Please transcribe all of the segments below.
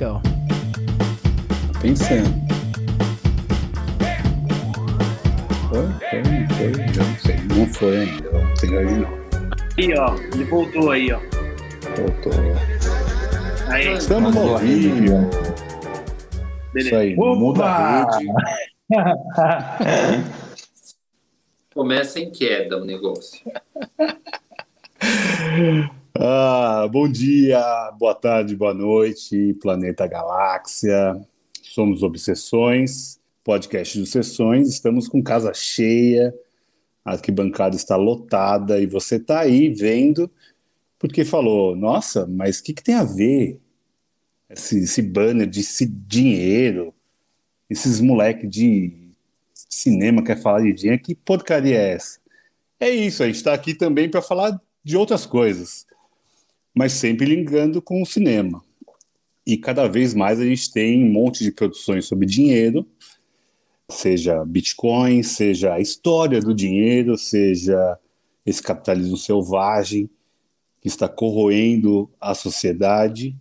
go. Tô pensando. Foi, foi, foi, não sei. Não foi ainda, vamos pegar de novo. Aí, ó, ele voltou aí, ó. Voltou. Aí, Estamos ao vivo. Isso aí, muda a rede. Começa em queda o negócio. Ah, bom dia, boa tarde, boa noite, Planeta Galáxia. Somos Obsessões, podcast de Sessões. Estamos com casa cheia, a arquibancada está lotada e você está aí vendo, porque falou: Nossa, mas o que, que tem a ver esse, esse banner de esse dinheiro? Esses moleque de cinema quer falar de dinheiro? Que porcaria é essa? É isso, a gente está aqui também para falar de outras coisas mas sempre ligando com o cinema. E cada vez mais a gente tem um monte de produções sobre dinheiro, seja Bitcoin, seja a história do dinheiro, seja esse capitalismo selvagem que está corroendo a sociedade.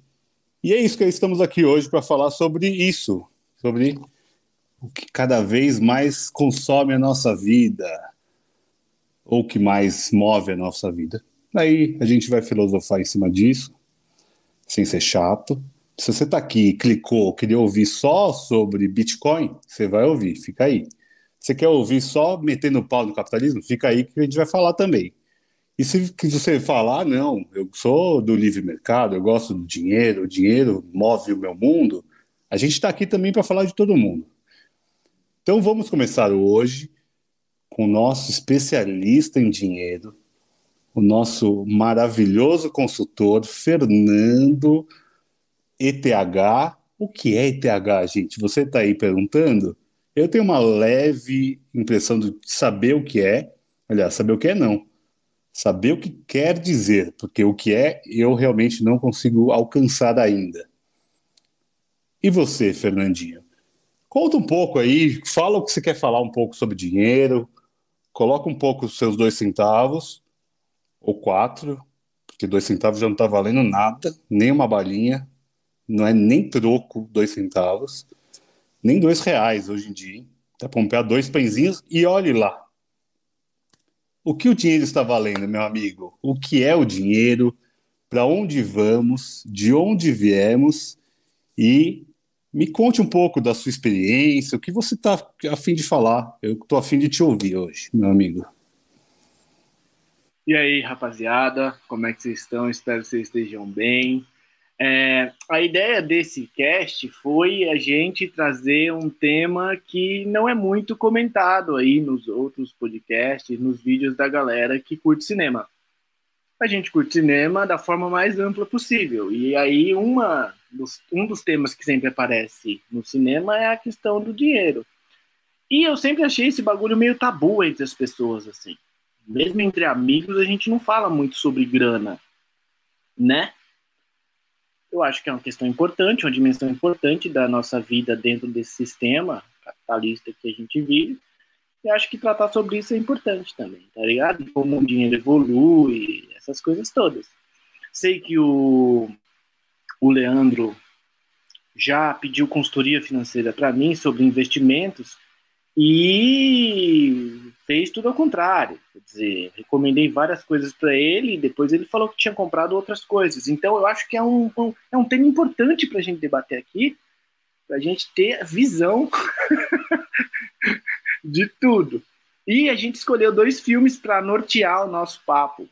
E é isso que estamos aqui hoje para falar sobre isso, sobre o que cada vez mais consome a nossa vida, ou que mais move a nossa vida. Aí a gente vai filosofar em cima disso, sem ser chato. Se você está aqui e clicou, queria ouvir só sobre Bitcoin, você vai ouvir, fica aí. Você quer ouvir só metendo pau no capitalismo? Fica aí que a gente vai falar também. E se você falar, não, eu sou do livre mercado, eu gosto do dinheiro, o dinheiro move o meu mundo, a gente está aqui também para falar de todo mundo. Então vamos começar hoje com o nosso especialista em dinheiro, o nosso maravilhoso consultor, Fernando ETH. O que é ETH, gente? Você está aí perguntando? Eu tenho uma leve impressão de saber o que é. Aliás, saber o que é não. Saber o que quer dizer, porque o que é eu realmente não consigo alcançar ainda. E você, Fernandinho? Conta um pouco aí, fala o que você quer falar um pouco sobre dinheiro, coloca um pouco os seus dois centavos ou quatro, porque dois centavos já não está valendo nada, nem uma balinha, não é nem troco dois centavos, nem dois reais hoje em dia. Dá para comprar dois pãezinhos e olhe lá. O que o dinheiro está valendo, meu amigo? O que é o dinheiro? Para onde vamos? De onde viemos? E me conte um pouco da sua experiência, o que você está a fim de falar. Eu estou a fim de te ouvir hoje, meu amigo. E aí, rapaziada, como é que vocês estão? Espero que vocês estejam bem. É, a ideia desse cast foi a gente trazer um tema que não é muito comentado aí nos outros podcasts, nos vídeos da galera que curte cinema. A gente curte cinema da forma mais ampla possível. E aí, uma dos, um dos temas que sempre aparece no cinema é a questão do dinheiro. E eu sempre achei esse bagulho meio tabu entre as pessoas, assim mesmo entre amigos, a gente não fala muito sobre grana, né? Eu acho que é uma questão importante, uma dimensão importante da nossa vida dentro desse sistema capitalista que a gente vive. E acho que tratar sobre isso é importante também, tá ligado? Como o dinheiro evolui, essas coisas todas. Sei que o, o Leandro já pediu consultoria financeira para mim sobre investimentos e fez tudo ao contrário. Quer dizer, recomendei várias coisas para ele e depois ele falou que tinha comprado outras coisas. Então eu acho que é um, um é um tema importante para a gente debater aqui, para a gente ter visão de tudo. E a gente escolheu dois filmes para nortear o nosso papo,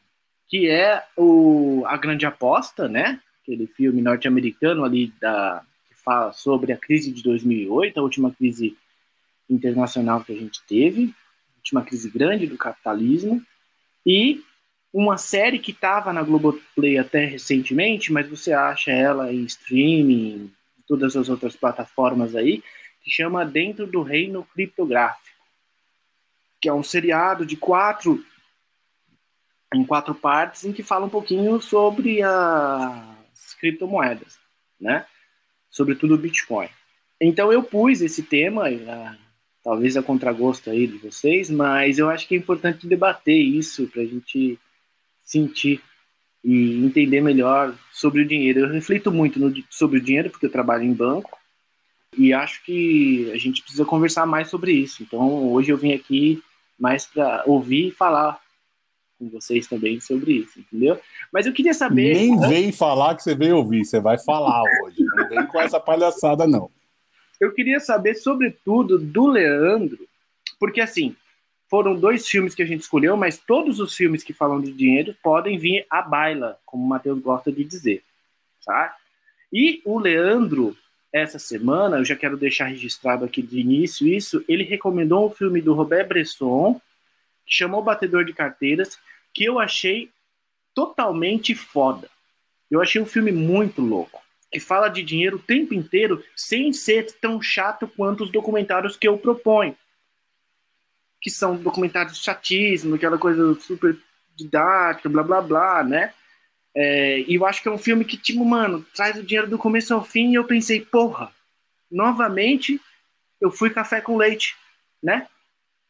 que é o A Grande Aposta, né? Aquele filme norte-americano ali da que fala sobre a crise de 2008, a última crise internacional que a gente teve, última crise grande do capitalismo, e uma série que estava na Globoplay até recentemente, mas você acha ela em streaming, em todas as outras plataformas aí, que chama Dentro do Reino Criptográfico, que é um seriado de quatro em quatro partes em que fala um pouquinho sobre as criptomoedas, né? Sobretudo o Bitcoin. Então eu pus esse tema, talvez a contragosto aí de vocês, mas eu acho que é importante debater isso para a gente sentir e entender melhor sobre o dinheiro. Eu reflito muito no, sobre o dinheiro porque eu trabalho em banco e acho que a gente precisa conversar mais sobre isso. Então, hoje eu vim aqui mais para ouvir e falar com vocês também sobre isso, entendeu? Mas eu queria saber. Nem vem falar que você veio ouvir, você vai falar hoje. Não vem com essa palhaçada, não. Eu queria saber, sobretudo, do Leandro, porque assim, foram dois filmes que a gente escolheu, mas todos os filmes que falam de dinheiro podem vir à baila, como o Matheus gosta de dizer, tá? E o Leandro, essa semana, eu já quero deixar registrado aqui de início isso, ele recomendou um filme do Robert Bresson, que chamou Batedor de Carteiras, que eu achei totalmente foda. Eu achei um filme muito louco, fala de dinheiro o tempo inteiro, sem ser tão chato quanto os documentários que eu proponho. Que são documentários chatíssimos, aquela coisa super didática, blá blá blá, né? É, e eu acho que é um filme que, tipo, mano, traz o dinheiro do começo ao fim e eu pensei, porra, novamente eu fui café com leite, né?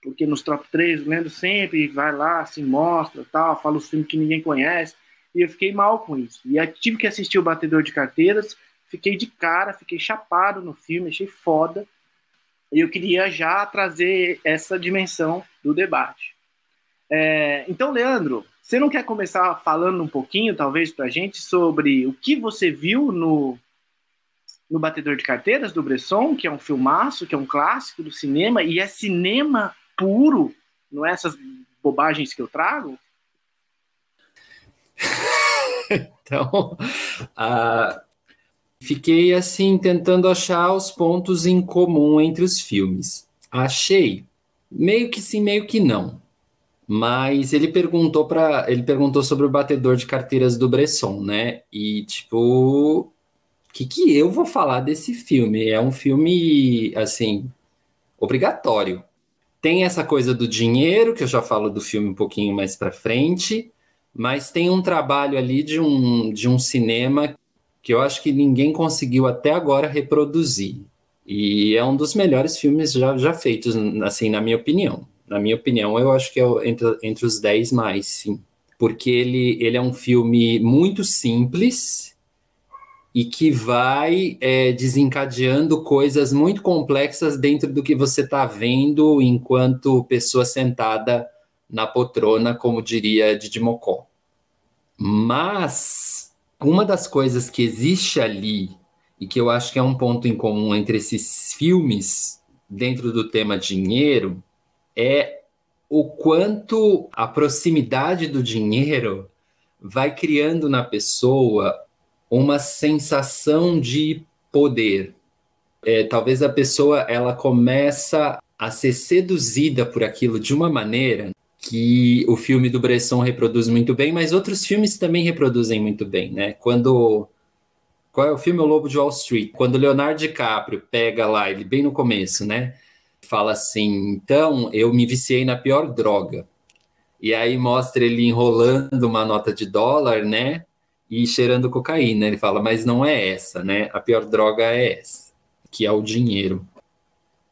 Porque nos top 3, lendo sempre, vai lá, se mostra, tal, fala os filmes que ninguém conhece. E eu fiquei mal com isso. E aí tive que assistir o Batedor de Carteiras, fiquei de cara, fiquei chapado no filme, achei foda. E eu queria já trazer essa dimensão do debate. É, então, Leandro, você não quer começar falando um pouquinho, talvez, para a gente, sobre o que você viu no, no Batedor de Carteiras, do Bresson, que é um filmaço, que é um clássico do cinema, e é cinema puro, não é essas bobagens que eu trago? então, uh, fiquei assim, tentando achar os pontos em comum entre os filmes. Achei meio que sim, meio que não. Mas ele perguntou para ele perguntou sobre o batedor de carteiras do Bresson, né? E tipo, o que que eu vou falar desse filme? É um filme assim obrigatório. Tem essa coisa do dinheiro que eu já falo do filme um pouquinho mais para frente, mas tem um trabalho ali de um de um cinema que eu acho que ninguém conseguiu até agora reproduzir. E é um dos melhores filmes já, já feitos, assim, na minha opinião. Na minha opinião, eu acho que é entre, entre os 10 mais, sim. Porque ele, ele é um filme muito simples e que vai é, desencadeando coisas muito complexas dentro do que você está vendo enquanto pessoa sentada na poltrona, como diria Didi Mocó. Mas uma das coisas que existe ali e que eu acho que é um ponto em comum entre esses filmes dentro do tema dinheiro é o quanto a proximidade do dinheiro vai criando na pessoa uma sensação de poder. É, talvez a pessoa ela começa a ser seduzida por aquilo de uma maneira que o filme do Bresson reproduz muito bem, mas outros filmes também reproduzem muito bem, né? Quando qual é o filme O Lobo de Wall Street? Quando Leonardo DiCaprio pega lá, ele bem no começo, né? fala assim: então eu me viciei na pior droga. E aí mostra ele enrolando uma nota de dólar, né? E cheirando cocaína. Ele fala, mas não é essa, né? A pior droga é essa, que é o dinheiro.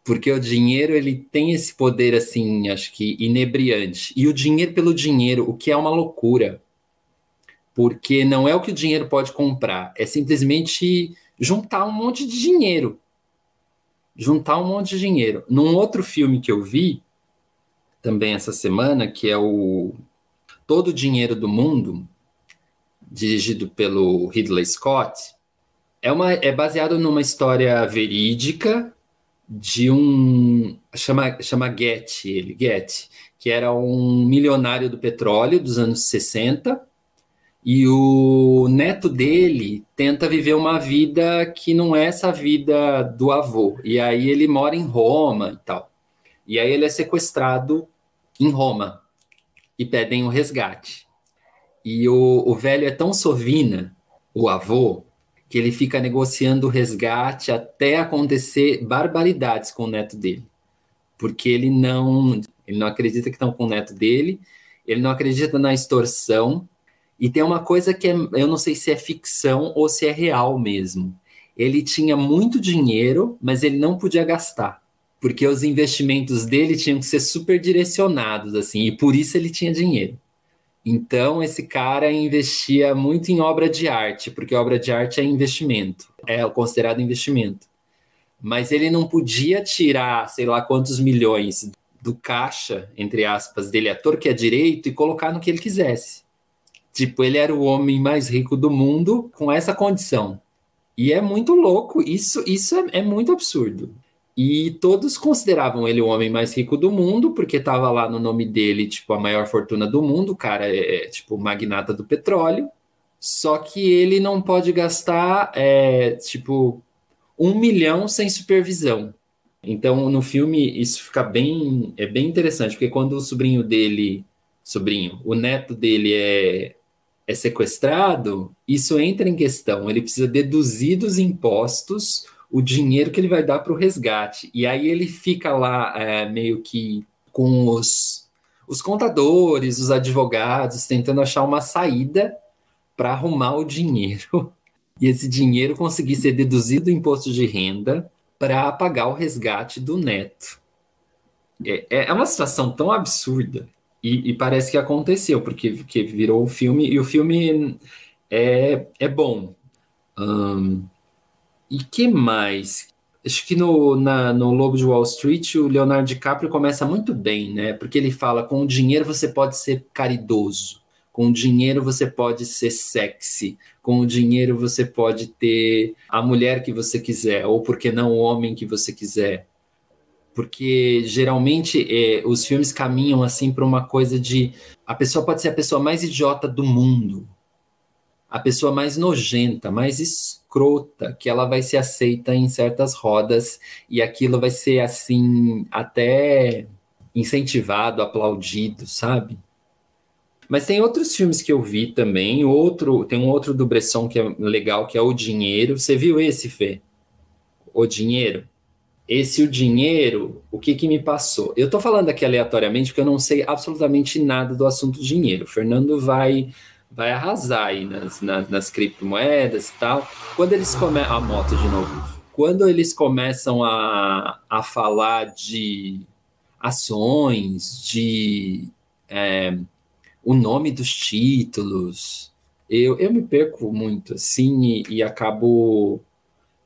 Porque o dinheiro, ele tem esse poder, assim, acho que inebriante. E o dinheiro pelo dinheiro, o que é uma loucura. Porque não é o que o dinheiro pode comprar, é simplesmente juntar um monte de dinheiro juntar um monte de dinheiro. Num outro filme que eu vi, também essa semana, que é o Todo o Dinheiro do Mundo, dirigido pelo Ridley Scott, é, uma, é baseado numa história verídica de um. chama, chama Getty, ele, Getty, que era um milionário do petróleo dos anos 60 e o neto dele tenta viver uma vida que não é essa vida do avô. E aí ele mora em Roma e tal. E aí ele é sequestrado em Roma e pedem o resgate. E o, o velho é tão sovina, o avô, que ele fica negociando o resgate até acontecer barbaridades com o neto dele. Porque ele não, ele não acredita que estão com o neto dele, ele não acredita na extorsão, e tem uma coisa que é, eu não sei se é ficção ou se é real mesmo. Ele tinha muito dinheiro, mas ele não podia gastar, porque os investimentos dele tinham que ser super direcionados assim, e por isso ele tinha dinheiro. Então, esse cara investia muito em obra de arte, porque obra de arte é investimento, é considerado investimento. Mas ele não podia tirar, sei lá quantos milhões do caixa, entre aspas, dele ator que é direito e colocar no que ele quisesse. Tipo, ele era o homem mais rico do mundo com essa condição. E é muito louco, isso, isso é, é muito absurdo. E todos consideravam ele o homem mais rico do mundo, porque estava lá no nome dele, tipo, a maior fortuna do mundo, o cara é, é tipo, magnata do petróleo. Só que ele não pode gastar, é, tipo, um milhão sem supervisão. Então, no filme, isso fica bem, é bem interessante, porque quando o sobrinho dele, sobrinho, o neto dele é, é sequestrado, isso entra em questão. Ele precisa deduzir dos impostos o dinheiro que ele vai dar para o resgate. E aí ele fica lá é, meio que com os, os contadores, os advogados, tentando achar uma saída para arrumar o dinheiro. E esse dinheiro conseguir ser deduzido do imposto de renda para pagar o resgate do neto. É, é uma situação tão absurda e, e, parece que aconteceu, porque, porque virou o filme, e o filme é, é bom. Um, e que mais? Acho que no, na, no Lobo de Wall Street o Leonardo DiCaprio começa muito bem, né? Porque ele fala: com o dinheiro você pode ser caridoso, com o dinheiro você pode ser sexy, com o dinheiro você pode ter a mulher que você quiser, ou por que não o homem que você quiser. Porque geralmente é, os filmes caminham assim para uma coisa de a pessoa pode ser a pessoa mais idiota do mundo, a pessoa mais nojenta, mais escrota, que ela vai ser aceita em certas rodas e aquilo vai ser assim até incentivado, aplaudido, sabe? Mas tem outros filmes que eu vi também, outro, tem um outro do Bresson que é legal, que é O Dinheiro. Você viu esse, Fê? O Dinheiro? Esse O Dinheiro, o que que me passou? Eu tô falando aqui aleatoriamente porque eu não sei absolutamente nada do assunto dinheiro. O Fernando vai vai arrasar aí nas, nas, nas criptomoedas e tal. Quando eles começam. A moto de novo. Quando eles começam a, a falar de ações, de é, o nome dos títulos, eu, eu me perco muito assim e, e acabo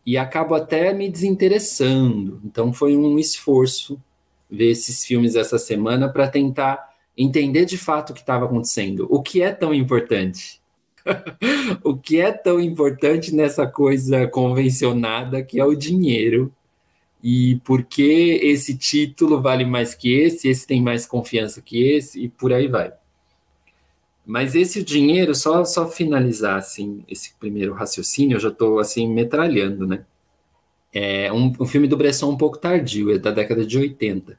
e acabo até me desinteressando. Então foi um esforço ver esses filmes essa semana para tentar entender de fato o que estava acontecendo. O que é tão importante? o que é tão importante nessa coisa convencionada que é o dinheiro? E por que esse título vale mais que esse, esse tem mais confiança que esse, e por aí vai. Mas esse dinheiro, só, só finalizar assim, esse primeiro raciocínio, eu já estou assim, metralhando, né? É um, um filme do Bresson um pouco tardio, é da década de 80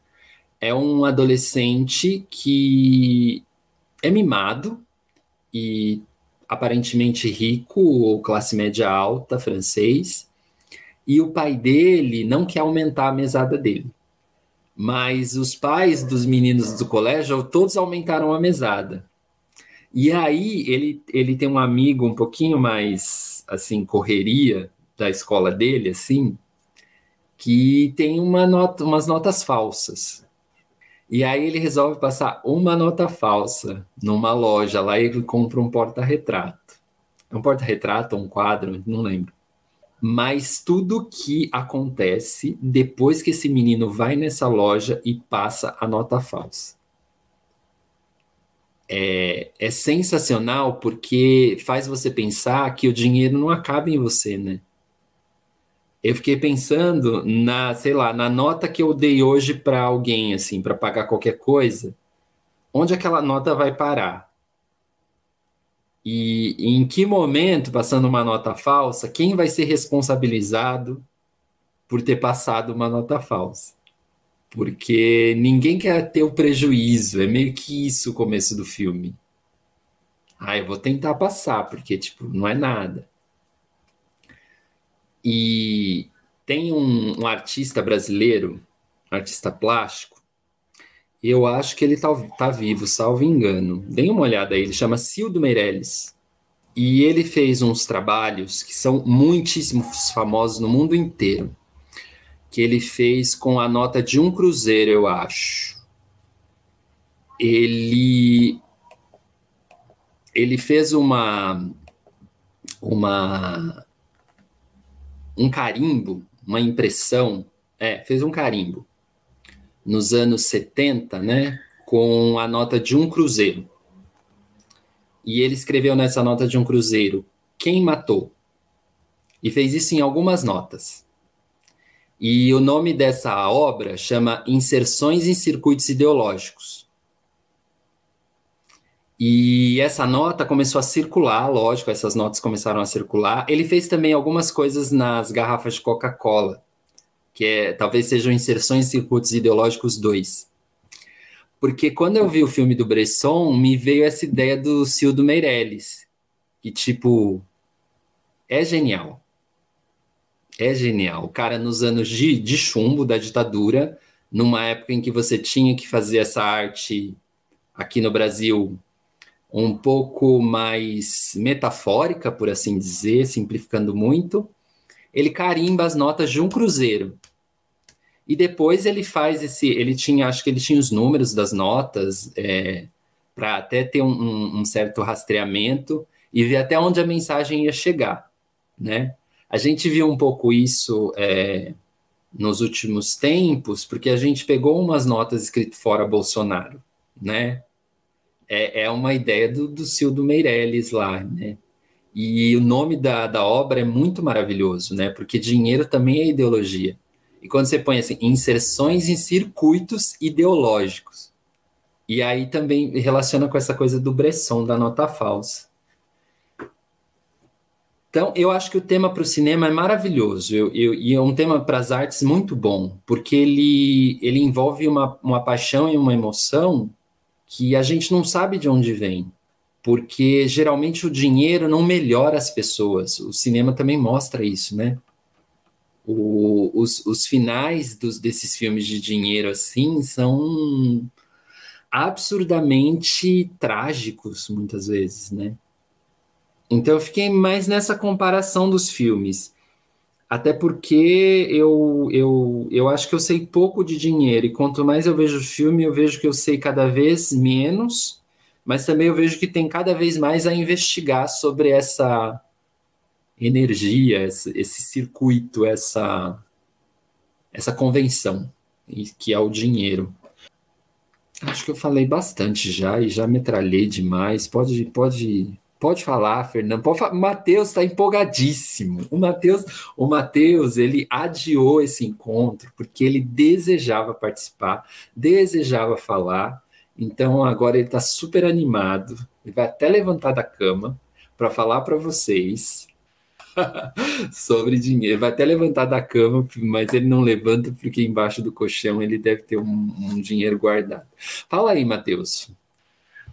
é um adolescente que é mimado e aparentemente rico, ou classe média alta, francês, e o pai dele não quer aumentar a mesada dele. Mas os pais dos meninos do colégio todos aumentaram a mesada. E aí ele, ele tem um amigo um pouquinho mais assim correria da escola dele assim, que tem uma nota, umas notas falsas. E aí ele resolve passar uma nota falsa numa loja lá e ele compra um porta-retrato. É um porta-retrato, um quadro, não lembro. Mas tudo que acontece depois que esse menino vai nessa loja e passa a nota falsa. É, é sensacional porque faz você pensar que o dinheiro não acaba em você, né? Eu fiquei pensando na, sei lá, na nota que eu dei hoje para alguém, assim, para pagar qualquer coisa, onde aquela nota vai parar? E, e em que momento, passando uma nota falsa, quem vai ser responsabilizado por ter passado uma nota falsa? Porque ninguém quer ter o prejuízo, é meio que isso o começo do filme. Ah, eu vou tentar passar, porque, tipo, não é nada. E tem um, um artista brasileiro, artista plástico, eu acho que ele está tá vivo, salvo engano. Dê uma olhada aí, ele chama Cildo Meirelles. E ele fez uns trabalhos que são muitíssimo famosos no mundo inteiro. Que ele fez com a nota de um cruzeiro, eu acho. Ele ele fez uma uma um carimbo, uma impressão, é, fez um carimbo nos anos 70, né, com a nota de um cruzeiro. E ele escreveu nessa nota de um cruzeiro: Quem matou? E fez isso em algumas notas. E o nome dessa obra chama Inserções em Circuitos Ideológicos. E essa nota começou a circular, lógico, essas notas começaram a circular. Ele fez também algumas coisas nas garrafas de Coca-Cola, que é, talvez sejam Inserções em Circuitos Ideológicos 2. Porque quando eu vi o filme do Bresson, me veio essa ideia do Cildo Meirelles, que, tipo, é genial. É genial. O cara, nos anos de, de chumbo da ditadura, numa época em que você tinha que fazer essa arte aqui no Brasil um pouco mais metafórica, por assim dizer, simplificando muito, ele carimba as notas de um cruzeiro. E depois ele faz esse. Ele tinha, acho que ele tinha os números das notas, é, para até ter um, um, certo rastreamento e ver até onde a mensagem ia chegar. Né? A gente viu um pouco isso é, nos últimos tempos, porque a gente pegou umas notas escritas fora Bolsonaro. Né? É, é uma ideia do, do Meirelles lá, né? E o nome da, da obra é muito maravilhoso, né? Porque dinheiro também é ideologia. E quando você põe assim, inserções em circuitos ideológicos. E aí também relaciona com essa coisa do Bresson, da nota falsa. Então, eu acho que o tema para o cinema é maravilhoso eu, eu, e é um tema para as artes muito bom, porque ele, ele envolve uma, uma paixão e uma emoção que a gente não sabe de onde vem, porque geralmente o dinheiro não melhora as pessoas. O cinema também mostra isso, né? O, os, os finais dos, desses filmes de dinheiro assim são absurdamente trágicos muitas vezes, né? Então eu fiquei mais nessa comparação dos filmes. Até porque eu, eu, eu acho que eu sei pouco de dinheiro, e quanto mais eu vejo filme, eu vejo que eu sei cada vez menos, mas também eu vejo que tem cada vez mais a investigar sobre essa energia, esse, esse circuito, essa, essa convenção, que é o dinheiro. Acho que eu falei bastante já e já metralhei demais. Pode, pode, pode falar, Fernando. Pode falar. O Matheus está empolgadíssimo. O Matheus, o Matheus, ele adiou esse encontro porque ele desejava participar, desejava falar. Então agora ele está super animado. Ele vai até levantar da cama para falar para vocês sobre dinheiro. Vai até levantar da cama, mas ele não levanta porque embaixo do colchão ele deve ter um, um dinheiro guardado. Fala aí, Matheus.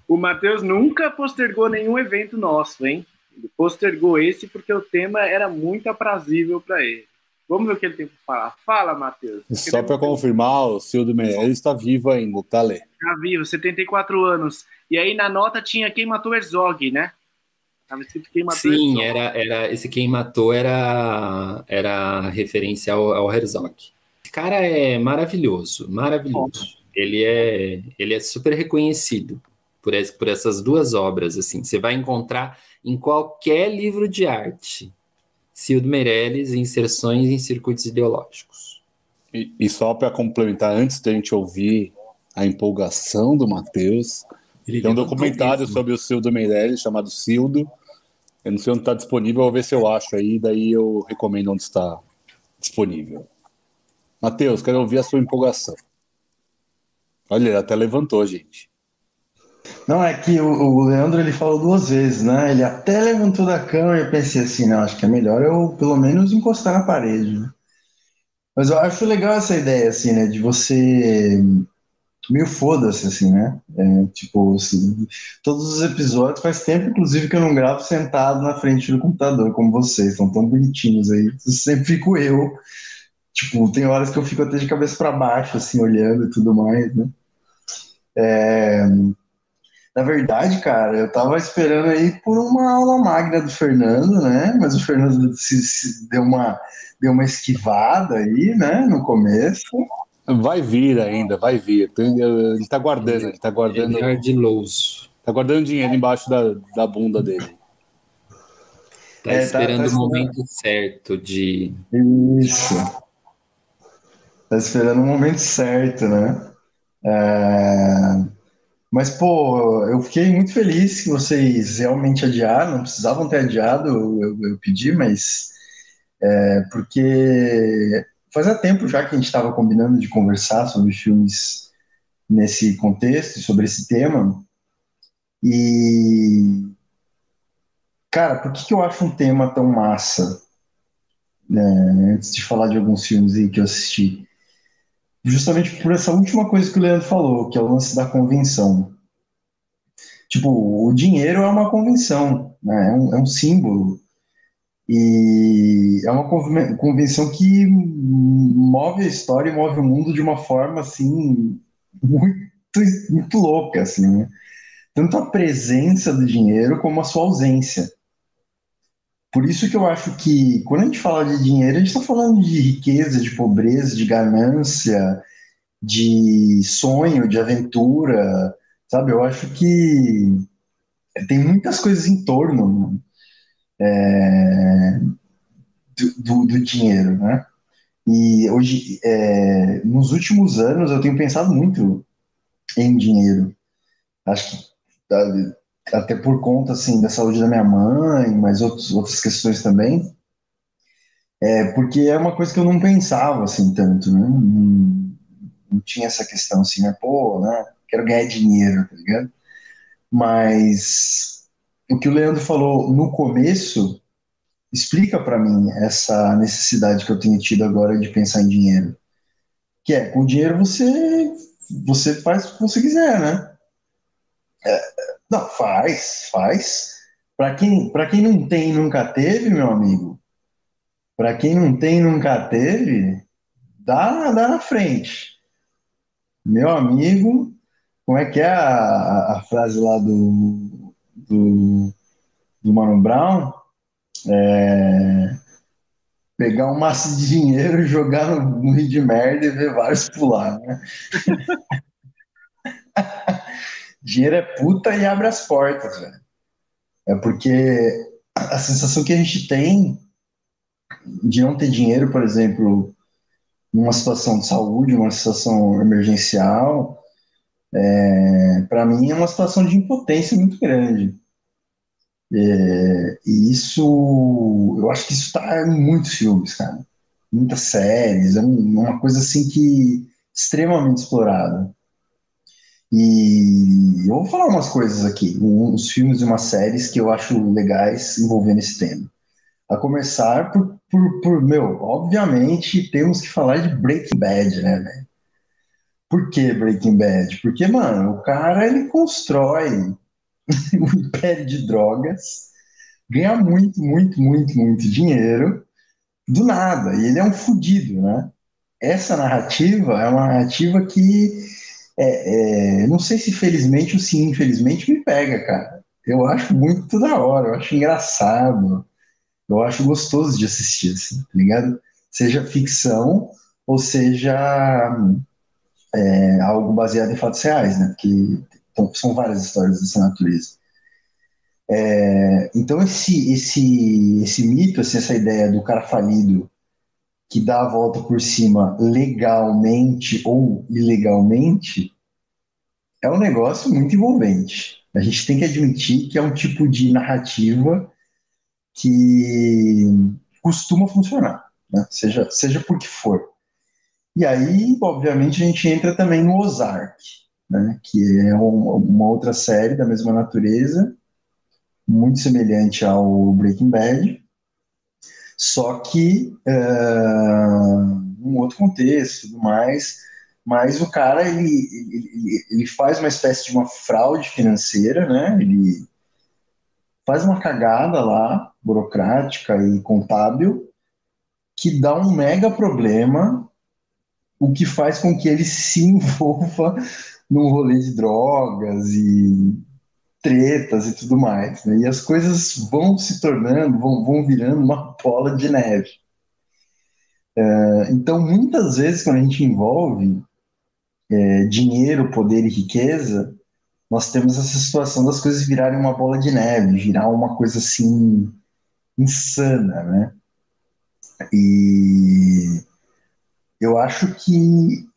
O Matheus nunca postergou nenhum evento nosso, hein? Ele postergou esse porque o tema era muito aprazível para ele. Vamos ver o que ele tem para falar. Fala, Matheus. Só para confirmar, o Silvio Meirelles está vivo ainda, tá, Lê? Está vivo, 74 anos. E aí na nota tinha quem matou Herzog, né? Tava escrito quem matou Sim, era, era, esse quem matou era, era referência ao, ao Herzog. Esse cara é maravilhoso, maravilhoso. Ele é, ele é super reconhecido por, por essas duas obras. Assim, você vai encontrar em qualquer livro de arte. Cildo Meirelles, Inserções em Circuitos Ideológicos. E, e só para complementar, antes da gente ouvir a empolgação do Matheus, tem um documentário sobre o Cildo Meirelles chamado Cildo. Eu não sei onde está disponível, vou ver se eu acho aí, daí eu recomendo onde está disponível. Matheus, quero ouvir a sua empolgação. Olha, ele até levantou, gente. Não, é que o, o, Leandro ele falou duas vezes, né? Ele até levantou da cama e eu pensei assim, não, acho que é melhor eu pelo menos encostar na parede. Né? Mas eu acho legal essa ideia, assim, né? De você meio foda-se, assim, né? É, tipo, assim, todos os episódios faz tempo, inclusive, que eu não gravo sentado na frente do computador, como vocês, estão tão bonitinhos aí. Sempre fico eu. Tipo, tem horas que eu fico até de cabeça para baixo, assim, olhando e tudo mais, né? É... Na verdade, cara, eu tava esperando aí por uma aula magna do Fernando, né? Mas o Fernando se, se deu, uma, deu uma esquivada aí, né, no começo. Vai vir ainda, vai vir. Ele está guardando, ele está guardando. Ele é ardiloso. Tá guardando dinheiro embaixo da, da bunda dele. Tá é, esperando tá, tá o momento certo de. Isso. Tá esperando o momento certo, né? É... Mas, pô, eu fiquei muito feliz que vocês realmente adiaram, não precisavam ter adiado, eu, eu pedi, mas. É, porque fazia tempo já que a gente estava combinando de conversar sobre filmes nesse contexto, sobre esse tema. E, cara, por que, que eu acho um tema tão massa? É, antes de falar de alguns filmes aí que eu assisti. Justamente por essa última coisa que o Leandro falou, que é o lance da convenção. Tipo, o dinheiro é uma convenção, né? é, um, é um símbolo. E é uma convenção que move a história e move o mundo de uma forma assim muito, muito louca, assim, né? tanto a presença do dinheiro como a sua ausência. Por isso que eu acho que quando a gente fala de dinheiro, a gente está falando de riqueza, de pobreza, de ganância, de sonho, de aventura, sabe? Eu acho que tem muitas coisas em torno é, do, do, do, dinheiro, né? E hoje, é, nos últimos anos, eu tenho pensado muito em dinheiro. Acho que até por conta assim da saúde da minha mãe, mas outros, outras questões também. É, porque é uma coisa que eu não pensava assim tanto, né? Não, não tinha essa questão assim, né? Pô, né? Quero ganhar dinheiro, tá ligado? Mas o que o Leandro falou no começo explica para mim essa necessidade que eu tenho tido agora de pensar em dinheiro. Que é, com dinheiro você você faz o que você quiser, né? É, não, faz, faz. Para quem, quem não tem e nunca teve, meu amigo, para quem não tem e nunca teve, dá, dá na frente. Meu amigo, como é que é a, a frase lá do, do, do Mano Brown? É, pegar um maço de dinheiro, jogar no, rio de merda e ver vários pular, né? dinheiro é puta e abre as portas, velho. É porque a sensação que a gente tem de não ter dinheiro, por exemplo, numa situação de saúde, uma situação emergencial, é, para mim é uma situação de impotência muito grande. É, e isso, eu acho que isso está em muitos filmes, cara. Muitas séries, é uma coisa assim que extremamente explorada. E eu vou falar umas coisas aqui, uns filmes e umas séries que eu acho legais envolvendo esse tema. A começar por, por, por meu, obviamente temos que falar de Breaking Bad, né, velho? Por que Breaking Bad? Porque, mano, o cara ele constrói um império de drogas, ganha muito, muito, muito, muito dinheiro do nada, e ele é um fudido, né? Essa narrativa é uma narrativa que é, é, não sei se felizmente ou se infelizmente me pega, cara. Eu acho muito da hora, eu acho engraçado, eu acho gostoso de assistir, assim, tá ligado? Seja ficção ou seja é, algo baseado em fatos reais, né? Porque então, são várias histórias dessa natureza. É, então esse esse esse mito, assim, essa ideia do cara falido que dá a volta por cima legalmente ou ilegalmente, é um negócio muito envolvente. A gente tem que admitir que é um tipo de narrativa que costuma funcionar, né? seja, seja por que for. E aí, obviamente, a gente entra também no Ozark, né? que é um, uma outra série da mesma natureza, muito semelhante ao Breaking Bad, só que uh, um outro contexto tudo mais. Mas o cara ele, ele, ele faz uma espécie de uma fraude financeira, né? Ele faz uma cagada lá, burocrática e contábil, que dá um mega problema, o que faz com que ele se envolva num rolê de drogas e tretas e tudo mais. Né? E as coisas vão se tornando, vão, vão virando uma bola de neve. É, então, muitas vezes, quando a gente envolve é, dinheiro, poder e riqueza, nós temos essa situação das coisas virarem uma bola de neve, virar uma coisa assim insana, né? E eu acho que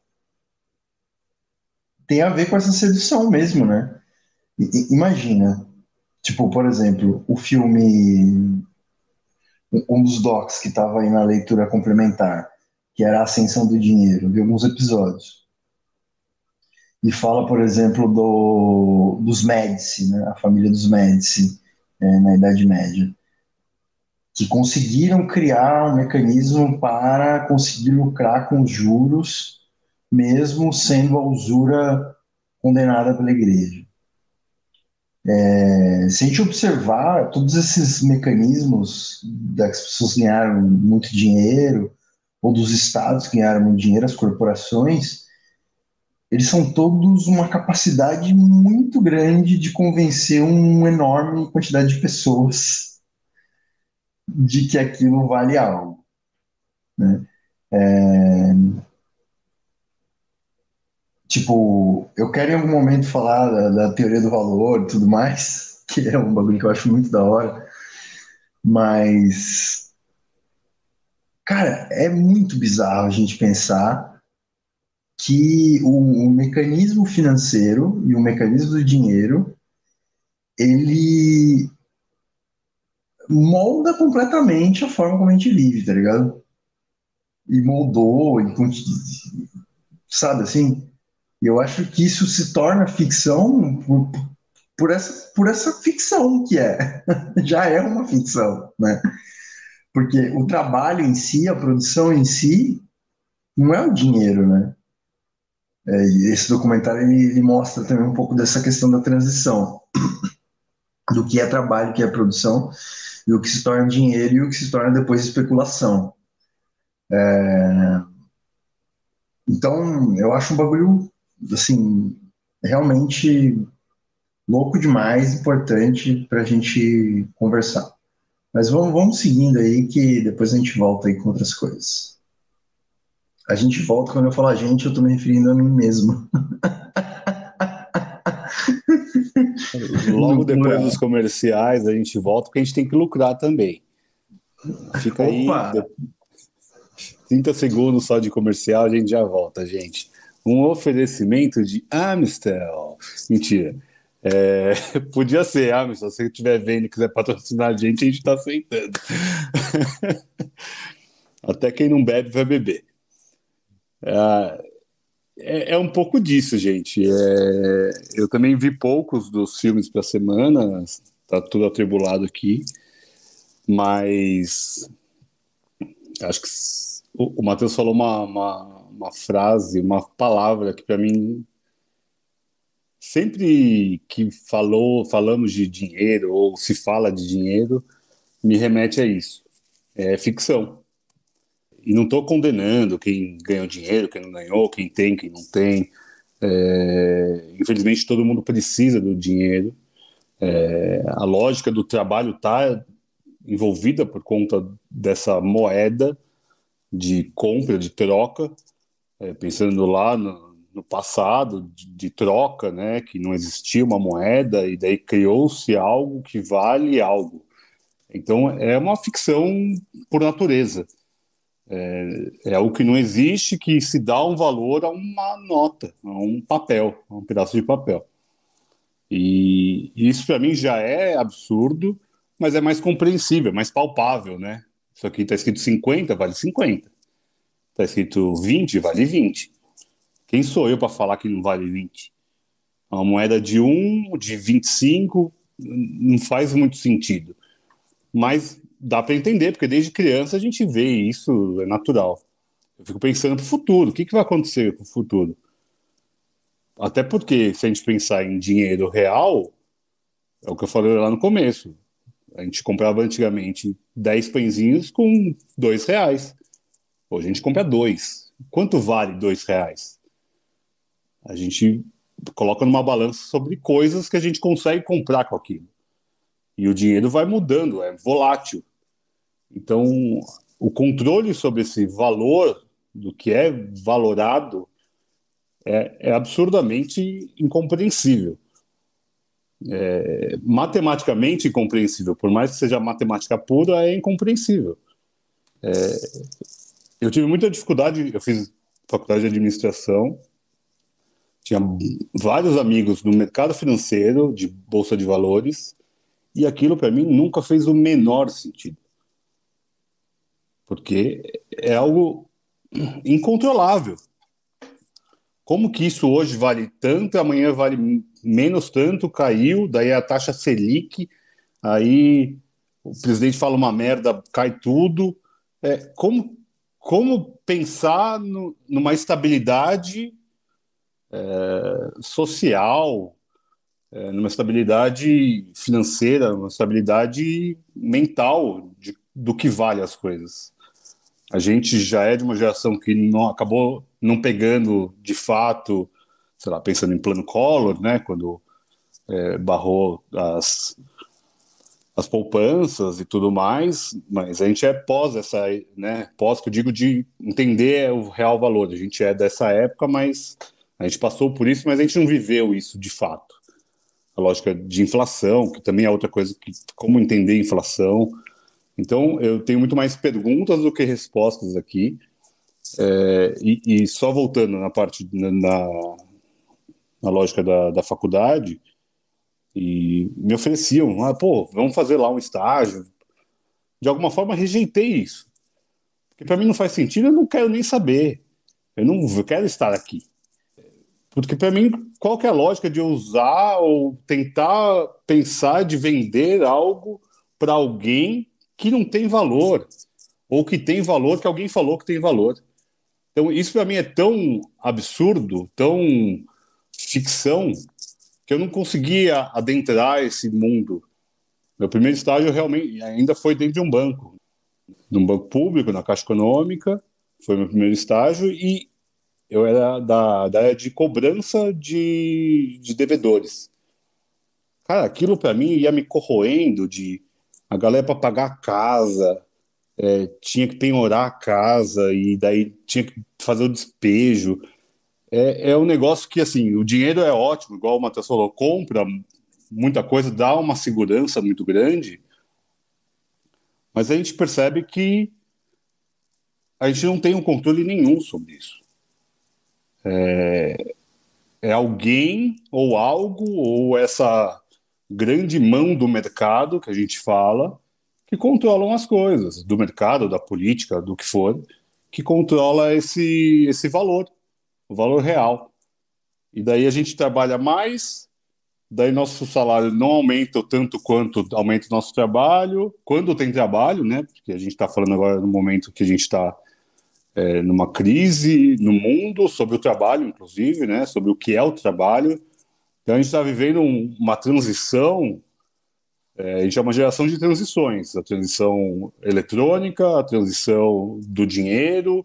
tem a ver com essa sedução mesmo, né? Imagina, tipo, por exemplo, o filme um dos docs que estava aí na leitura complementar, que era a Ascensão do Dinheiro, de alguns episódios. E fala, por exemplo, do, dos Médici, né? a família dos Médici, é, na Idade Média que conseguiram criar um mecanismo para conseguir lucrar com os juros, mesmo sendo a usura condenada pela igreja. É, se a gente observar todos esses mecanismos das pessoas ganharam muito dinheiro, ou dos estados ganharam muito dinheiro, as corporações, eles são todos uma capacidade muito grande de convencer uma enorme quantidade de pessoas de que aquilo vale algo. Né? É... Tipo, eu quero em algum momento falar da, da, teoria do valor e tudo mais, que é um bagulho que eu acho muito da hora, mas. Cara, é muito bizarro a gente pensar que o, o mecanismo financeiro e o mecanismo do dinheiro ele molda completamente a forma como a gente vive, tá ligado? E moldou, e sabe assim? E eu acho que isso se torna ficção por, por, essa, por essa ficção que é. Já é uma ficção, né? Porque o trabalho em si, a produção em si, não é o dinheiro, né? É, esse documentário ele, ele mostra também um pouco dessa questão da transição do que é trabalho, o que é produção, e o que se torna dinheiro e o que se torna depois especulação. É... Então, eu acho um bagulho, assim, realmente louco demais, importante para a gente conversar. Mas vamos, vamos seguindo aí, que depois a gente volta aí com outras coisas. A gente volta, quando eu falo a gente, eu estou me referindo a mim mesmo. Logo depois dos comerciais a gente volta, porque a gente tem que lucrar também. Fica Opa. aí. 30 segundos só de comercial, a gente já volta, gente. Um oferecimento de Amstel. Mentira. É, podia ser, Amstel. Se você estiver vendo e quiser patrocinar a gente, a gente está aceitando. Até quem não bebe vai beber. É, é, é, um pouco disso, gente. É, eu também vi poucos dos filmes para semana, tá tudo atribulado aqui, mas acho que o, o Matheus falou uma, uma, uma, frase, uma palavra que para mim sempre que falou, falamos de dinheiro ou se fala de dinheiro, me remete a isso. É ficção e não estou condenando quem ganhou dinheiro, quem não ganhou, quem tem, quem não tem. É, infelizmente, todo mundo precisa do dinheiro. É, a lógica do trabalho está envolvida por conta dessa moeda de compra, de troca, é, pensando lá no, no passado, de, de, troca, né, que não existia uma moeda e daí criou-se algo que vale algo. Então, é uma ficção por natureza. É, é algo que não existe, que se dá um valor a uma nota, a um papel, a um pedaço de papel. E isso para mim já é absurdo, mas é mais compreensível, mais palpável, né? Isso aqui está escrito 50, vale 50. Está escrito 20, vale 20. Quem sou eu para falar que não vale 20? Uma moeda de 1, de 25, não faz muito sentido. Mas dá para entender, porque desde criança a gente vê isso, é natural. Eu fico pensando para o futuro, o que, que vai acontecer com o futuro? Até porque, se a gente pensar em dinheiro real, é o que eu falei lá no começo. A gente comprava antigamente 10 pãezinhos com 2 reais. A gente compra dois. Quanto vale 2 reais? A gente coloca numa balança sobre coisas que a gente consegue comprar com aquilo. E o dinheiro vai mudando, é volátil. Então, o controle sobre esse valor do que é valorado é, é absurdamente incompreensível. é, matematicamente incompreensível. Por mais que seja matemática pura, é incompreensível. É, eu tive muita dificuldade, eu fiz faculdade de administração, tinha vários amigos no mercado financeiro, de bolsa de valores, e aquilo para mim nunca fez o menor sentido. Porque é algo incontrolável. Como que isso hoje vale tanto, amanhã vale menos tanto, caiu, daí a taxa Selic, aí o presidente fala uma merda, cai tudo. É, como, como pensar no, numa estabilidade é, social, é, numa estabilidade financeira, uma estabilidade mental de, do que vale as coisas. A gente já é de uma geração que não acabou não pegando de fato, sei lá, pensando em plano Collor, né, quando é, barrou as, as poupanças e tudo mais, mas a gente é pós essa, né, pós que eu digo de entender o real valor. A gente é dessa época, mas a gente passou por isso, mas a gente não viveu isso de fato. A lógica de inflação, que também é outra coisa que como entender inflação, então, eu tenho muito mais perguntas do que respostas aqui. É, e, e, só voltando na parte, na, na lógica da, da faculdade, e me ofereciam, ah, pô, vamos fazer lá um estágio. De alguma forma, rejeitei isso. Porque para mim não faz sentido, eu não quero nem saber. Eu não quero estar aqui. Porque para mim, qual que é a lógica de usar ou tentar pensar de vender algo para alguém que não tem valor, ou que tem valor que alguém falou que tem valor. Então, isso para mim é tão absurdo, tão ficção, que eu não conseguia adentrar esse mundo. Meu primeiro estágio realmente ainda foi dentro de um banco, de um banco público, na Caixa Econômica, foi meu primeiro estágio, e eu era da, da área de cobrança de, de devedores. Cara, aquilo para mim ia me corroendo de a galera para pagar a casa é, tinha que penhorar a casa e daí tinha que fazer o despejo. É, é um negócio que, assim, o dinheiro é ótimo, igual o Matheus falou, compra muita coisa, dá uma segurança muito grande, mas a gente percebe que a gente não tem um controle nenhum sobre isso. É, é alguém ou algo ou essa grande mão do mercado, que a gente fala, que controlam as coisas, do mercado, da política, do que for, que controla esse, esse valor, o valor real. E daí a gente trabalha mais, daí nosso salário não aumenta tanto quanto aumenta o nosso trabalho, quando tem trabalho, né? Porque a gente está falando agora no momento que a gente está é, numa crise no mundo sobre o trabalho, inclusive, né? Sobre o que é o trabalho então a gente está vivendo um, uma transição, é, a gente é uma geração de transições, a transição eletrônica, a transição do dinheiro,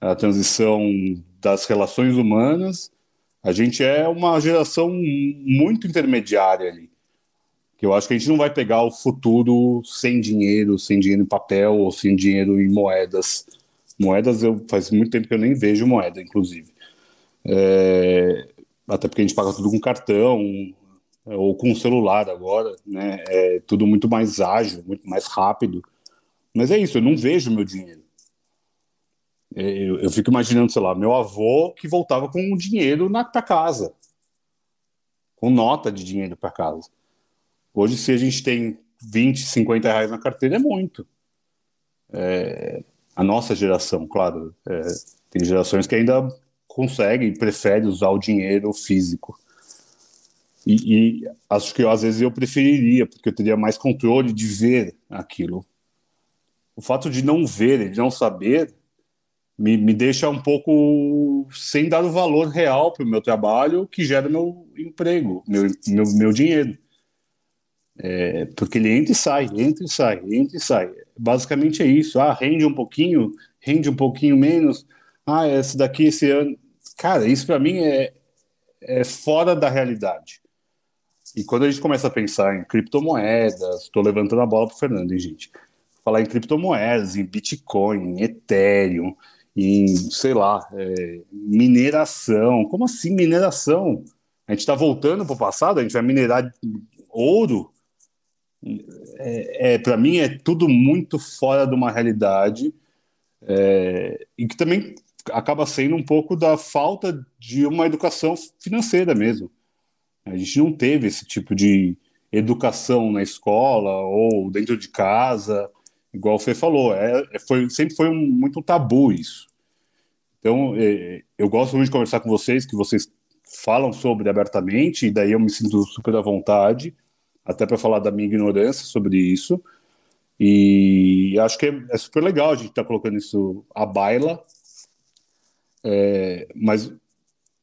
a transição das relações humanas. A gente é uma geração muito intermediária ali, que eu acho que a gente não vai pegar o futuro sem dinheiro, sem dinheiro em papel ou sem dinheiro em moedas. Moedas, eu faz muito tempo que eu nem vejo moeda, inclusive. É, até porque a gente paga tudo com cartão ou com celular agora, né? É tudo muito mais ágil, muito mais rápido. Mas é isso, eu não vejo meu dinheiro. É, eu, eu fico imaginando, sei lá, meu avô que voltava com dinheiro na pra casa, com nota de dinheiro para casa. Hoje, se a gente tem 20, 50 reais na carteira, é muito. É, a nossa geração, claro, é, tem gerações que ainda consegue e prefere usar o dinheiro físico. E, e, acho que às vezes eu preferiria, porque eu teria mais controle de ver aquilo. O fato de não ver, de não saber, me, me deixa um pouco sem dar o valor real para o meu trabalho que gera meu emprego, meu, meu, meu dinheiro. É, porque ele entra e sai, entra e sai, entra e sai. Basicamente é isso. Ah, rende um pouquinho, rende um pouquinho menos. Ah, esse daqui, esse ano. Cara, isso para mim é, é fora da realidade. E quando a gente começa a pensar em criptomoedas, estou levantando a bola para o Fernando, hein, gente? Falar em criptomoedas, em Bitcoin, em Ethereum, em, sei lá, é, mineração. Como assim mineração? A gente está voltando para o passado, a gente vai minerar ouro. É, é para mim é tudo muito fora de uma realidade é, e que também acaba sendo um pouco da falta de uma educação financeira mesmo. A gente não teve esse tipo de educação na escola ou dentro de casa, igual o Fê falou. É, é foi, sempre foi um, muito um tabu isso. Então, é, eu gosto muito de conversar com vocês, que vocês falam sobre abertamente, e daí eu me sinto super à vontade, até para falar da minha ignorância sobre isso. E acho que é, é super legal a gente estar tá colocando isso à baila. É, mas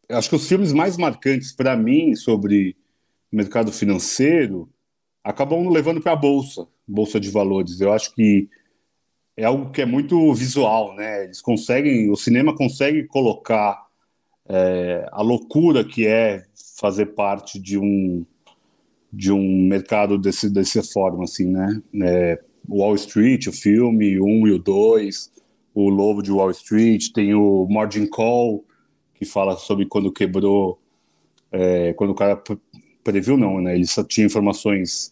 acho que os filmes mais marcantes para mim sobre mercado financeiro acabam levando para a bolsa, bolsa de valores. Eu acho que é algo que é muito visual, né? Eles conseguem, o cinema consegue colocar é, a loucura que é fazer parte de um de um mercado desse dessa forma, assim, né? É, Wall Street, o filme, 1 e o 2, o Lobo de Wall Street, tem o Margin Call, que fala sobre quando quebrou, é, quando o cara previu não, né? Ele só tinha informações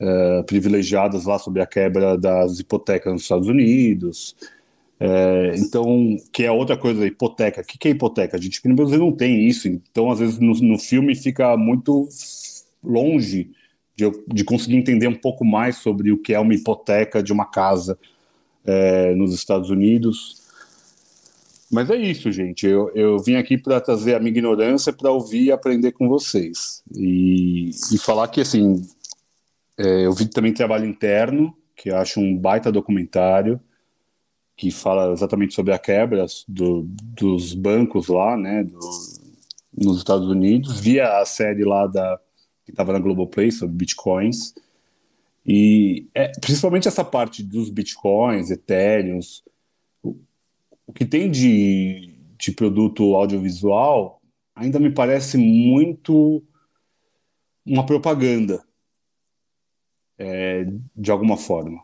uh, privilegiadas lá sobre a quebra das hipotecas nos Estados Unidos. É, então, que é outra coisa, hipoteca. O que, que é hipoteca? A gente aqui no Brasil não tem isso, então às vezes no, no filme fica muito longe de, de, conseguir entender um pouco mais sobre o que é uma hipoteca de uma casa é, nos Estados Unidos. Mas é isso, gente. Eu, eu vim aqui para trazer a minha ignorância para ouvir e aprender com vocês. E, e falar que, assim, é, eu vi também trabalho interno, que acho um baita documentário que fala exatamente sobre a quebra do, dos bancos lá, né, do, nos Estados Unidos, via a série lá da que estava na Globoplay sobre bitcoins e é, principalmente essa parte dos bitcoins, o, o que tem de, de produto audiovisual ainda me parece muito uma propaganda é, de alguma forma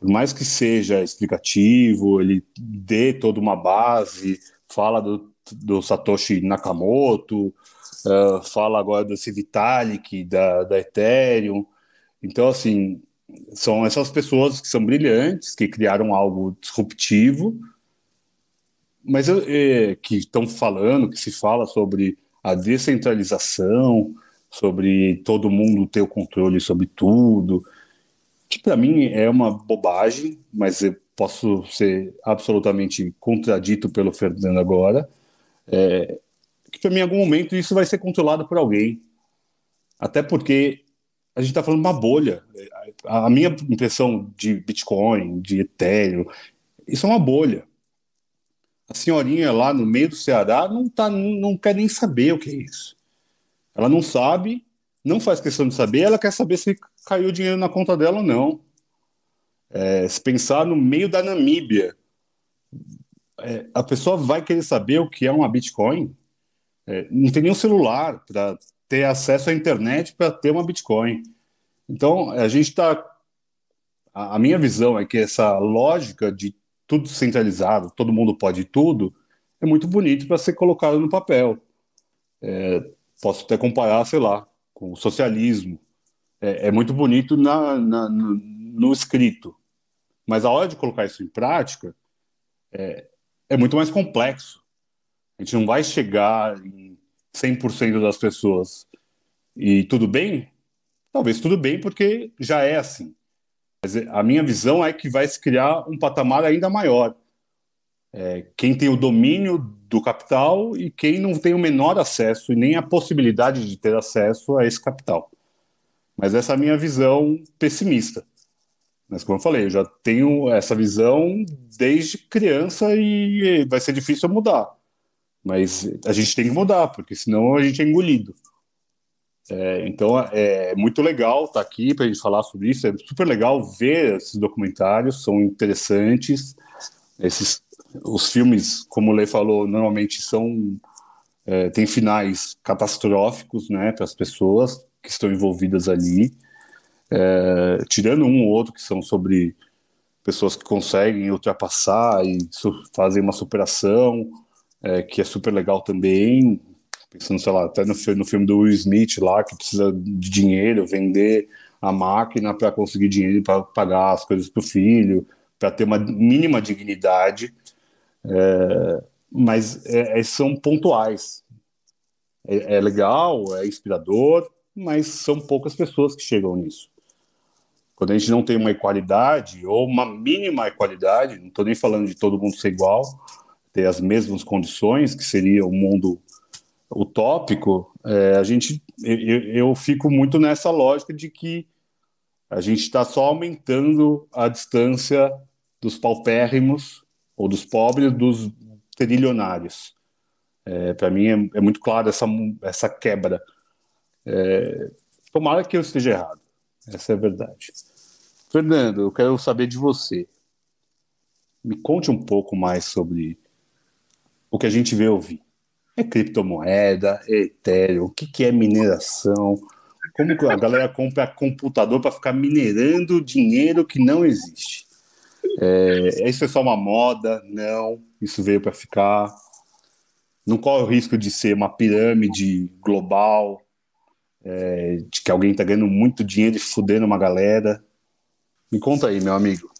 por mais que seja explicativo, ele dê toda uma base, fala do, do Satoshi Nakamoto, uh, fala agora desse Vitalik, da, da Ethereum. Então, assim, são essas pessoas que são brilhantes, que criaram algo disruptivo, mas é, que estão falando, que se fala sobre a descentralização, sobre todo mundo ter o controle sobre tudo, que para mim é uma bobagem, mas eu posso ser absolutamente contradito pelo Fernando agora, é, que para mim em algum momento isso vai ser controlado por alguém. Até porque a gente está falando de uma bolha. A minha impressão de Bitcoin, de Ethereum, isso é uma bolha. A senhorinha lá no meio do Ceará não, tá, não quer nem saber o que é isso. Ela não sabe, não faz questão de saber, ela quer saber se caiu dinheiro na conta dela ou não. É, se pensar no meio da Namíbia, é, a pessoa vai querer saber o que é uma Bitcoin. É, não tem nenhum celular para ter acesso à internet para ter uma Bitcoin. Então, a gente está. A, a minha visão é que essa lógica de tudo centralizado, todo mundo pode tudo, é muito bonito para ser colocado no papel. É, posso até comparar, sei lá, com o socialismo, é, é muito bonito na, na, no, no, escrito, mas a hora de colocar isso em prática é, é muito mais complexo. A gente não vai chegar em 100% das pessoas. E tudo bem? Talvez tudo bem, porque já é assim. Mas a minha visão é que vai se criar um patamar ainda maior. É, quem tem o domínio do capital e quem não tem o menor acesso e nem a possibilidade de ter acesso a esse capital. Mas essa é a minha visão pessimista. Mas, como eu falei, eu já tenho essa visão desde criança e vai ser difícil mudar. Mas a gente tem que mudar, porque senão a gente é engolido. É, então é muito legal estar aqui para a gente falar sobre isso. É super legal ver esses documentários, são interessantes. Esses, os filmes, como o Lei falou, normalmente são é, tem finais catastróficos, né, para as pessoas que estão envolvidas ali, é, tirando um ou outro que são sobre pessoas que conseguem ultrapassar e fazem uma superação, é, que é super legal também. Pensando, sei lá, até no, no filme do Will Smith lá, que precisa de dinheiro, vender a máquina para conseguir dinheiro para pagar as coisas para o filho, para ter uma mínima dignidade. É, mas é, é, são pontuais. É, é, legal, é inspirador, mas são poucas pessoas que chegam nisso. Quando a gente não tem uma equalidade, ou uma mínima equalidade, não estou nem falando de todo mundo ser igual, ter as mesmas condições, que seria o um mundo utópico, é, a gente, eu, eu fico muito nessa lógica de que a gente está só aumentando a distância dos paupérrimos ou dos pobres dos trilionários. É, Para mim é, é, muito claro essa, essa quebra. É, tomara que eu esteja errado. Essa é a verdade. Fernando, eu quero saber de você. Me conte um pouco mais sobre o que a gente vê ouvir. É criptomoeda, é Ethereum, o que, que é mineração? Como que a galera compra computador para ficar minerando dinheiro que não existe? É, isso é só uma moda? Não, isso veio para ficar. Não corre o risco de ser uma pirâmide global, é, de que alguém está ganhando muito dinheiro e fudendo uma galera. Me conta aí, meu amigo.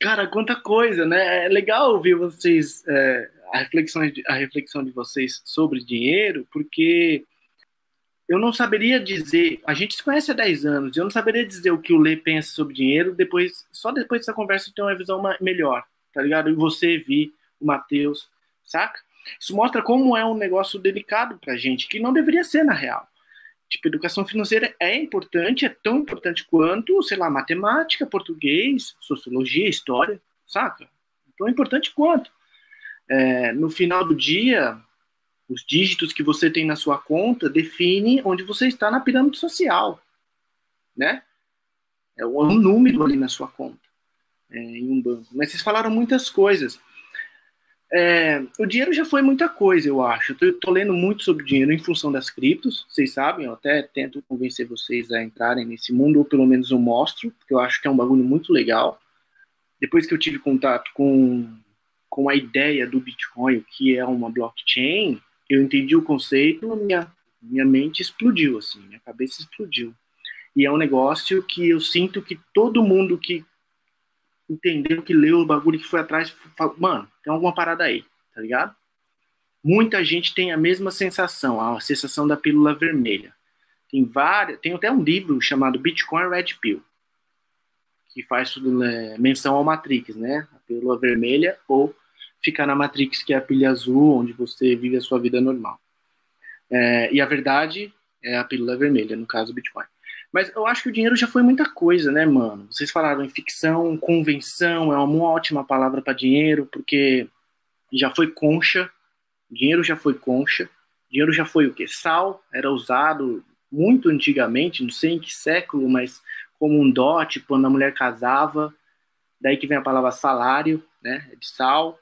Cara, quanta coisa, né? É legal ouvir vocês, é, a, reflexão, a reflexão de vocês sobre dinheiro, porque eu não saberia dizer, a gente se conhece há 10 anos, eu não saberia dizer o que o Lê pensa sobre dinheiro, depois, só depois dessa conversa eu tenho uma visão melhor, tá ligado? E você, Vi, o Matheus, saca? Isso mostra como é um negócio delicado pra gente, que não deveria ser na real. Tipo, educação financeira é importante, é tão importante quanto, sei lá, matemática, português, sociologia, história, saca? Tão importante quanto. É, no final do dia, os dígitos que você tem na sua conta definem onde você está na pirâmide social, né? É um número ali na sua conta, é, em um banco. Mas vocês falaram muitas coisas. É, o dinheiro já foi muita coisa, eu acho. Eu tô, lendo muito sobre dinheiro em função das criptos, vocês sabem, eu até tento convencer vocês a entrarem nesse mundo, ou pelo menos eu mostro, porque eu acho que é um bagulho muito legal. Depois que eu tive contato com, com a ideia do Bitcoin, que é uma blockchain, eu entendi o conceito, minha, minha mente explodiu, assim, minha cabeça explodiu. E é um negócio que eu sinto que todo mundo que entendeu, que leu o bagulho, que foi atrás, mano, tem alguma parada aí, tá ligado? Muita gente tem a mesma sensação, a sensação da pílula vermelha. Tem várias, tem até um livro chamado Bitcoin Red Pill, que faz tudo, é, menção ao Matrix, né? A pílula vermelha ou ficar na Matrix, que é a pilha azul, onde você vive a sua vida normal. É, e a verdade é a pílula vermelha, no caso Bitcoin. Mas eu acho que o dinheiro já foi muita coisa, né, mano? Vocês falaram em ficção, convenção, é uma ótima palavra para dinheiro, porque já foi concha, dinheiro já foi concha, dinheiro já foi o quê? Sal era usado muito antigamente, não sei em que século, mas como um dote quando a mulher casava, daí que vem a palavra salário, né, de sal.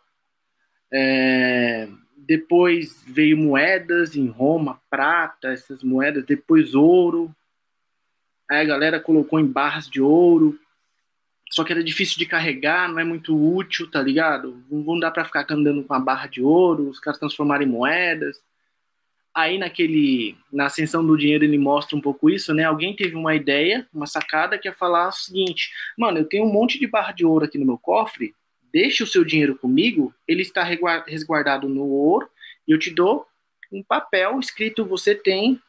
É, depois veio moedas em Roma, prata, essas moedas, depois ouro. Aí a galera colocou em barras de ouro. Só que era difícil de carregar, não é muito útil, tá ligado? Não dá para ficar andando com a barra de ouro, os caras transformaram em moedas. Aí naquele, na ascensão do dinheiro ele mostra um pouco isso, né? Alguém teve uma ideia, uma sacada que é falar o seguinte: "Mano, eu tenho um monte de barra de ouro aqui no meu cofre, deixe o seu dinheiro comigo, ele está resguardado no ouro, e eu te dou um papel escrito, você tem,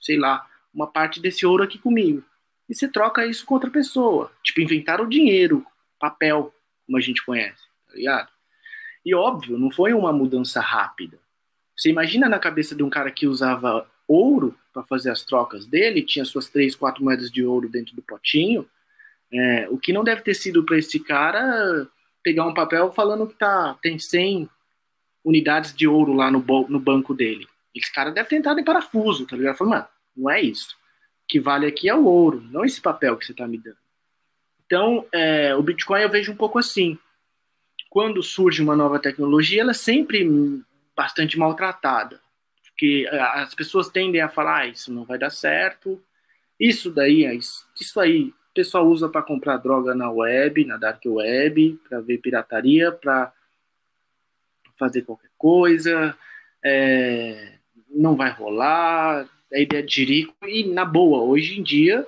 sei lá, uma parte desse ouro aqui comigo. E você troca isso com outra pessoa. Tipo, inventar o dinheiro, papel, como a gente conhece, tá ligado? E óbvio, não foi uma mudança rápida. Você imagina na cabeça de um cara que usava ouro para fazer as trocas dele, tinha suas três, quatro moedas de ouro dentro do potinho. É, o que não deve ter sido para esse cara pegar um papel falando que tá, tem 100 unidades de ouro lá no, no banco dele. Esse cara deve ter entrado em parafuso, tá ligado? Falando, mano, não é isso. O que vale aqui é o ouro, não esse papel que você tá me dando. Então, é, o Bitcoin eu vejo um pouco assim. Quando surge uma nova tecnologia, ela é sempre bastante maltratada. Porque é, as pessoas tendem a falar, ah, isso não vai dar certo, isso daí, é isso aí pessoal usa para comprar droga na web, na dark web, para ver pirataria, para fazer qualquer coisa. É, não vai rolar, a ideia de Jerico, e na boa, hoje em dia,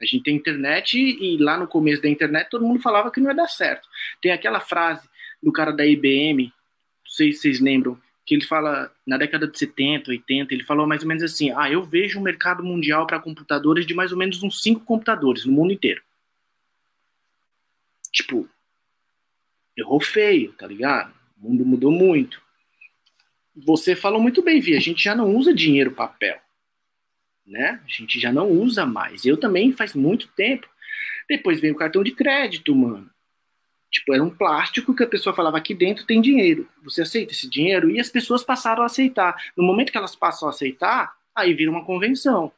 a gente tem internet e lá no começo da internet todo mundo falava que não ia dar certo. Tem aquela frase do cara da IBM, não sei se vocês lembram, que ele fala, na década de 70, 80, ele falou mais ou menos assim: ah, eu vejo um mercado mundial para computadores de mais ou menos uns cinco computadores no mundo inteiro. Tipo, errou feio, tá ligado? O mundo mudou muito. Você falou muito bem, Vi, a gente já não usa dinheiro papel. Né? A gente já não usa mais. Eu também faz muito tempo. Depois vem o cartão de crédito, mano. Tipo, era um plástico que a pessoa falava aqui dentro tem dinheiro. Você aceita esse dinheiro? E as pessoas passaram a aceitar. No momento que elas passam a aceitar, aí vira uma convenção.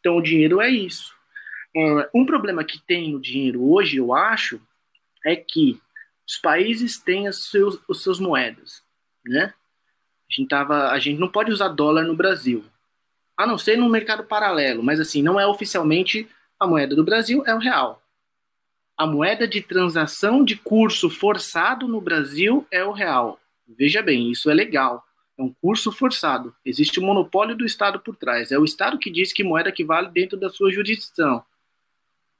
Então o dinheiro é isso. Um problema que tem no dinheiro hoje, eu acho, é que os países têm as seus, moedas, né? A gente, tava, a gente não pode usar dólar no Brasil, a não ser no mercado paralelo, mas assim, não é oficialmente a moeda do Brasil, é o real. A moeda de transação de curso forçado no Brasil é o real. Veja bem, isso é legal. É um curso forçado. Existe o um monopólio do Estado por trás. É o Estado que diz que moeda que vale dentro da sua jurisdição.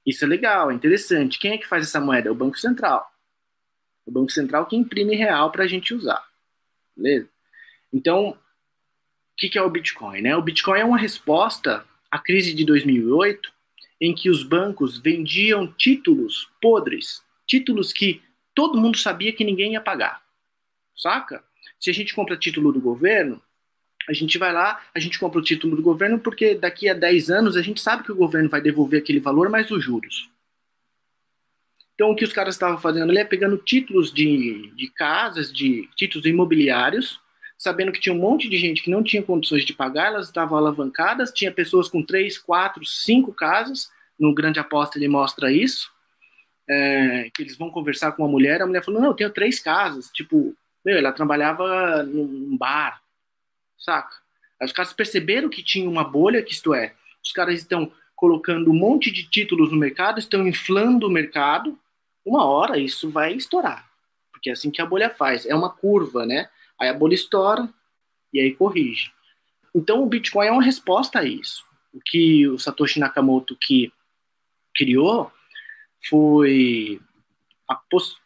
Isso é legal, é interessante. Quem é que faz essa moeda? É o Banco Central. O Banco Central que imprime real para a gente usar. Beleza? Então, o que, que é o Bitcoin? Né? O Bitcoin é uma resposta à crise de 2008, em que os bancos vendiam títulos podres, títulos que todo mundo sabia que ninguém ia pagar. Saca? Se a gente compra título do governo, a gente vai lá, a gente compra o título do governo porque daqui a 10 anos a gente sabe que o governo vai devolver aquele valor mais os juros. Então, o que os caras estavam fazendo ali é pegando títulos de, de casas, de títulos imobiliários, sabendo que tinha um monte de gente que não tinha condições de pagar, elas estavam alavancadas, tinha pessoas com três, quatro, cinco casas, no Grande Aposta ele mostra isso, é, que eles vão conversar com uma mulher, a mulher falou, não, eu tenho três casas, tipo, meu, ela trabalhava num bar, saca? Os caras perceberam que tinha uma bolha, que isto é, os caras estão colocando um monte de títulos no mercado, estão inflando o mercado, uma hora isso vai estourar. Porque é assim que a bolha faz. É uma curva, né? Aí a bolha estoura e aí corrige. Então o Bitcoin é uma resposta a isso. O que o Satoshi Nakamoto que criou foi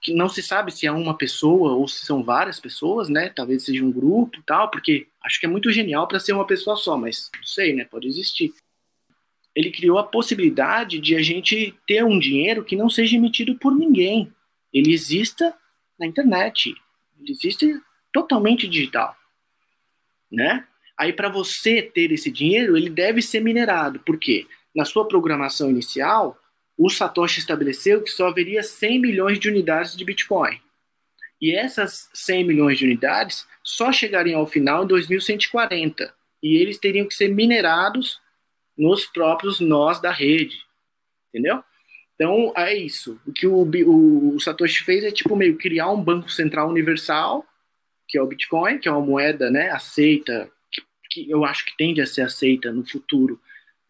que não se sabe se é uma pessoa ou se são várias pessoas, né? Talvez seja um grupo, tal, porque acho que é muito genial para ser uma pessoa só, mas não sei, né? Pode existir ele criou a possibilidade de a gente ter um dinheiro que não seja emitido por ninguém. Ele exista na internet. Ele existe totalmente digital, né? Aí para você ter esse dinheiro, ele deve ser minerado. Por quê? Na sua programação inicial, o Satoshi estabeleceu que só haveria 100 milhões de unidades de Bitcoin. E essas 100 milhões de unidades só chegariam ao final em 2140. E eles teriam que ser minerados nos próprios nós da rede, entendeu? Então, é isso. O que o, o, o, Satoshi fez é, tipo, meio criar um banco central universal, que é o Bitcoin, que é uma moeda, né, aceita, que, que eu acho que tende a ser aceita no futuro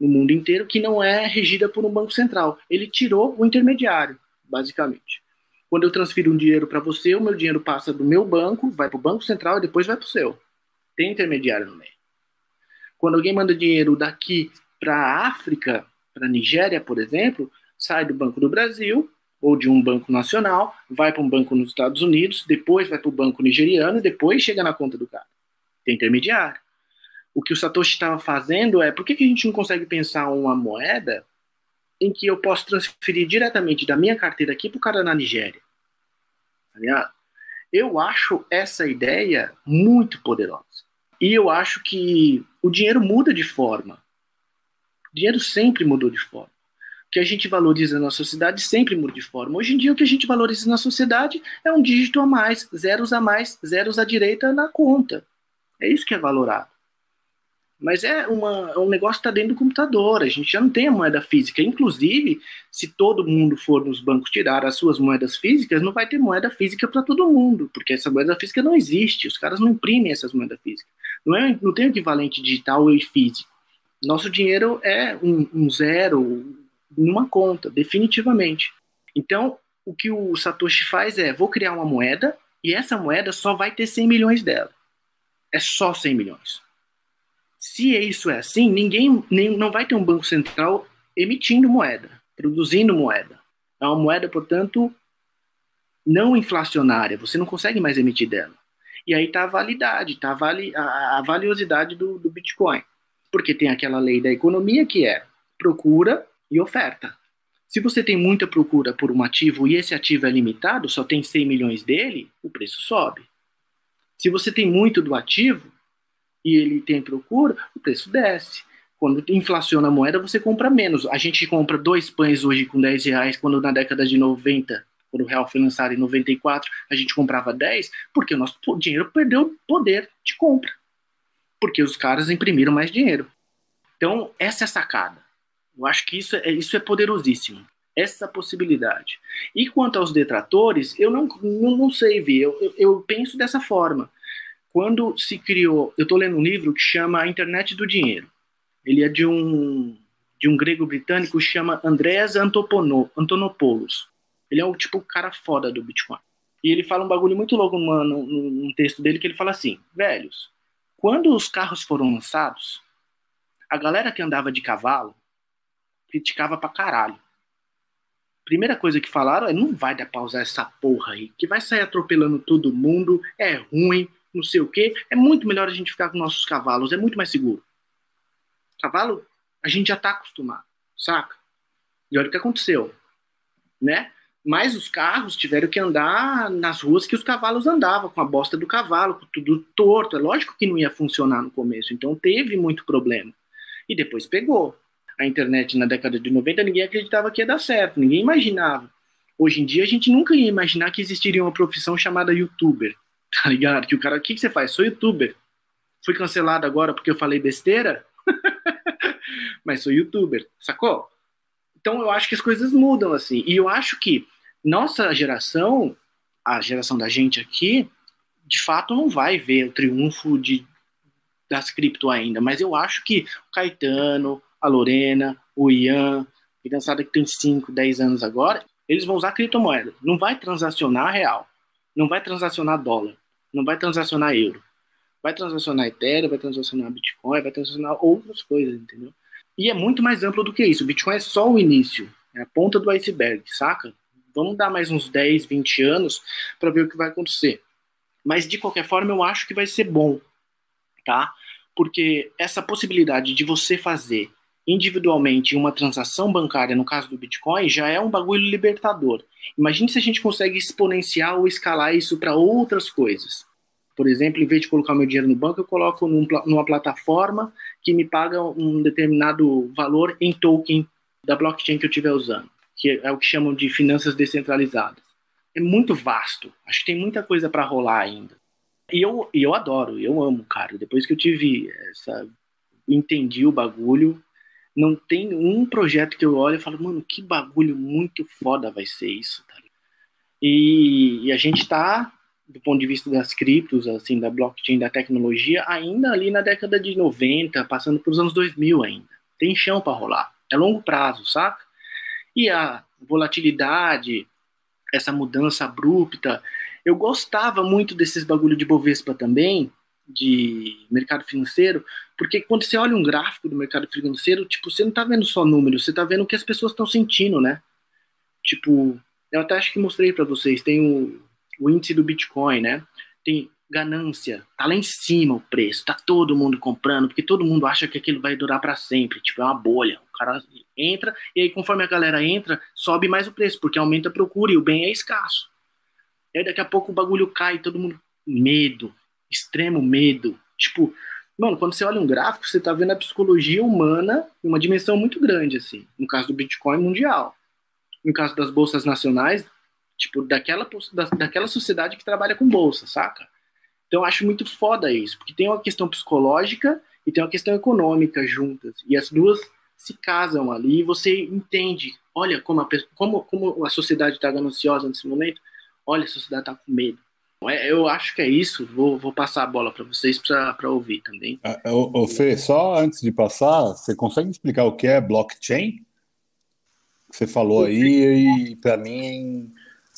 no mundo inteiro, que não é regida por um banco central. Ele tirou o intermediário, basicamente. Quando eu transfiro um dinheiro para você, o meu dinheiro passa do meu banco, vai para o banco central e depois vai para o seu. Tem intermediário no meio. Quando alguém manda dinheiro daqui para a África, para a Nigéria, por exemplo, sai do Banco do Brasil ou de um banco nacional, vai para um banco nos Estados Unidos, depois vai para o banco nigeriano e depois chega na conta do cara. Tem intermediário. O que o Satoshi estava fazendo é por que, que a gente não consegue pensar uma moeda em que eu posso transferir diretamente da minha carteira aqui para o cara na Nigéria? Tá eu acho essa ideia muito poderosa. E eu acho que o dinheiro muda de forma. O dinheiro sempre mudou de forma. O que a gente valoriza na sociedade sempre muda de forma. Hoje em dia, o que a gente valoriza na sociedade é um dígito a mais, zeros a mais, zeros à direita na conta. É isso que é valorado. Mas é, uma, é um negócio que está dentro do computador. A gente já não tem a moeda física. Inclusive, se todo mundo for nos bancos tirar as suas moedas físicas, não vai ter moeda física para todo mundo, porque essa moeda física não existe. Os caras não imprimem essas moedas físicas. Não, é, não tem equivalente digital e físico. Nosso dinheiro é um, um zero numa conta, definitivamente. Então, o que o Satoshi faz é: vou criar uma moeda e essa moeda só vai ter 100 milhões dela. É só 100 milhões. Se isso é assim, ninguém nem, não vai ter um banco central emitindo moeda, produzindo moeda. É uma moeda, portanto, não inflacionária. Você não consegue mais emitir dela. E aí está a validade, está a, a valiosidade do, do Bitcoin. Porque tem aquela lei da economia que é procura e oferta. Se você tem muita procura por um ativo e esse ativo é limitado, só tem 100 milhões dele, o preço sobe. Se você tem muito do ativo e ele tem procura, o preço desce. Quando inflaciona a moeda, você compra menos. A gente compra dois pães hoje com 10 reais, quando na década de 90, quando o real foi lançado em 94, a gente comprava 10, porque o nosso dinheiro perdeu poder de compra. Porque os caras imprimiram mais dinheiro. Então, essa é a sacada. Eu acho que isso é, isso é poderosíssimo. Essa possibilidade. E quanto aos detratores, eu não, não, não sei, Vi. Eu, eu, eu penso dessa forma. Quando se criou. Eu estou lendo um livro que chama A Internet do Dinheiro. Ele é de um, de um grego britânico chama Andreas Antonopoulos. Ele é o tipo cara foda do Bitcoin. E ele fala um bagulho muito louco numa, num, num texto dele que ele fala assim: velhos, quando os carros foram lançados, a galera que andava de cavalo criticava pra caralho. Primeira coisa que falaram é: não vai dar pra usar essa porra aí, que vai sair atropelando todo mundo, é ruim, não sei o quê. É muito melhor a gente ficar com nossos cavalos, é muito mais seguro. Cavalo, a gente já tá acostumado, saca? E olha o que aconteceu, né? Mas os carros tiveram que andar nas ruas que os cavalos andavam, com a bosta do cavalo, com tudo torto. É lógico que não ia funcionar no começo, então teve muito problema. E depois pegou a internet na década de 90, ninguém acreditava que ia dar certo, ninguém imaginava. Hoje em dia, a gente nunca ia imaginar que existiria uma profissão chamada youtuber, tá ligado? Que o cara, o que, que você faz? Sou youtuber. Fui cancelado agora porque eu falei besteira? Mas sou youtuber, sacou? Então eu acho que as coisas mudam assim. E eu acho que nossa geração, a geração da gente aqui, de fato não vai ver o triunfo de, das cripto ainda. Mas eu acho que o Caetano, a Lorena, o Ian, criançada que tem 5, 10 anos agora, eles vão usar criptomoeda. Não vai transacionar real. Não vai transacionar dólar. Não vai transacionar euro. Vai transacionar Ethereum, vai transacionar Bitcoin, vai transacionar outras coisas, entendeu? E é muito mais amplo do que isso. O Bitcoin é só o início. É a ponta do iceberg, saca? Vamos dar mais uns 10, 20 anos para ver o que vai acontecer. Mas de qualquer forma, eu acho que vai ser bom, tá? Porque essa possibilidade de você fazer individualmente uma transação bancária, no caso do Bitcoin, já é um bagulho libertador. Imagine se a gente consegue exponenciar ou escalar isso para outras coisas. Por exemplo, em vez de colocar meu dinheiro no banco, eu coloco num, numa plataforma que me paga um determinado valor em token da blockchain que eu estiver usando, que é o que chamam de finanças descentralizadas. É muito vasto. Acho que tem muita coisa para rolar ainda. E eu, e eu adoro, eu amo, cara. Depois que eu tive essa. Entendi o bagulho, não tem um projeto que eu olho e falo, mano, que bagulho muito foda vai ser isso, tá e, e, a gente tá, do ponto de vista das criptos, assim, da blockchain, da tecnologia, ainda ali na década de 90, passando para os anos 2000 ainda. Tem chão para rolar. É longo prazo, saca? E a volatilidade, essa mudança abrupta. Eu gostava muito desses bagulho de Bovespa também, de mercado financeiro, porque quando você olha um gráfico do mercado financeiro, tipo, você não está vendo só números, você está vendo o que as pessoas estão sentindo, né? Tipo, eu até acho que mostrei para vocês, tem o, o, índice do Bitcoin, né? Tem ganância, tá lá em cima o preço, tá todo mundo comprando, porque todo mundo acha que aquilo vai durar para sempre, tipo, é uma bolha. O cara entra e aí conforme a galera entra, sobe mais o preço, porque aumenta a procura e o bem é escasso. E aí daqui a pouco o bagulho cai, todo mundo medo, extremo medo. Tipo, mano, quando você olha um gráfico, você tá vendo a psicologia humana em uma dimensão muito grande, assim. No caso do Bitcoin mundial. No caso das bolsas nacionais, tipo, daquela, da, daquela sociedade que trabalha com bolsa, saca? Então eu acho muito foda isso, porque tem uma questão psicológica e tem uma questão econômica juntas. E as duas se casam ali e você entende, olha como a, como, como a sociedade está gananciosa nesse momento, olha, a sociedade está com medo. É, eu acho que é isso. Vou, vou passar a bola para vocês para ouvir também. Ah, ô, ô, Fê, só antes de passar, você consegue explicar o que é blockchain? Você falou aí e para mim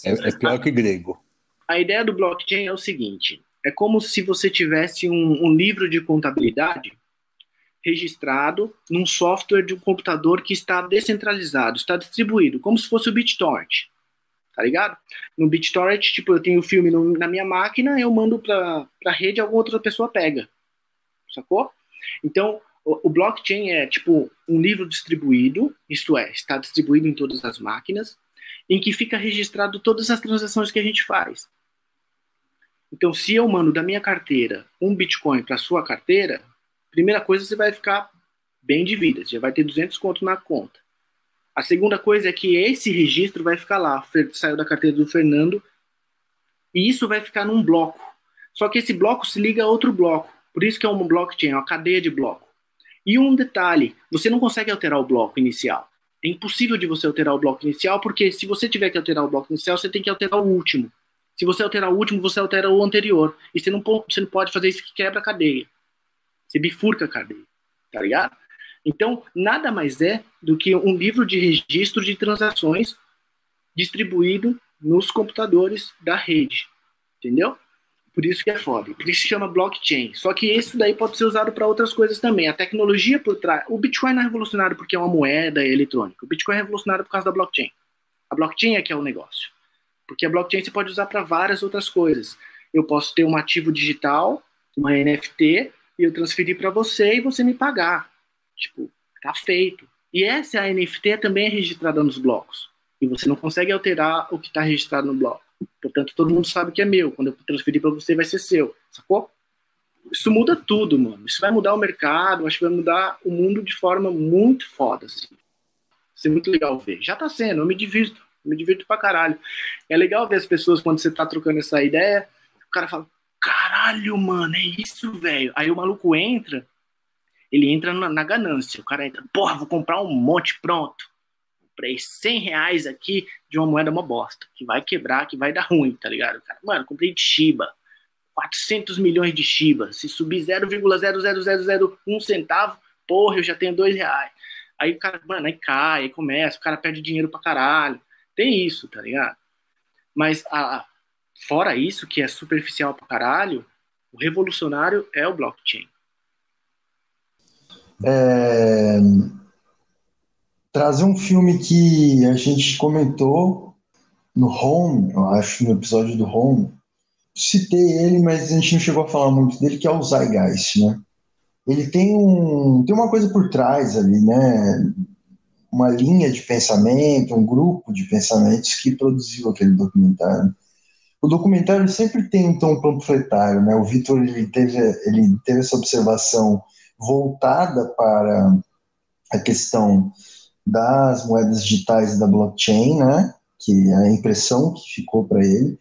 é, é, pior que grego. A ideia do blockchain é o seguinte: é como se você tivesse um, um livro de contabilidade registrado num software de um computador que está descentralizado, está distribuído, como se fosse o BitTorrent. Tá ligado? No BitTorrent, tipo, eu tenho o filme no, na minha máquina, eu mando para a rede, alguma outra pessoa pega. Sacou? Então, o, o blockchain é tipo um livro distribuído, isto é, está distribuído em todas as máquinas, em que fica registrado todas as transações que a gente faz. Então, se eu mando da minha carteira um Bitcoin para sua carteira, primeira coisa você vai ficar bem de vida, você já vai ter 200 conto na conta. A segunda coisa é que esse registro vai ficar lá, saiu da carteira do Fernando, e isso vai ficar num bloco. Só que esse bloco se liga a outro bloco. Por isso que é uma blockchain, é uma cadeia de bloco. E um detalhe, você não consegue alterar o bloco inicial. É impossível de você alterar o bloco inicial, porque se você tiver que alterar o bloco inicial, você tem que alterar o último. Se você alterar o último, você altera o anterior. E você não, você não pode fazer isso que quebra a cadeia. Você bifurca a cadeia. Tá ligado? Então, nada mais é do que um livro de registro de transações distribuído nos computadores da rede. Entendeu? Por isso que é foda. Por isso se chama blockchain. Só que isso daí pode ser usado para outras coisas também. A tecnologia por trás. O Bitcoin não é revolucionário porque é uma moeda eletrônica. O Bitcoin é revolucionário por causa da blockchain. A blockchain é que é o negócio. Porque a blockchain você pode usar para várias outras coisas. Eu posso ter um ativo digital, uma NFT, e eu transferir para você e você me pagar. Tipo, tá feito. E essa NFT também é registrada nos blocos. E você não consegue alterar o que está registrado no bloco. Portanto, todo mundo sabe que é meu. Quando eu transferir para você, vai ser seu. Sacou? Isso muda tudo, mano. Isso vai mudar o mercado, acho que vai mudar o mundo de forma muito foda, assim. Vai ser muito legal ver. Já tá sendo, eu me divirto. Eu me divirto pra caralho. É legal ver as pessoas quando você tá trocando essa ideia, o cara fala, caralho, mano, é isso, velho. Aí o maluco entra, ele entra na, na ganância. O cara entra, porra, vou comprar um monte pronto comprei 100 reais aqui de uma moeda uma bosta, que vai quebrar, que vai dar ruim, tá ligado? Cara, mano, comprei de Shiba, 400 milhões de Shiba, se subir 0,00001 centavo, porra, eu já tenho 2 reais. Aí o cara, mano, aí cai, aí começa, o cara perde dinheiro pra caralho. Tem isso, tá ligado? Mas a, fora isso, que é superficial pra caralho, o revolucionário é o blockchain. É, trazer um filme que a gente comentou no Home, eu acho, no episódio do Home. Citei ele, mas a gente não chegou a falar muito dele, que é o Zeitgeist, né? Ele tem, um, tem uma coisa por trás ali, né? Uma linha de pensamento, um grupo de pensamentos que produziu aquele documentário. O documentário sempre tem um tom panfletário, né? O Vitor ele teve, ele teve essa observação voltada para a questão das moedas digitais da blockchain, né? Que é a impressão que ficou para ele.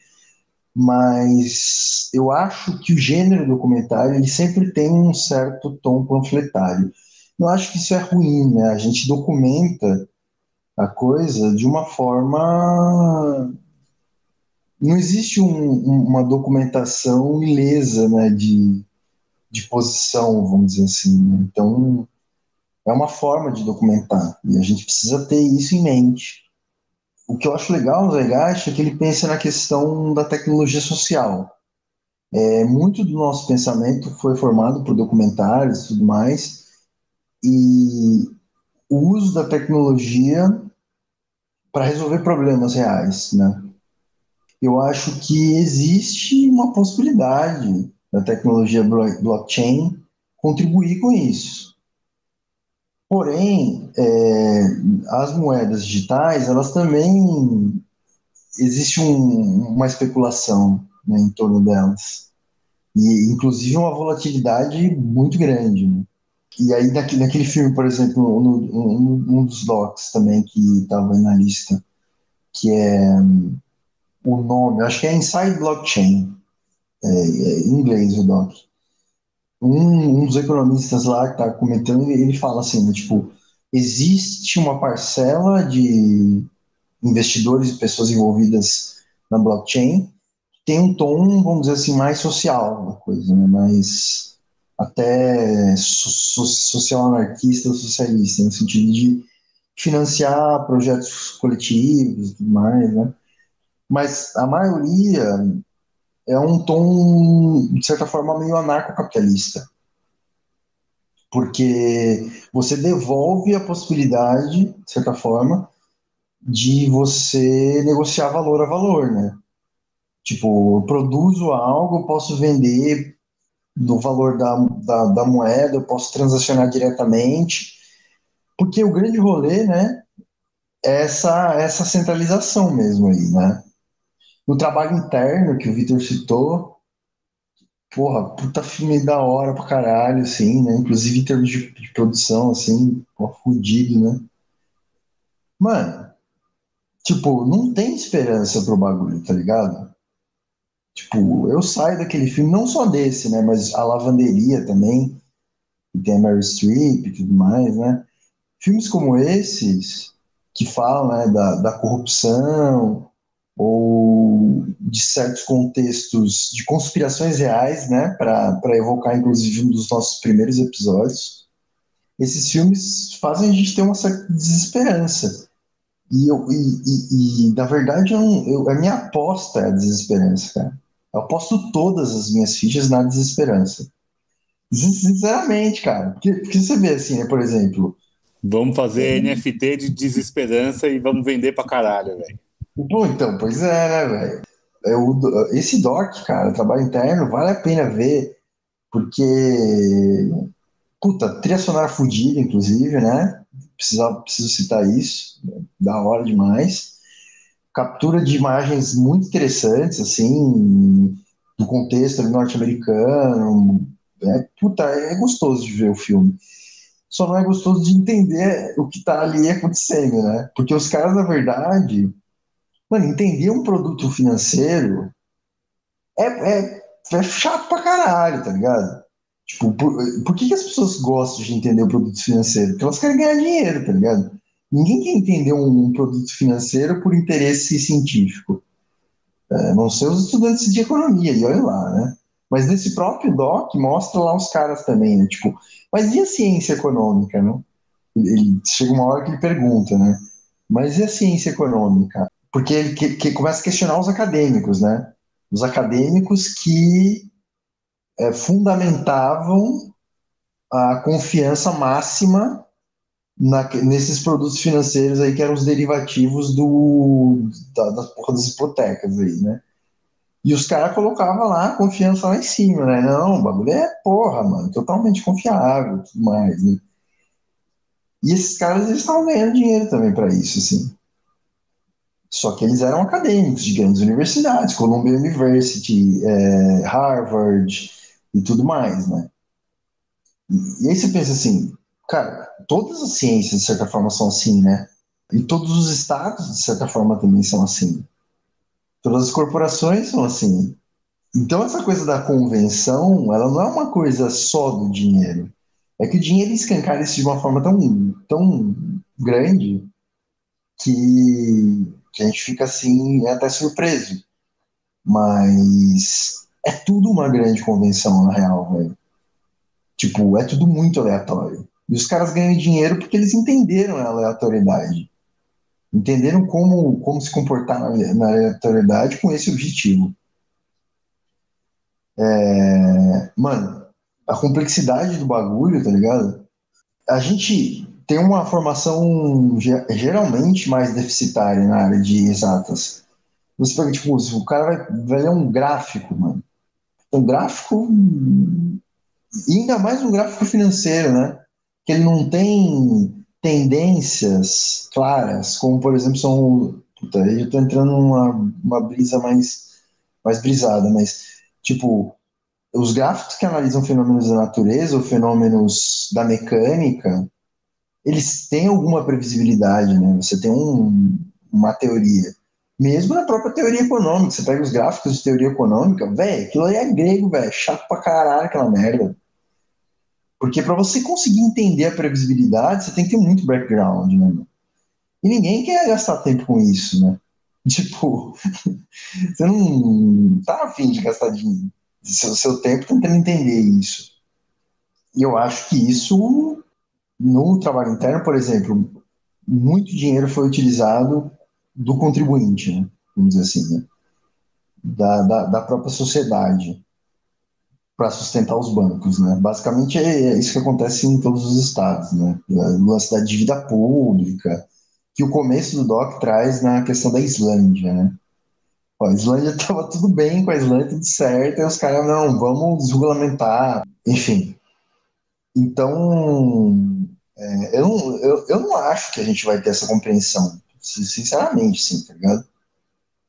Mas eu acho que o gênero documentário ele sempre tem um certo tom panfletário. Eu acho que isso é ruim, né? A gente documenta a coisa de uma forma não existe um, uma documentação ilesa né, de, de posição, vamos dizer assim. Né? Então, é uma forma de documentar e a gente precisa ter isso em mente. O que eu acho legal no Zegashi é que ele pensa na questão da tecnologia social. É, muito do nosso pensamento foi formado por documentários e tudo mais, e o uso da tecnologia para resolver problemas reais, né? Eu acho que existe uma possibilidade da tecnologia blockchain contribuir com isso. Porém, é, as moedas digitais, elas também existe um, uma especulação né, em torno delas e inclusive uma volatilidade muito grande. Né? E aí naquele, naquele filme, por exemplo, um, um dos docs também que estava na lista, que é o nome, acho que é Inside Blockchain, é, é em inglês o doc um, um dos economistas lá que está comentando, ele fala assim, né, tipo, existe uma parcela de investidores e pessoas envolvidas na blockchain que tem um tom, vamos dizer assim, mais social da coisa, né, mais até so, social anarquista socialista, no sentido de financiar projetos coletivos e tudo mais, né? Mas a maioria é um tom, de certa forma, meio anarcocapitalista. porque você devolve a possibilidade, de certa forma, de você negociar valor a valor, né? Tipo, eu produzo algo, eu posso vender no valor da, da, da moeda, eu posso transacionar diretamente, porque o grande rolê, né, é essa, essa centralização mesmo aí, né? No trabalho interno que o Vitor citou, porra, puta filme da hora pra caralho, assim, né? Inclusive em termos de, de produção, assim, pô, fudido, né? Mano, tipo, não tem esperança pro bagulho, tá ligado? Tipo, eu saio daquele filme, não só desse, né? Mas a lavanderia também, que tem a Mary Streep e tudo mais, né? Filmes como esses, que falam né, da, da corrupção, ou de certos contextos de conspirações reais, né, para evocar inclusive um dos nossos primeiros episódios. Esses filmes fazem a gente ter uma certa desesperança. E, eu, e, e, e na verdade, eu, eu, a minha aposta é a desesperança, cara. Eu aposto todas as minhas fichas na desesperança. Sinceramente, cara. Porque, porque você vê assim, né, por exemplo. Vamos fazer é, NFT de desesperança e vamos vender pra caralho, velho. Bom, então, pois é, né, velho? É, esse doc, cara, trabalho interno, vale a pena ver, porque. Puta, trilha sonora fodida, inclusive, né? Precisa, preciso citar isso, da hora demais. Captura de imagens muito interessantes, assim, do contexto norte-americano. É, puta, é gostoso de ver o filme. Só não é gostoso de entender o que tá ali acontecendo, né? Porque os caras, na verdade, Mano, entender um produto financeiro é, é, é chato pra caralho, tá ligado? Tipo, por, por que, que as pessoas gostam de entender o produto financeiro? Porque elas querem ganhar dinheiro, tá ligado? Ninguém quer entender um, um produto financeiro por interesse científico. É, não sei os estudantes de economia, e olha lá, né? Mas nesse próprio doc mostra lá os caras também, né? Tipo, mas e a ciência econômica, né? Ele, ele, chega uma hora que ele pergunta, né? Mas e a ciência econômica? Porque ele que, que começa a questionar os acadêmicos, né? Os acadêmicos que é, fundamentavam a confiança máxima na, nesses produtos financeiros aí que eram os derivativos do, da, das, porra, das hipotecas aí, né? E os caras colocavam lá a confiança lá em cima, né? Não, o bagulho é porra, mano, totalmente confiável tudo mais, né? E esses caras, eles estavam ganhando dinheiro também para isso, assim. Só que eles eram acadêmicos de grandes universidades, Columbia University, é, Harvard e tudo mais, né? E, e aí você pensa assim, cara, todas as ciências de certa forma são assim, né? E todos os estados de certa forma também são assim. Todas as corporações são assim. Então essa coisa da convenção, ela não é uma coisa só do dinheiro. É que o dinheiro escancara isso de uma forma tão, tão grande que que a gente fica assim, é até surpreso. Mas é tudo uma grande convenção, na real, velho. Tipo, é tudo muito aleatório. E os caras ganham dinheiro porque eles entenderam a aleatoriedade. Entenderam como, como se comportar na, na aleatoriedade com esse objetivo. É, mano, a complexidade do bagulho, tá ligado? A gente tem uma formação geralmente mais deficitária na área de exatas. Você pega, tipo, o cara vai, vai ler um gráfico, mano. Um gráfico, ainda mais um gráfico financeiro, né? Que ele não tem tendências claras, como, por exemplo, são. Puta, eu tô entrando numa uma brisa mais, mais brisada, mas, tipo, os gráficos que analisam fenômenos da natureza ou fenômenos da mecânica, eles têm alguma previsibilidade, né? Você tem um, uma teoria. Mesmo na própria teoria econômica, você pega os gráficos de teoria econômica, velho, aquilo aí é grego, velho, chato pra caralho aquela merda. Porque para você conseguir entender a previsibilidade, você tem que ter muito background, né? E ninguém quer gastar tempo com isso, né? Tipo, você não tá afim de gastar dinheiro, seu, seu tempo tentando entender isso. E eu acho que isso no trabalho interno, por exemplo, muito dinheiro foi utilizado do contribuinte, né? vamos dizer assim, né? da, da, da, própria sociedade, para sustentar os bancos, né? Basicamente é, é isso que acontece em todos os estados, né? Na cidade de dívida pública, que o começo do doc traz na questão da Islândia, né? Ó, a Islândia estava tudo bem com a Islândia, tudo certo, e os caras, não, vamos desregulamentar, enfim. Então, é, eu, não, eu, eu não acho que a gente vai ter essa compreensão, sinceramente, sim, tá ligado?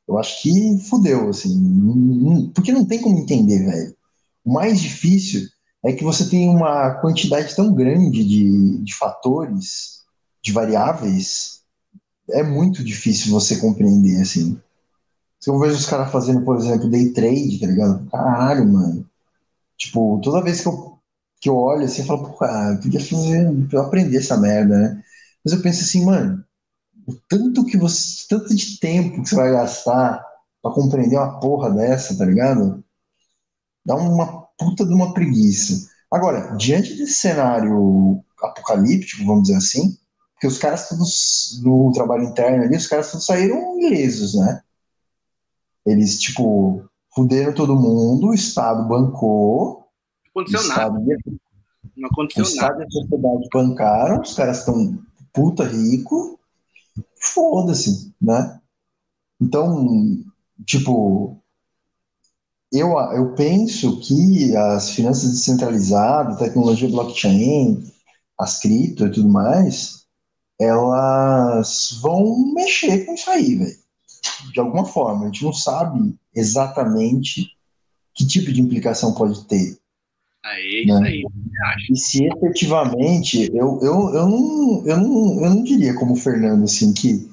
Eu acho que fudeu, assim, porque não tem como entender, velho. O mais difícil é que você tem uma quantidade tão grande de, de fatores, de variáveis, é muito difícil você compreender, assim. Se eu vejo os caras fazendo, por exemplo, day trade, tá ligado? Caralho, mano. Tipo, toda vez que eu, que eu olho assim, eu falo, ah, eu podia fazer, eu aprender essa merda, né? Mas eu penso assim, mano, o tanto que você, tanto de tempo que você vai gastar para compreender uma porra dessa, tá ligado? Dá uma puta de uma preguiça. Agora, diante desse cenário apocalíptico, vamos dizer assim, porque os caras todos no trabalho interno ali, os caras todos saíram ilesos, né? Eles, tipo, fuderam todo mundo, o Estado bancou. Não aconteceu nada. Não aconteceu nada. e a sociedade bancaram, os caras estão puta rico, foda-se, né? Então, tipo, eu, eu penso que as finanças descentralizadas, tecnologia blockchain, as cripto e tudo mais, elas vão mexer com isso aí, velho. De alguma forma. A gente não sabe exatamente que tipo de implicação pode ter. Aí, né? isso aí. E se efetivamente, eu, eu, eu, não, eu, não, eu não diria como o Fernando, assim, que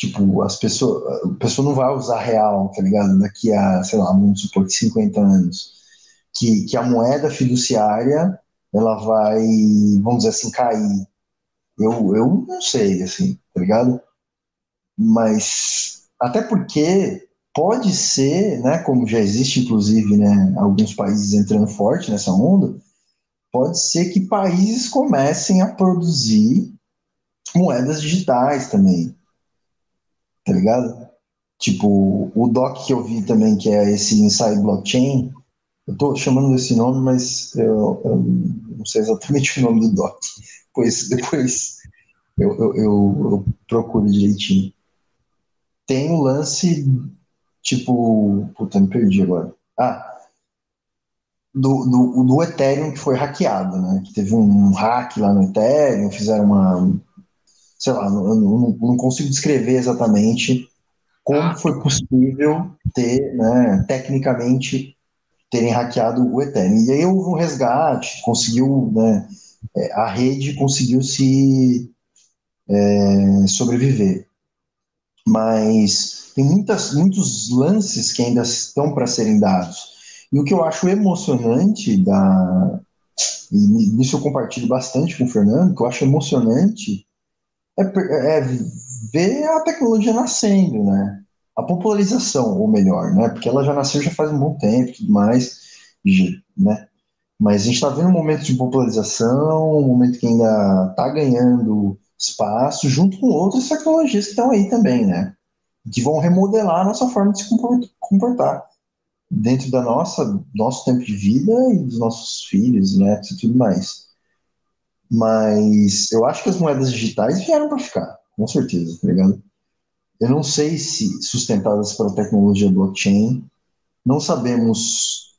tipo, as pessoas, a pessoa não vai usar real, tá ligado? Daqui a, sei lá, vamos supor que 50 anos. Que, que a moeda fiduciária, ela vai, vamos dizer assim, cair. Eu, eu não sei, assim, tá ligado? Mas, até porque pode ser, né, como já existe, inclusive, né, alguns países entrando forte nessa onda, pode ser que países comecem a produzir moedas digitais também, tá ligado? Tipo, o doc que eu vi também, que é esse Inside Blockchain, eu tô chamando desse nome, mas eu, eu não sei exatamente o nome do doc. Depois, depois eu, eu, eu, eu procuro direitinho. Tem o lance, tipo, puta, me perdi agora. Ah, do, do, do Ethereum que foi hackeado, né? Que teve um hack lá no Ethereum, fizeram uma, sei lá, não, não, não consigo descrever exatamente como ah. foi possível ter, né, tecnicamente, terem hackeado o Ethereum. E aí houve um resgate, conseguiu, né, é, a rede conseguiu se é, sobreviver. Mas tem muitas, muitos lances que ainda estão para serem dados. E o que eu acho emocionante da. E nisso eu compartilho bastante com o Fernando, que eu acho emocionante é, é ver a tecnologia nascendo, né? A popularização, ou melhor, né? Porque ela já nasceu já faz um bom tempo e tudo mais, né? Mas a gente está vendo um momento de popularização, um momento que ainda está ganhando espaço, junto com outras tecnologias que estão aí também, né? Que vão remodelar a nossa forma de se comportar dentro da nossa nosso tempo de vida e dos nossos filhos, netos e tudo mais. Mas eu acho que as moedas digitais vieram para ficar, com certeza, tá ligado? Eu não sei se sustentadas pela tecnologia blockchain, não sabemos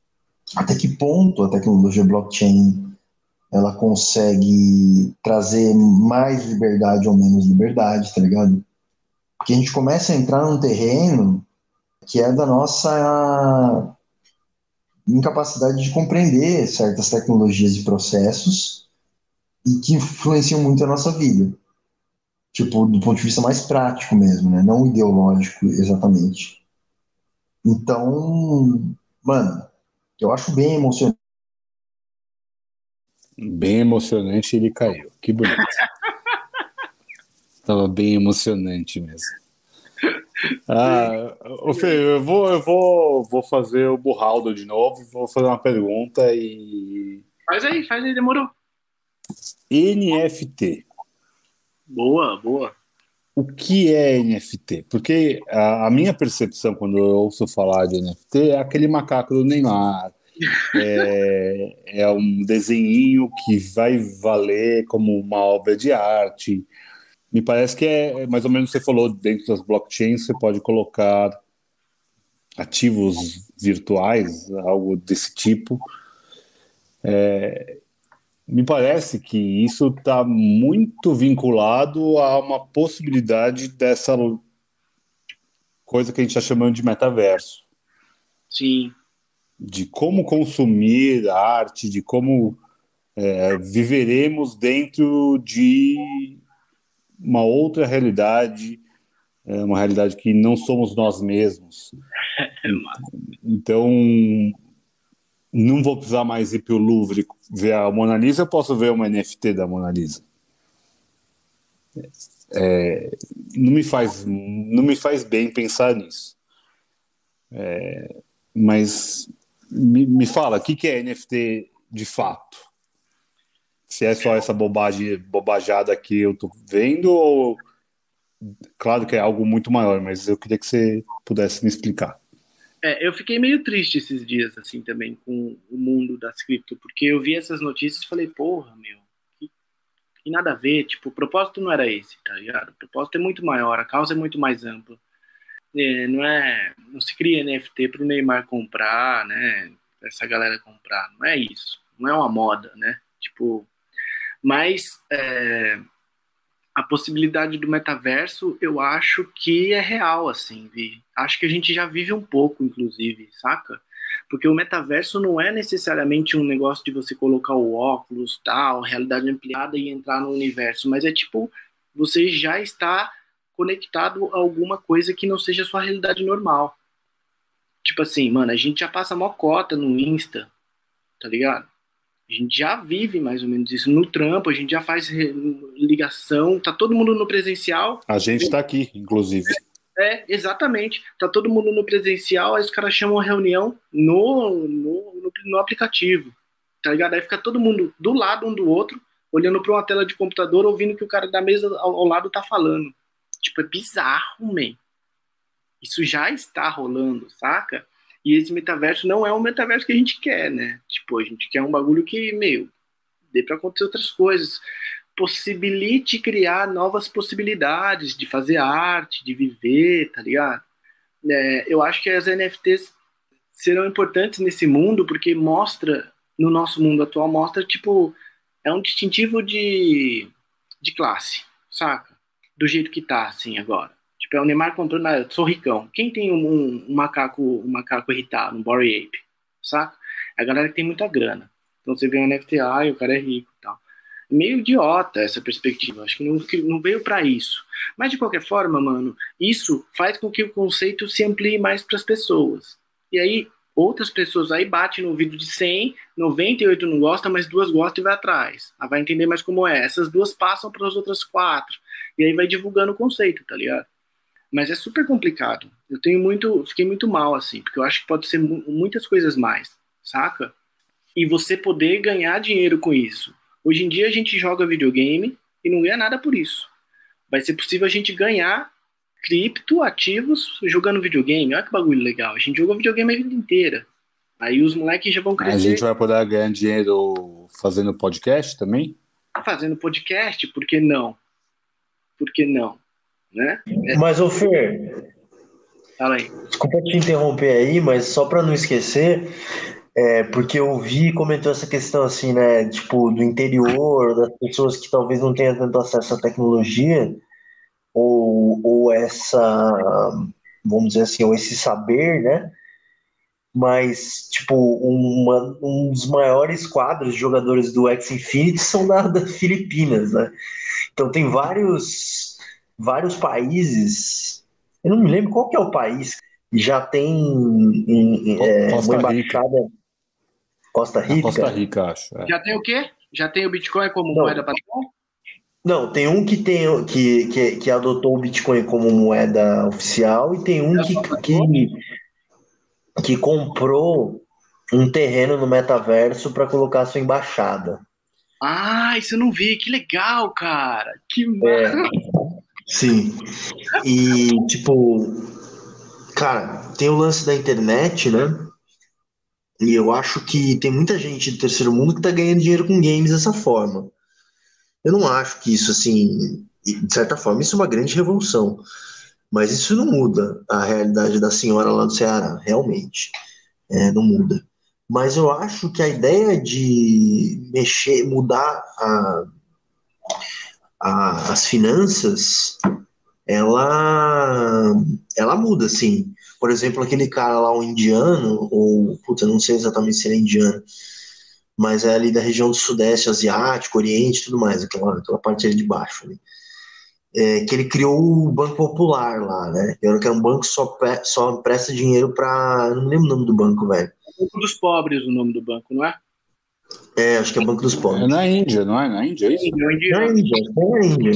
até que ponto a tecnologia blockchain ela consegue trazer mais liberdade ou menos liberdade, tá ligado? Porque a gente começa a entrar num terreno que é da nossa incapacidade de compreender certas tecnologias e processos e que influenciam muito a nossa vida. Tipo, do ponto de vista mais prático mesmo, né? Não ideológico exatamente. Então, mano, eu acho bem emocionante. Bem emocionante ele caiu. Que bonito. Tava bem emocionante mesmo. Ah, ô Fê, eu vou, eu vou, vou fazer o burraldo de novo, vou fazer uma pergunta e. Faz aí, faz aí, demorou. NFT. Boa, boa. O que é NFT? Porque a, a, minha percepção quando eu ouço falar de NFT é aquele macaco do Neymar, é, é um desenho que vai valer como uma obra de arte. Me parece que é mais ou menos você falou, dentro das blockchains você pode colocar ativos virtuais, algo desse tipo. É, me parece que isso está muito vinculado a uma possibilidade dessa coisa que a gente está chamando de metaverso. Sim. De como consumir arte, de como é, viveremos dentro de uma outra realidade, é, uma realidade que não somos nós mesmos. Então, não vou precisar mais ir para o Louvre ver a Mona Lisa, eu posso ver uma NFT da Mona Lisa. É, não me faz não me faz bem pensar nisso. É, mas me, me fala, o que, que é NFT de fato? Se é só essa bobagem, bobajada que eu tô vendo, ou claro que é algo muito maior, mas eu queria que você pudesse me explicar. É, eu fiquei meio triste esses dias, assim, também, com o mundo das cripto, porque eu vi essas notícias e falei, porra, meu, que, que, nada a ver, tipo, o propósito não era esse, tá ligado? O propósito é muito maior, a causa é muito mais ampla. É, não é, não se cria NFT para o Neymar comprar, né, essa galera comprar, não é isso, não é uma moda, né, tipo, mas é, a possibilidade do metaverso, eu acho que é real, assim, Vi. Acho que a gente já vive um pouco, inclusive, saca? Porque o metaverso não é necessariamente um negócio de você colocar o óculos, tal, realidade ampliada e entrar no universo, mas é tipo, você já está conectado a alguma coisa que não seja a sua realidade normal. Tipo assim, mano, a gente já passa mó cota no Insta, tá ligado? A gente já vive mais ou menos isso no trampo, a gente já faz ligação, tá todo mundo no presencial. A gente está aqui, inclusive. É, exatamente. Tá todo mundo no presencial, aí os caras chamam a reunião no, no, no, no aplicativo. Tá ligado? Aí fica todo mundo do lado um do outro, olhando para uma tela de computador, ouvindo o que o cara da mesa ao, ao lado tá falando. Tipo, é bizarro, man. Isso já está rolando, saca? E esse metaverso não é um metaverso que a gente quer, né? Tipo, a gente quer um bagulho que, meio, dê para acontecer outras coisas. Possibilite criar novas possibilidades de fazer arte, de viver, tá ligado? É, eu acho que as NFTs serão importantes nesse mundo porque mostra, no nosso mundo atual, mostra, tipo, é um distintivo de, de classe, saca? Do jeito que tá, assim, agora. O Neymar comprando, ah, eu sou ricão. Quem tem um, um, macaco um macaco irritado, um Bory Ape, saca? É a galera que tem muita grana. Então você vê um NFT, ah, o cara é rico e tal. Meio idiota essa perspectiva, acho que não, que não veio para isso. Mas de qualquer forma, mano, isso faz com que o conceito se amplie mais para as pessoas. E aí outras pessoas aí batem no ouvido de 100, 98 não gosta, mas duas gostam e vai atrás. Aí vai entender mais como é. Essas duas passam para as outras quatro. E aí vai divulgando o conceito, tá ligado? Mas é super complicado. Eu tenho muito, fiquei muito mal assim, porque eu acho que pode ser muitas coisas mais, saca? E você poder ganhar dinheiro com isso. Hoje em dia a gente joga videogame e não ganha nada por isso. Vai ser possível a gente ganhar cripto ativos jogando videogame. Olha que bagulho legal. A gente jogou videogame a vida inteira. Aí os moleques já vão crescer. A gente vai poder ganhar dinheiro fazendo podcast também? Fazendo podcast, por que não? Por que não? Né? É... Mas, ô Fer, Fala aí. desculpa te interromper aí, mas só para não esquecer, é, porque eu vi comentou essa questão assim, né, tipo, do interior, das pessoas que talvez não tenham tanto acesso à tecnologia, ou, ou essa, vamos dizer assim, ou esse saber, né, mas, tipo, uma, um dos maiores quadros de jogadores do X Infinity são da, da Filipinas, né, então tem vários vários países, eu não me lembro qual que é o país, já tem em, é, Costa uma embaixada. Costa Rica? Costa Rica, acho. É. Já tem o quê? Já tem o Bitcoin como não. moeda padrão? Não, tem um que tem que, que, que adotou o Bitcoin como moeda oficial e tem um é que, que, que comprou um terreno no metaverso para colocar sua embaixada. Ah, isso eu não vi, que legal, cara. Que é, Sim. E, tipo, cara, tem o lance da internet, né? E eu acho que tem muita gente do terceiro mundo que tá ganhando dinheiro com games dessa forma. Eu não acho que isso, assim, de certa forma, isso é uma grande revolução. Mas isso não muda a realidade da senhora lá do Ceará, realmente. É, não muda. Mas eu acho que a ideia de mexer, mudar a, a, as finanças, ela, ela muda, sim. Por exemplo, aquele cara lá, o indiano, ou, puta, não sei exatamente se ele é indiano, mas é ali da região do Sudeste Asiático, Oriente tudo mais, aquela, aquela parte ali de baixo. Ali. É, que ele criou o Banco Popular lá, né? Que era um banco que só, só presta dinheiro para. Não lembro o nome do banco, velho. Banco dos Pobres, o nome do banco, não é? É, acho que é Banco dos Pobres. É na Índia, não é? Na Índia, é isso? É na Índia, é na Índia.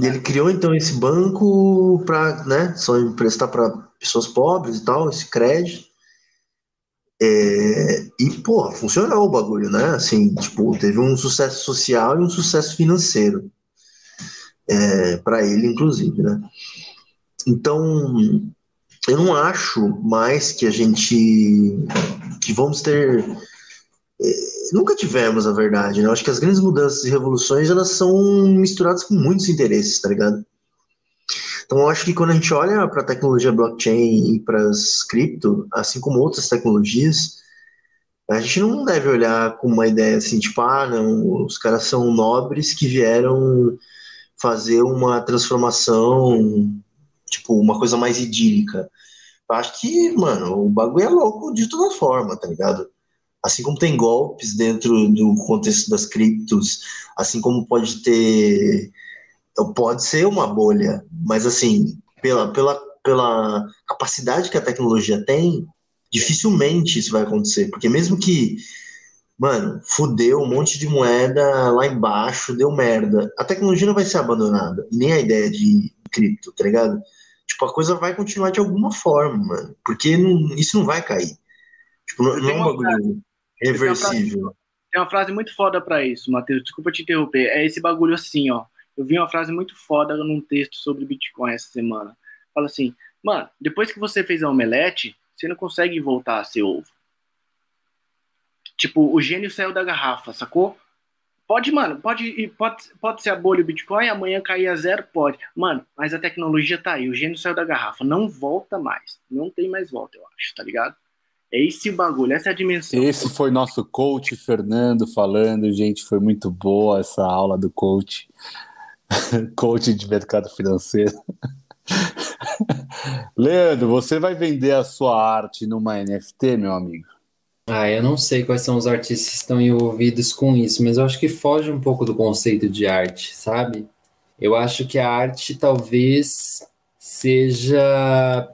E ele criou então esse banco para, né, só emprestar para pessoas pobres e tal, esse crédito. É, e, pô, funcionou o bagulho, né? Assim, tipo, teve um sucesso social e um sucesso financeiro. É, para ele, inclusive, né? Então, eu não acho mais que a gente. que vamos ter. Nunca tivemos, a verdade, né? Eu acho que as grandes mudanças e revoluções elas são misturadas com muitos interesses, tá ligado? Então, eu acho que quando a gente olha para a tecnologia blockchain e para as cripto, assim como outras tecnologias, a gente não deve olhar com uma ideia assim, tipo, ah, não, os caras são nobres que vieram fazer uma transformação, tipo, uma coisa mais idílica. Eu acho que, mano, o bagulho é louco de toda forma, tá ligado? Assim como tem golpes dentro do contexto das criptos, assim como pode ter pode ser uma bolha, mas assim, pela, pela, pela capacidade que a tecnologia tem, dificilmente isso vai acontecer, porque mesmo que, mano, fudeu um monte de moeda lá embaixo, deu merda, a tecnologia não vai ser abandonada, nem a ideia de cripto, tá ligado? Tipo, a coisa vai continuar de alguma forma, mano, porque não, isso não vai cair. Tipo, não, não é um bagulho reversível. Tem uma frase muito foda para isso, Matheus. Desculpa te interromper. É esse bagulho assim, ó. Eu vi uma frase muito foda num texto sobre Bitcoin essa semana. Fala assim, mano, depois que você fez a omelete, você não consegue voltar a ser ovo. Tipo, o gênio saiu da garrafa, sacou? Pode, mano, pode, pode, pode ser a bolha o Bitcoin, amanhã cair a zero, pode. Mano, mas a tecnologia tá aí, o gênio saiu da garrafa, não volta mais. Não tem mais volta, eu acho, tá ligado? É esse o bagulho, essa é a dimensão. Esse foi nosso coach, Fernando, falando. Gente, foi muito boa essa aula do coach. coach de mercado financeiro. Leandro, você vai vender a sua arte numa NFT, meu amigo? Ah, eu não sei quais são os artistas que estão envolvidos com isso, mas eu acho que foge um pouco do conceito de arte, sabe? Eu acho que a arte talvez seja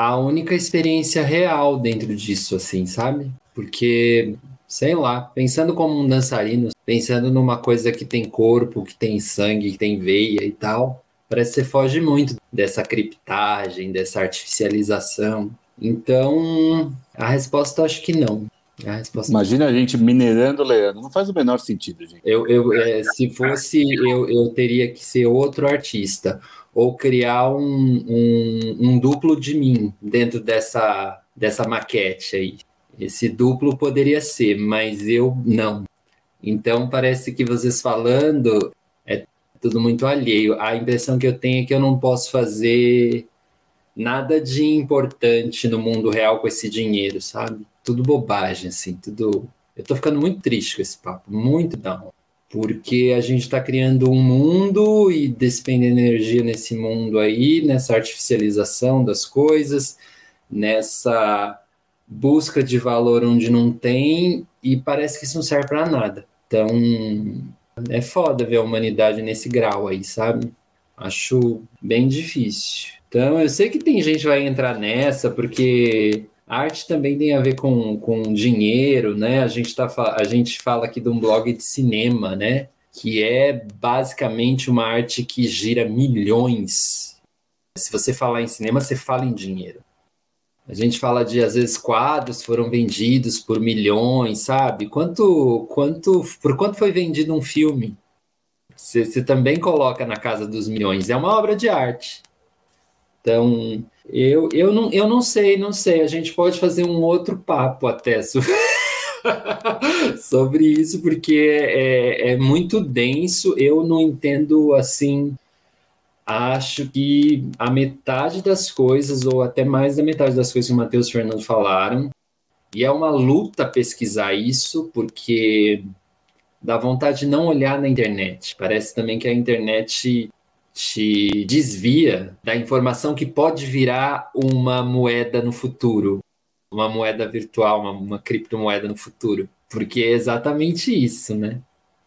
a única experiência real dentro disso, assim, sabe? Porque sei lá, pensando como um dançarino, pensando numa coisa que tem corpo, que tem sangue, que tem veia e tal, parece que você foge muito dessa criptagem, dessa artificialização. Então, a resposta acho que não. A resposta Imagina a gente minerando Leandro, não faz o menor sentido, gente. Eu, eu é, se fosse, eu, eu teria que ser outro artista, ou criar um, um, um duplo de mim dentro dessa, dessa maquete aí. Esse duplo poderia ser, mas eu não. Então parece que vocês falando é tudo muito alheio. A impressão que eu tenho é que eu não posso fazer nada de importante no mundo real com esse dinheiro, sabe? Tudo bobagem, assim, tudo. Eu tô ficando muito triste com esse papo, muito não. Porque a gente está criando um mundo e despendendo energia nesse mundo aí, nessa artificialização das coisas, nessa busca de valor onde não tem e parece que isso não serve para nada. Então, é foda ver a humanidade nesse grau aí, sabe? Acho bem difícil. Então, eu sei que tem gente que vai entrar nessa, porque arte também tem a ver com, com dinheiro, né? A gente, tá, a gente fala aqui de um blog de cinema, né? Que é basicamente uma arte que gira milhões. Se você falar em cinema, você fala em dinheiro. A gente fala de, às vezes, quadros foram vendidos por milhões, sabe? Quanto, quanto, por quanto foi vendido um filme? Você, você também coloca na casa dos milhões. É uma obra de arte. Então, eu, eu, não, eu não sei, não sei. A gente pode fazer um outro papo até sobre, sobre isso, porque é, é muito denso. Eu não entendo assim. Acho que a metade das coisas, ou até mais da metade das coisas que o Matheus e o Fernando falaram, e é uma luta pesquisar isso, porque dá vontade de não olhar na internet. Parece também que a internet te desvia da informação que pode virar uma moeda no futuro, uma moeda virtual, uma, uma criptomoeda no futuro, porque é exatamente isso, né?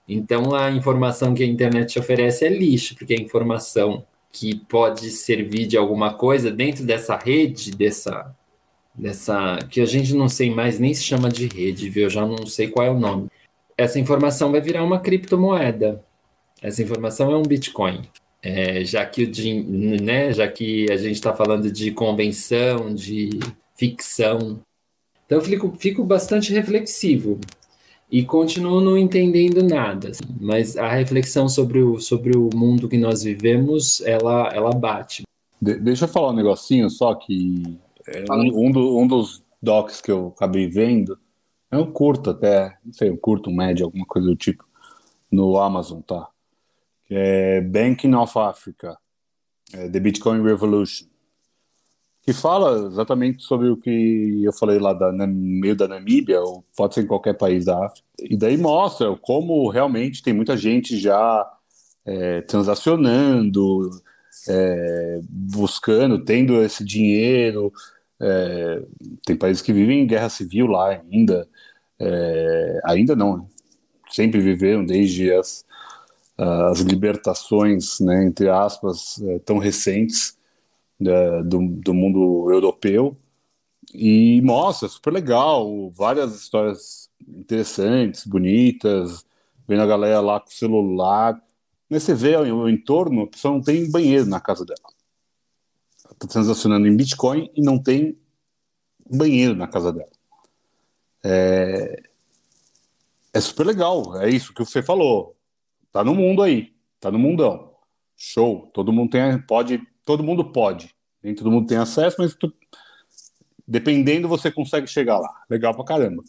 Então a informação que a internet oferece é lixo, porque a informação que pode servir de alguma coisa dentro dessa rede, dessa dessa que a gente não sei mais nem se chama de rede, viu? Eu já não sei qual é o nome. Essa informação vai virar uma criptomoeda. Essa informação é um Bitcoin. É, já que o né, já que a gente está falando de convenção, de ficção, então eu fico, fico bastante reflexivo e continuo não entendendo nada. Assim, mas a reflexão sobre o, sobre o mundo que nós vivemos, ela, ela bate. De, deixa eu falar um negocinho só que é, um, um, do, um, dos docs que eu acabei vendo é um curto até, não sei, um curto, um médio, alguma coisa do tipo, no Amazon, tá? É Banking of Africa, é The Bitcoin Revolution, que fala exatamente sobre o que eu falei lá da, no meio da Namíbia, ou pode ser em qualquer país da África. E daí mostra como realmente tem muita gente já é, transacionando, é, buscando, tendo esse dinheiro. É, tem países que vivem em guerra civil lá ainda. É, ainda não, né? sempre viveram desde as as libertações, né, entre aspas, é, tão recentes do, do mundo europeu e mostra, super legal, várias histórias interessantes, bonitas, vendo a galera lá com o celular. Mas você vê o entorno, a pessoa não tem banheiro na casa dela. Está transacionando em Bitcoin e não tem banheiro na casa dela. É, é super legal, é isso que você falou. Tá no mundo aí, tá no mundão. Show. Todo mundo tem, pode, todo mundo pode. Nem todo mundo tem acesso, mas tu, dependendo você consegue chegar lá. Legal pra caramba.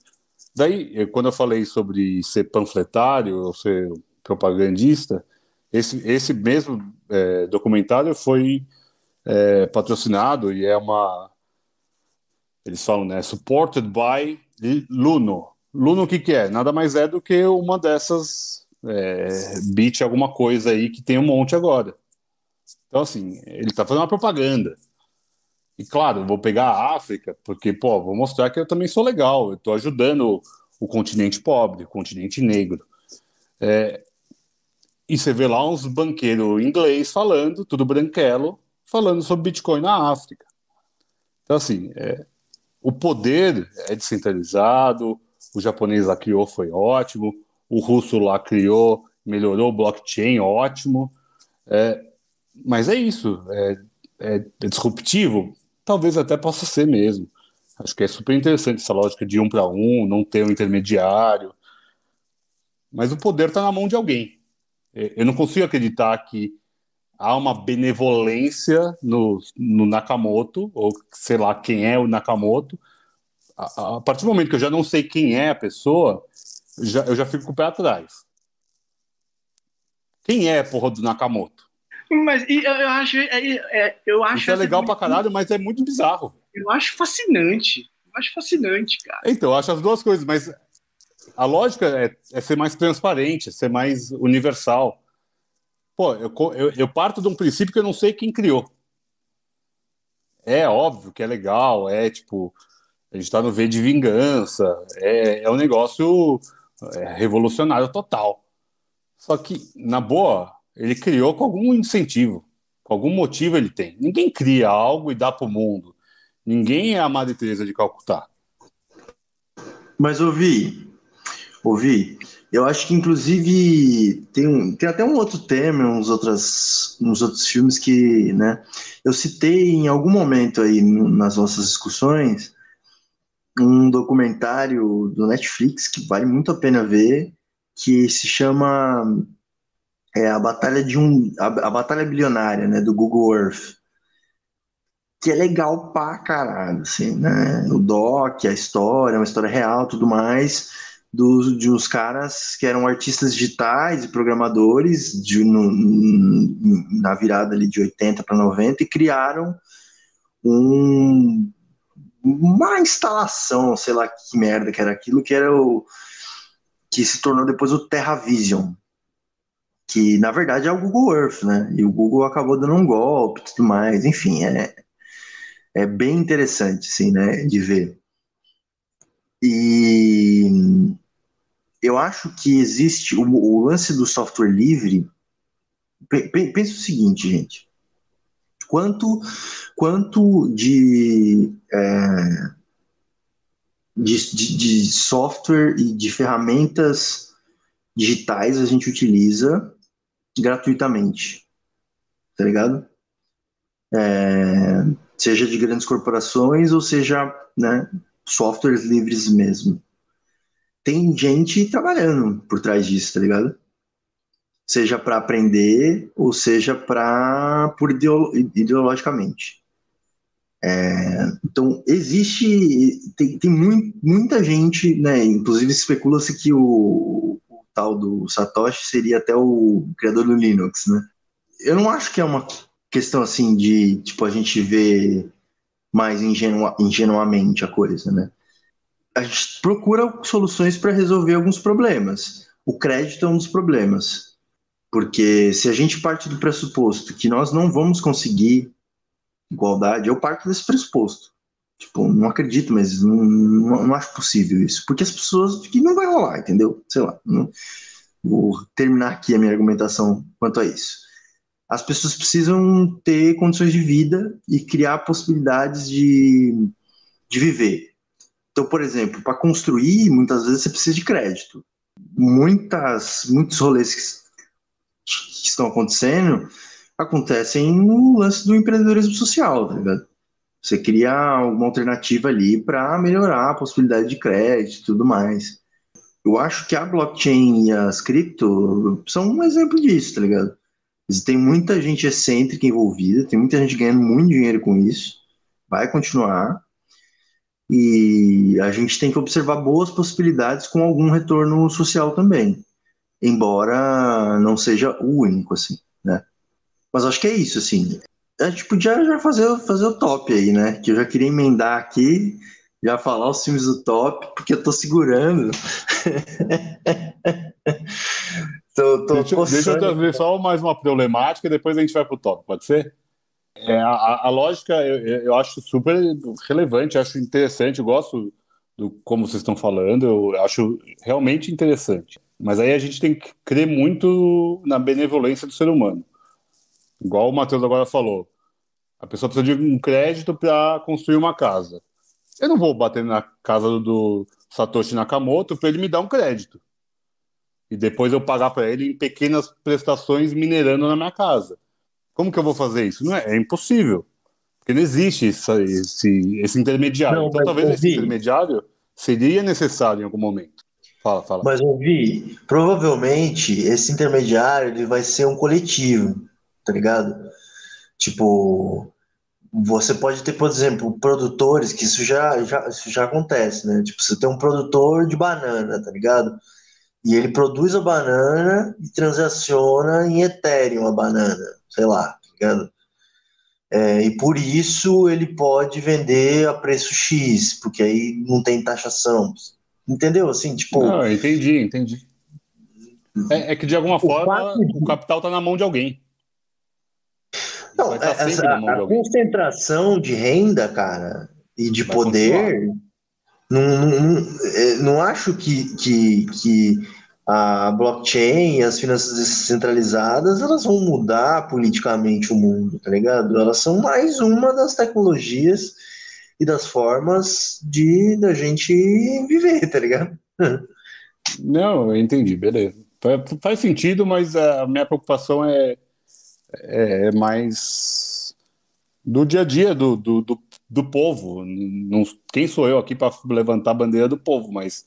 Daí, quando eu falei sobre ser panfletário ou ser propagandista, esse, esse mesmo é, documentário foi é, patrocinado e é uma. Eles falam, né? Supported by Luno. Luno, o que, que é? Nada mais é do que uma dessas é, beat alguma coisa aí que tem um monte agora. Então, assim, ele está fazendo uma propaganda. E claro, vou pegar a África, porque, pô, vou mostrar que eu também sou legal, eu estou ajudando o, continente pobre, o continente negro. É, e você vê lá uns banqueiros inglês falando, tudo branquelo, falando sobre Bitcoin na África. Então, assim, é, o poder é descentralizado, o japonês lá criou, foi ótimo, o russo lá criou, melhorou o blockchain, ótimo. É, mas é isso, é, é, é, disruptivo? Talvez até possa ser mesmo. Acho que é super interessante essa lógica de um para um, não ter um intermediário. Mas o poder está na mão de alguém. É, eu não consigo acreditar que há uma benevolência no, no Nakamoto, ou sei lá quem é o Nakamoto. A, a partir do momento que eu já não sei quem é a pessoa, já, eu já fico com o pé atrás. Quem é, porra, do Nakamoto? Mas eu, eu acho. É, é, eu acho Isso é legal pra caralho, mas é muito bizarro. Eu acho fascinante. Eu acho fascinante, cara. Então, eu acho as duas coisas, mas a lógica é, é ser mais transparente, ser mais universal. Pô, eu, eu, eu, parto de um princípio que eu não sei quem criou. É óbvio que é legal, é tipo, a gente tá no V de vingança, é, é um negócio é revolucionário total. Só que, na boa, ele criou com algum incentivo, com algum motivo ele tem. Ninguém cria algo e dá para o mundo. Ninguém é a Madre Teresa de Calcutá. Mas ouvi, ouvi. Eu acho que inclusive tem, um, tem até um outro tema, uns, outras, uns outros filmes que, né? Eu citei em algum momento aí nas nossas discussões um documentário do Netflix que vale muito a pena ver, que se chama é, a batalha de um a, a batalha bilionária, né, do Google Earth. que é legal pra caralho, assim, né? O doc, a história, uma história real, tudo mais, dos, de uns caras que eram artistas digitais e programadores de, no, na virada ali de 80 para 90 e criaram um, uma instalação, sei lá que merda que era aquilo, que era o que se tornou depois o TerraVision, que na verdade é o Google Earth, né? E o Google acabou dando um golpe e tudo mais, enfim, é, é bem interessante, sim, né, de ver. E eu acho que existe o, o lance do software livre. Pensa o seguinte, gente. Quanto, quanto de, é, de, de, de software e de ferramentas digitais a gente utiliza gratuitamente? Tá ligado? É, seja de grandes corporações ou seja né, softwares livres mesmo. Tem gente trabalhando por trás disso, tá ligado? Seja para aprender ou seja para por ideologicamente. É, então existe tem, tem muito, muita gente, né? Inclusive especula-se que o, o tal do Satoshi seria até o criador do Linux, né? Eu não acho que é uma questão assim de, tipo, a gente vê mais ingenua, ingenuamente a coisa, né? A gente procura soluções para resolver alguns problemas. O crédito é um dos problemas. Porque se a gente parte do pressuposto que nós não vamos conseguir igualdade, eu parto desse pressuposto. Tipo, não acredito, mas não, não, não acho possível isso. Porque as pessoas que não vai rolar, entendeu? Sei lá. Não, vou terminar aqui a minha argumentação quanto a isso as pessoas precisam ter condições de vida e criar possibilidades de, de viver. Então, por exemplo, para construir, muitas vezes você precisa de crédito. Muitas, muitos rolês que, estão acontecendo acontecem no lance do empreendedorismo social, tá ligado? Você cria alguma alternativa ali para melhorar a possibilidade de crédito e tudo mais. Eu acho que a blockchain e as cripto são um exemplo disso, tá ligado? Tem muita gente excêntrica envolvida, tem muita gente ganhando muito dinheiro com isso, vai continuar. E a gente tem que observar boas possibilidades com algum retorno social também, embora não seja o único, assim, né? Mas acho que é isso, assim. A gente podia já fazer, fazer o top aí, né? Que eu já queria emendar aqui, já falar os filmes do top, porque eu tô segurando. Tô, tô deixa, deixa, eu trazer só mais uma problemática e depois a gente vai para o top, pode ser? É, a, a, lógica eu, eu, acho super relevante, acho interessante, eu gosto do como vocês estão falando, eu acho realmente interessante. Mas aí a gente tem que crer muito na benevolência do ser humano. Igual o Matheus agora falou. A pessoa precisa de um crédito para construir uma casa. Eu não vou bater na casa do Satoshi Nakamoto para ele me dar um crédito e depois eu pagar para ele em pequenas prestações minerando na minha casa. Como que eu vou fazer isso? Não é, é impossível. Porque não existe esse, esse, esse intermediário. Não, então talvez esse intermediário seria necessário em algum momento. Fala, fala. Mas ouvi, provavelmente esse intermediário ele vai ser um coletivo, tá ligado? Tipo, você pode ter, por exemplo, produtores, que isso já, já, isso já acontece, né? Tipo, você tem um produtor de banana, tá ligado? E ele produz a banana e transaciona em Ethereum a banana, sei lá, tá ligado? É, e por isso ele pode vender a preço X, porque aí não tem taxação. Entendeu? Assim, tipo. Não, entendi, entendi. É, é que de alguma forma de... o capital está na mão de alguém. Não, tá essa, a, a concentração de renda, cara, e de Vai poder não, não, é, não acho que, que, que a blockchain e as finanças descentralizadas elas vão mudar politicamente o mundo, tá ligado? Elas são mais uma das tecnologias e das formas de da gente viver, tá ligado? Não, eu entendi, beleza. Faz sentido, mas a minha preocupação é, é mais do dia a dia do, do, do, do povo. Não, quem sou eu aqui para levantar a bandeira do povo, mas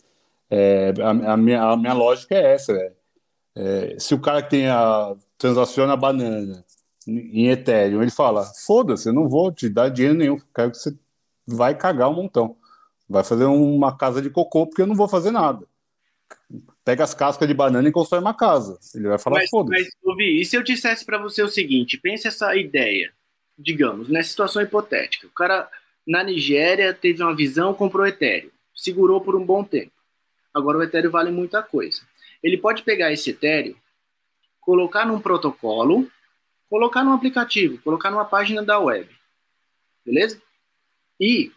é, a, a, minha, a minha lógica é essa. É, é, se o cara que tem a, transaciona a banana em Ethereum. Ele fala: foda-se, eu não vou te dar dinheiro nenhum, quero que você vai cagar um montão. Vai fazer uma casa de cocô, porque eu não vou fazer nada. Pega as cascas de banana e constrói uma casa. Ele vai falar: foda-se. Mas, ouvi, e se eu dissesse para você o seguinte: pense essa ideia, digamos, nessa situação hipotética. O cara na Nigéria teve uma visão, comprou Ethereum, segurou por um bom tempo. Agora o Ethereum vale muita coisa. Ele pode pegar esse Ethereum, colocar num protocolo, colocar num aplicativo, colocar numa página da web. Beleza? E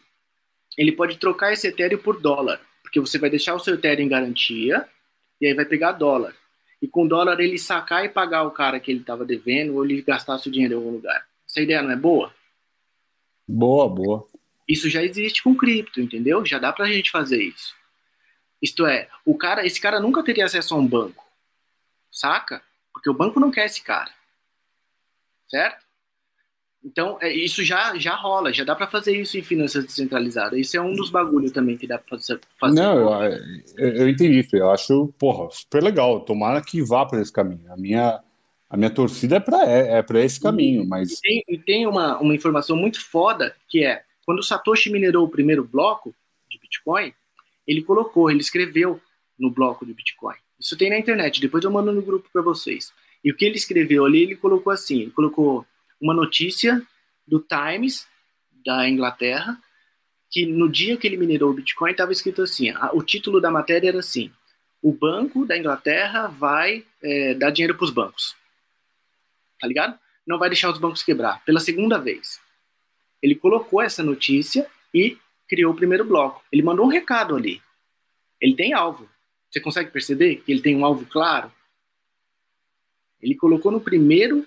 ele pode trocar esse Ethereum por dólar, porque você vai deixar o seu Ethereum em garantia e aí vai pegar dólar. E com dólar ele sacar e pagar o cara que ele estava devendo ou ele gastasse o dinheiro em algum lugar. Essa ideia não é boa? Boa, boa. Isso já existe com cripto, entendeu? Já dá pra gente fazer isso. Isto é, o cara, esse cara nunca teria acesso a um banco. Saca? Porque o banco não quer esse cara. Certo? Então, é, isso já, já rola, já dá para fazer isso em finanças descentralizadas. Isso é um dos bagulhos também que dá para fazer. Não, eu, eu, entendi, eu acho, porra, super legal. Tomara que vá para esse caminho. A minha, a minha torcida é para é, é esse caminho, mas. E tem, e tem uma, uma informação muito foda que é quando o Satoshi minerou o primeiro bloco de Bitcoin, ele colocou, ele escreveu no bloco de Bitcoin. Isso tem na internet, depois eu mando no grupo para vocês. E o que ele escreveu ali, ele colocou assim, ele colocou uma notícia do Times da Inglaterra, que no dia que ele minerou o Bitcoin estava escrito assim, a, o título da matéria era assim, o banco da Inglaterra vai é, dar dinheiro para os bancos. Tá ligado? Não vai deixar os bancos quebrar, pela segunda vez. Ele colocou essa notícia e criou o primeiro bloco. Ele mandou um recado ali. Ele tem alvo. Você consegue perceber que ele tem um alvo claro? Ele colocou no primeiro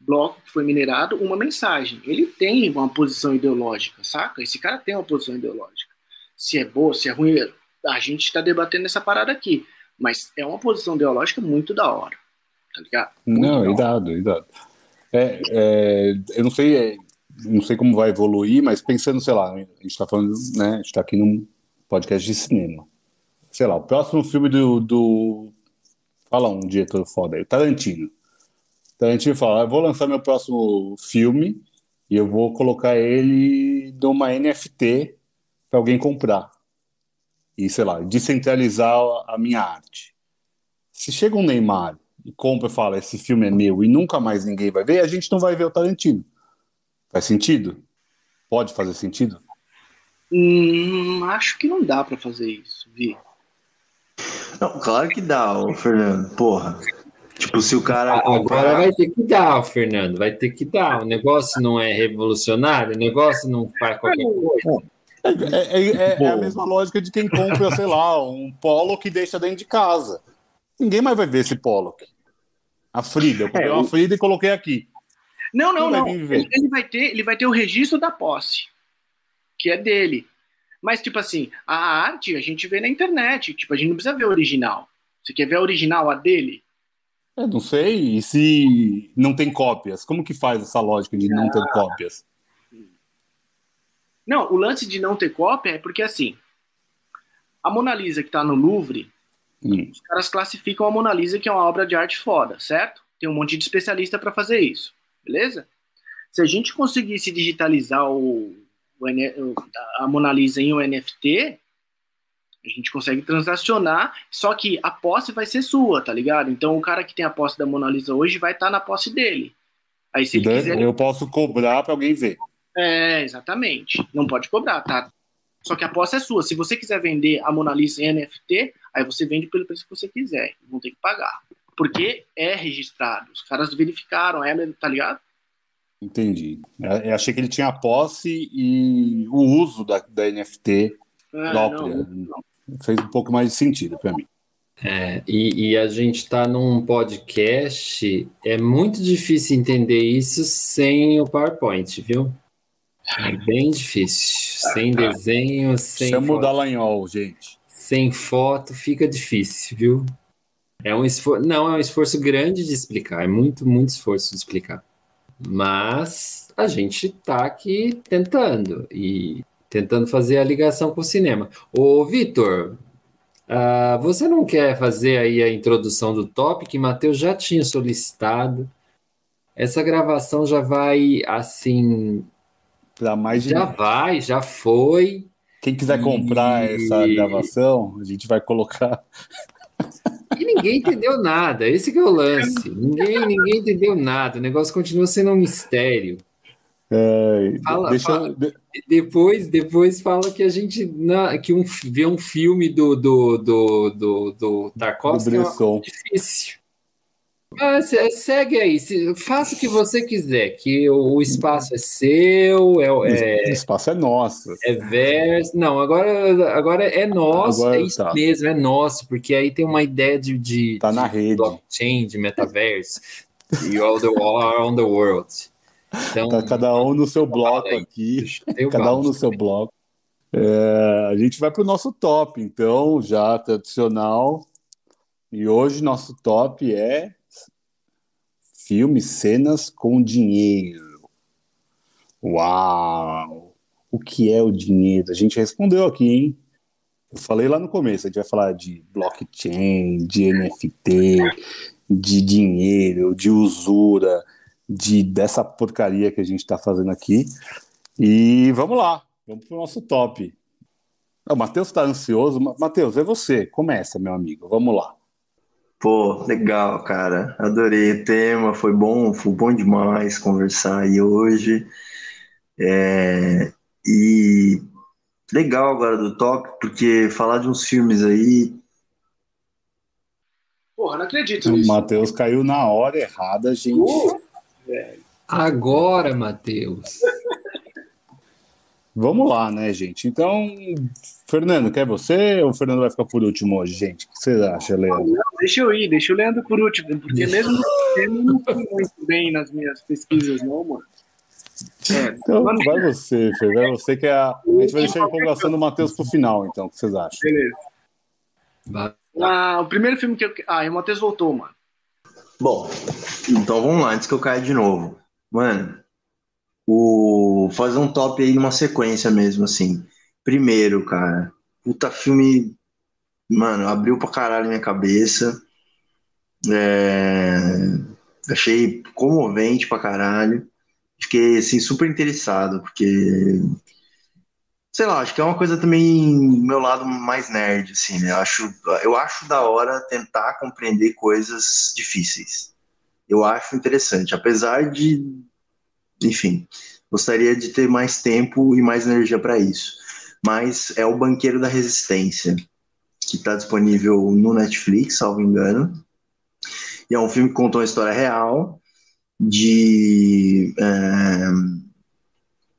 bloco que foi minerado uma mensagem. Ele tem uma posição ideológica, saca? Esse cara tem uma posição ideológica. Se é boa, se é ruim, a gente está debatendo essa parada aqui. Mas é uma posição ideológica muito da hora. Tá ligado? Muito não, idado, idado. É, é, eu não sei, é, não sei como vai evoluir, mas pensando, sei lá, a gente está falando, né? A gente está aqui num podcast de cinema. Sei lá, o próximo filme do. do fala um diretor foda aí, Tarantino. Tarantino fala: eu vou lançar meu próximo filme e eu vou colocar ele numa NFT para alguém comprar. E, sei lá, descentralizar a minha arte. Se chega um Neymar e compra e fala: esse filme é meu e nunca mais ninguém vai ver, a gente não vai ver o Tarantino. Faz sentido? Pode fazer sentido? Hum, acho que não dá para fazer isso, Vi. Não, claro que dá, Fernando. Porra. Tipo, se o cara. Agora vai ter que dar, Fernando. Vai ter que dar. O negócio não é revolucionário, o negócio não faz qualquer coisa. É, é, é, é, a mesma lógica de quem compra, sei lá, um polo que deixa dentro de casa. Ninguém mais vai ver esse polo. A Frida. Eu comprei uma Frida e coloquei aqui. Não, não, não. Ele, ele, vai ter, ele vai ter o registro da posse, que é dele. Mas, tipo assim, a arte a gente vê na internet. Tipo, a gente não precisa ver o original. Você quer ver a original, a dele? Eu não sei. E se não tem cópias? Como que faz essa lógica de não ter ah. cópias? Não, o lance de não ter cópia é porque, assim, a Mona Lisa que está no Louvre, hum. os caras classificam a Mona Lisa que é uma obra de arte foda, certo? Tem um monte de especialista para fazer isso beleza? Se a gente conseguisse digitalizar o, o, a Mona Lisa em um NFT, a gente consegue transacionar, só que a posse vai ser sua, tá ligado? Então o cara que tem a posse da Mona Lisa hoje vai estar tá na posse dele. Aí se ele quiser... Eu posso cobrar para alguém ver. É, exatamente. Não pode cobrar, tá? Só que a posse é sua. Se você quiser vender a Mona Lisa em NFT, aí você vende pelo preço que você quiser. Vão ter que pagar. Porque é registrado. Os caras verificaram, é, tá ligado? Entendi. Eu achei que ele tinha a posse e o uso da, da NFT é, própria. Não, não. Fez um pouco mais de sentido para mim. É, e, e, a gente está num podcast, é muito difícil entender isso sem o PowerPoint, viu? É bem difícil. Sem desenho, sem. Chama o Dallagnol, gente. Sem foto fica difícil, viu? É um esforço. Não, é um esforço grande de explicar. É muito, muito esforço de explicar. Mas a gente está aqui tentando e tentando fazer a ligação com o cinema. Ô, Vitor, uh, você não quer fazer aí a introdução do tópico que Matheus já tinha solicitado? essa gravação já vai assim. Para mais de... Já vai, já foi. Quem quiser comprar e... essa gravação, a gente vai colocar. E ninguém entendeu nada, esse que é o lance. Ninguém, ninguém entendeu nada, o negócio continua sendo um mistério. É, fala, deixa fala, depois, depois fala que a gente na, que um, vê um filme do, do, do, do, do Tarkovsky do é difícil. Mas é, segue aí, faça o que você quiser, que o espaço é seu, é, é o espaço é nosso. É verso. Não, agora, agora é nosso, agora, é isso tá. mesmo, é nosso, porque aí tem uma ideia de, de, tá na de rede. blockchain, de metaverso, e all the, all around the world. Então, tá cada um no seu bloco aqui, cada um no seu bloco. É, a gente vai para o nosso top, então, já tradicional. E hoje nosso top é filmes, cenas com dinheiro. Uau! O que é o dinheiro? A gente respondeu aqui, hein? Eu falei lá no começo, a gente vai falar de blockchain, de NFT, de dinheiro, de usura, de dessa porcaria que a gente está fazendo aqui. E vamos lá, vamos para o nosso top. O Matheus está ansioso. Matheus, é você. Começa, meu amigo. Vamos lá. Pô, legal, cara. Adorei o tema, foi bom, foi bom demais conversar aí hoje. É, e legal agora do top, porque falar de uns filmes aí. Porra, não acredito nisso. O Matheus caiu na hora errada, gente. Uh, agora, Matheus. Vamos lá, né, gente? Então, Fernando, quer você ou o Fernando vai ficar por último hoje, gente? O que você acha, Leandro? Não, deixa eu ir, deixa o Leandro por último, porque mesmo eu não fui muito bem nas minhas pesquisas, não, mano. É, então, vai você, Fer, vai você que é a... a gente vai deixar a empolgação do Matheus pro final, então, o que vocês acham? Beleza. Ah, o primeiro filme que eu... Ah, e o Matheus voltou, mano. Bom, então vamos lá, antes que eu caia de novo. Mano, o fazer um top aí numa sequência mesmo, assim. Primeiro, cara, puta filme, mano, abriu pra caralho minha cabeça. É... Achei comovente pra caralho. Fiquei, assim, super interessado, porque sei lá, acho que é uma coisa também meu lado mais nerd, assim, né? Eu acho, eu acho da hora tentar compreender coisas difíceis. Eu acho interessante, apesar de enfim, gostaria de ter mais tempo e mais energia para isso. Mas é o Banqueiro da Resistência, que está disponível no Netflix, salvo engano. E é um filme que conta uma história real de. É,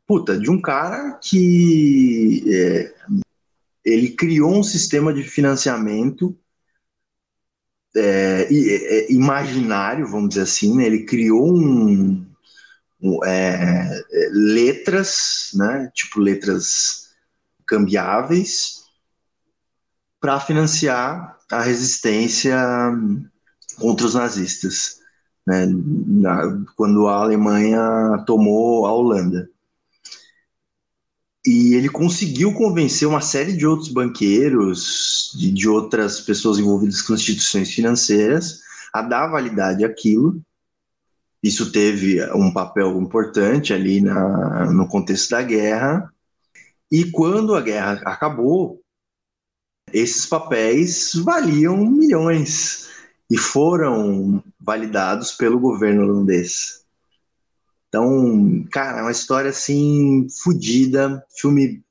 puta, de um cara que. É, ele criou um sistema de financiamento é, é, imaginário, vamos dizer assim, né? ele criou um, é, é, letras, né, tipo letras cambiáveis, para financiar a resistência contra os nazistas, né, na, quando a Alemanha tomou a Holanda. E ele conseguiu convencer uma série de outros banqueiros, de, de outras pessoas envolvidas com instituições financeiras, a dar validade àquilo isso teve um papel importante ali na, no contexto da guerra. E quando a guerra acabou, esses papéis valiam milhões e foram validados pelo governo holandês. Então, cara, é uma história assim fodida, filme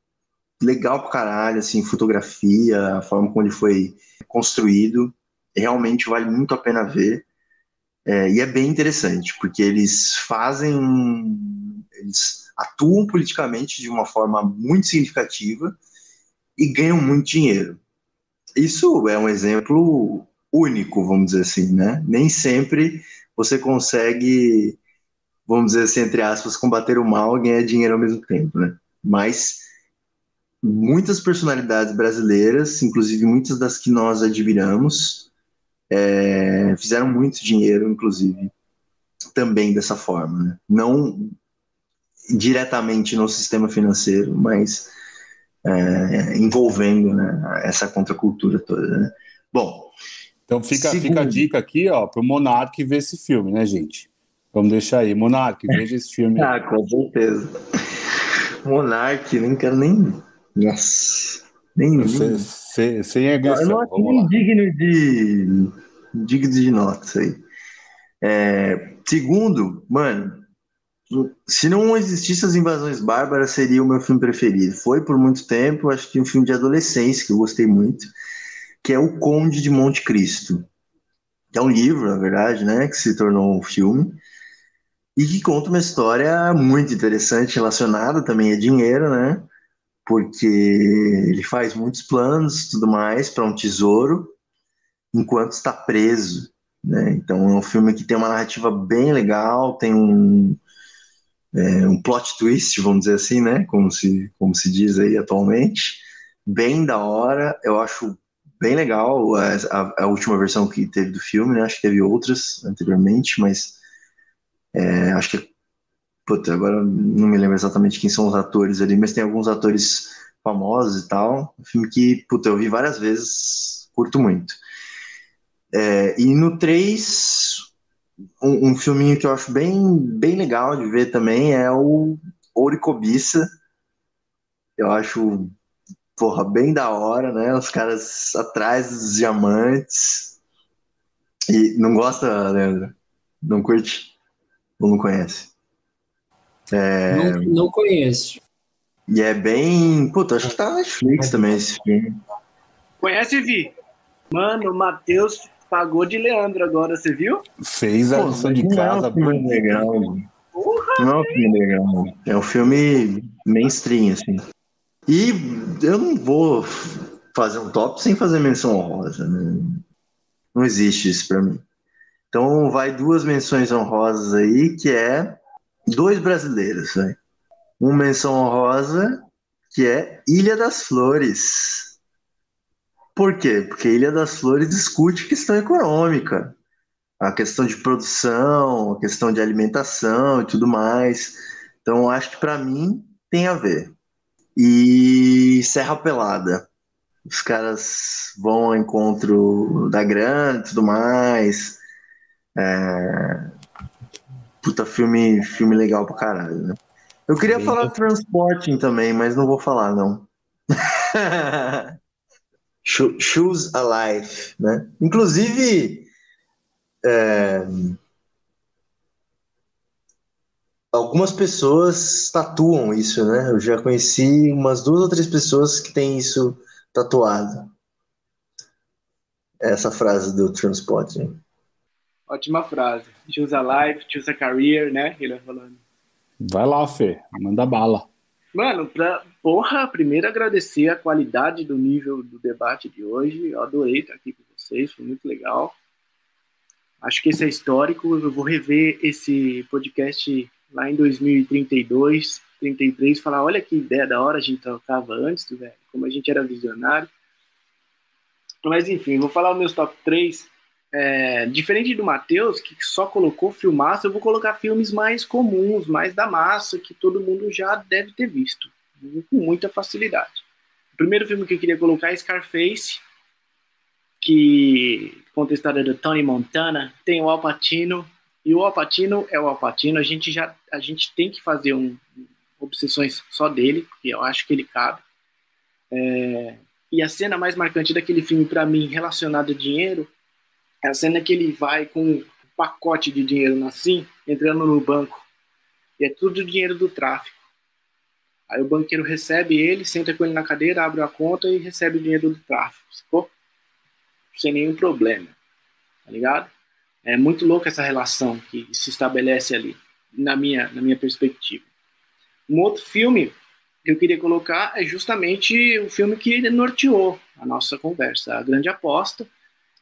legal pro caralho, assim, fotografia, a forma como ele foi construído, realmente vale muito a pena ver. É, e é bem interessante, porque eles fazem. Eles atuam politicamente de uma forma muito significativa e ganham muito dinheiro. Isso é um exemplo único, vamos dizer assim, né? Nem sempre você consegue, vamos dizer assim, entre aspas, combater o mal e ganhar dinheiro ao mesmo tempo, né? Mas muitas personalidades brasileiras, inclusive muitas das que nós admiramos, é, fizeram muito dinheiro, inclusive, também dessa forma. Né? Não diretamente no sistema financeiro, mas é, envolvendo né, essa contracultura toda. Né? Bom. Então fica, segundo... fica a dica aqui ó, para o Monark ver esse filme, né, gente? Vamos deixar aí. Monark, veja esse filme. ah, com certeza. Monark, nem quero nem. Nossa. Nem. Sem, sem agressão. Eu não acho nem digno de. digno de nota isso aí. É, segundo, mano, se não existisse as invasões bárbaras, seria o meu filme preferido. Foi por muito tempo, acho que um filme de adolescência que eu gostei muito, que é O Conde de Monte Cristo. Que é um livro, na verdade, né, que se tornou um filme e que conta uma história muito interessante relacionada também a dinheiro, né? Porque ele faz muitos planos, tudo mais, para um tesouro, enquanto está preso, né? Então é um filme que tem uma narrativa bem legal, tem um é, um plot twist, vamos dizer assim, né? Como se como se diz aí atualmente, bem da hora. Eu acho bem legal a, a, a última versão que teve do filme, né? Acho que teve outras anteriormente, mas é, acho que. Puta, agora não me lembro exatamente quem são os atores ali, mas tem alguns atores famosos e tal. Um filme que, puta, eu vi várias vezes, curto muito. É, e no 3, um, um filminho que eu acho bem, bem legal de ver também é o Ouro e Cobiça. Eu acho, porra, bem da hora, né? Os caras atrás dos diamantes. E não gosta, Leandro? Não curte? Ou não conhece? É... Não, não conheço. E é bem. Puta, acho que tá na Netflix também esse filme. Conhece, Vi? Mano, o Matheus pagou de Leandro agora, você viu? Fez a lição de casa. Não é um legal. Porra, não é um filme legal. É um filme mainstream, assim. E eu não vou fazer um top sem fazer menção honrosa. Né? Não existe isso pra mim. Então vai duas menções honrosas aí, que é dois brasileiros, né? Uma menção honrosa que é Ilha das Flores. Por quê? Porque Ilha das Flores discute questão econômica, a questão de produção, a questão de alimentação e tudo mais. Então acho que para mim tem a ver. E Serra Pelada. Os caras vão ao encontro da grana e tudo mais é... Puta, filme, filme legal pra caralho, né? Eu queria Sim. falar Transporting também, mas não vou falar, não. Choose a Life, né? Inclusive, é... algumas pessoas tatuam isso, né? Eu já conheci umas duas ou três pessoas que têm isso tatuado. Essa frase do Transporting. Ótima frase. Choose a life, choose a career, né? Ele vai falando. Vai lá, Fê. Manda bala. Mano, pra, porra, primeiro agradecer a qualidade do nível do debate de hoje. Eu adorei estar aqui com vocês, foi muito legal. Acho que esse é histórico. Eu vou rever esse podcast lá em 2032, 33, falar: olha que ideia da hora a gente tocava antes, velho, como a gente era visionário. Mas enfim, vou falar os meus top 3 é, diferente do Matheus, que só colocou filmaço, eu vou colocar filmes mais comuns, mais da massa, que todo mundo já deve ter visto, com muita facilidade. O primeiro filme que eu queria colocar é Scarface, que conta a história do Tony Montana, tem o Al Pacino, e o Al Pacino é o Al Pacino, a gente já a gente tem que fazer um, obsessões só dele, porque eu acho que ele cabe. É, e a cena mais marcante daquele filme, para mim, relacionada a dinheiro, é a cena que ele vai com um pacote de dinheiro assim, entrando no banco. E é tudo dinheiro do tráfico. Aí o banqueiro recebe ele, senta com ele na cadeira, abre a conta e recebe o dinheiro do tráfico. Ficou? Sem nenhum problema. Tá ligado? É muito louco essa relação que se estabelece ali, na minha, na minha perspectiva. Um outro filme que eu queria colocar é justamente o filme que norteou a nossa conversa, A Grande Aposta,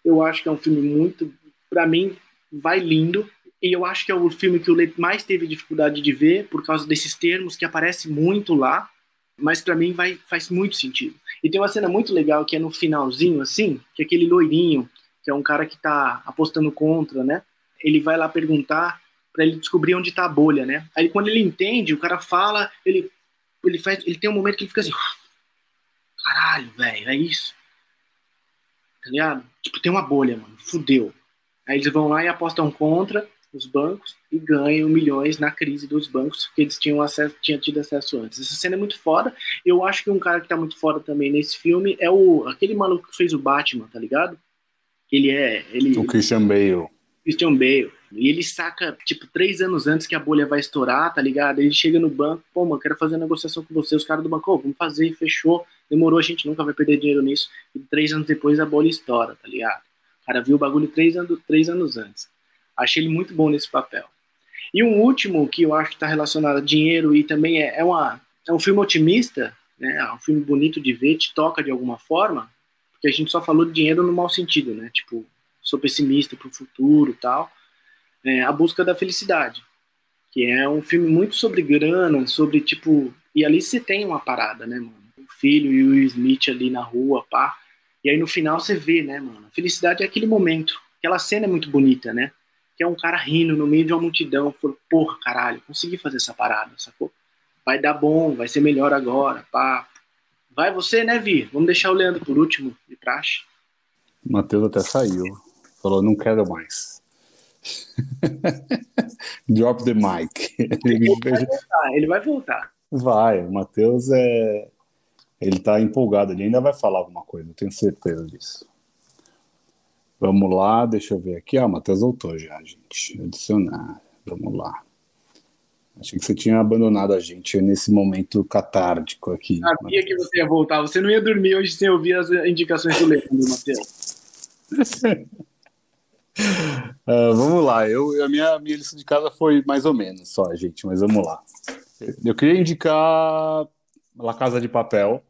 eu acho que é um filme muito, para mim, vai lindo. E eu acho que é o filme que o Leite mais teve dificuldade de ver por causa desses termos que aparecem muito lá. Mas para mim vai, faz muito sentido. E tem uma cena muito legal que é no finalzinho, assim, que é aquele loirinho, que é um cara que tá apostando contra, né? Ele vai lá perguntar para ele descobrir onde tá a bolha, né? Aí quando ele entende, o cara fala, ele ele faz, ele tem um momento que ele fica assim, caralho, velho, é isso tá ligado? Tipo, tem uma bolha, mano, fudeu. Aí eles vão lá e apostam contra, os bancos e ganham milhões na crise dos bancos porque eles tinham acesso, tinham tido acesso antes. Essa cena é muito foda. Eu acho que um cara que tá muito foda também nesse filme é o aquele maluco que fez o Batman, tá ligado? Ele é ele O Christian Bale. Christian Bale. E ele saca, tipo, três anos antes que a bolha vai estourar, tá ligado? Ele chega no banco, pô, mano, quero fazer negociação com você. Os caras do banco, oh, vamos fazer, fechou. Demorou, a gente nunca vai perder dinheiro nisso. E três anos depois a bolha estoura, tá ligado? O cara viu o bagulho três anos, três anos antes. Achei ele muito bom nesse papel. E um último que eu acho que está relacionado a dinheiro e também é, é, uma, é um filme otimista, né? É um filme bonito de ver, te toca de alguma forma, porque a gente só falou de dinheiro no mau sentido, né? Tipo, sou pessimista pro futuro e tal. É, a Busca da Felicidade, que é um filme muito sobre grana, sobre, tipo... E ali você tem uma parada, né, mano? Filho e o Will Smith ali na rua, pá. E aí no final você vê, né, mano? A felicidade é aquele momento. Aquela cena é muito bonita, né? que é um cara rindo no meio de uma multidão. Falou, porra, caralho, consegui fazer essa parada, sacou? Vai dar bom, vai ser melhor agora, pá. Vai você, né, Vi? Vamos deixar o Leandro por último, de praxe. O Matheus até saiu. Falou, não quero mais. Drop the mic. Ele vai voltar, ele vai voltar. Vai, o Matheus é. Ele tá empolgado, ele ainda vai falar alguma coisa, eu tenho certeza disso. Vamos lá, deixa eu ver aqui. Ah, o Matheus voltou já, gente. Adicionar. Vamos lá. Achei que você tinha abandonado a gente nesse momento catártico aqui. Sabia que você ia voltar. Você não ia dormir hoje sem ouvir as indicações do Leandro, Matheus. uh, vamos lá. Eu, a minha, minha lista de casa foi mais ou menos só, gente, mas vamos lá. Eu queria indicar La Casa de Papel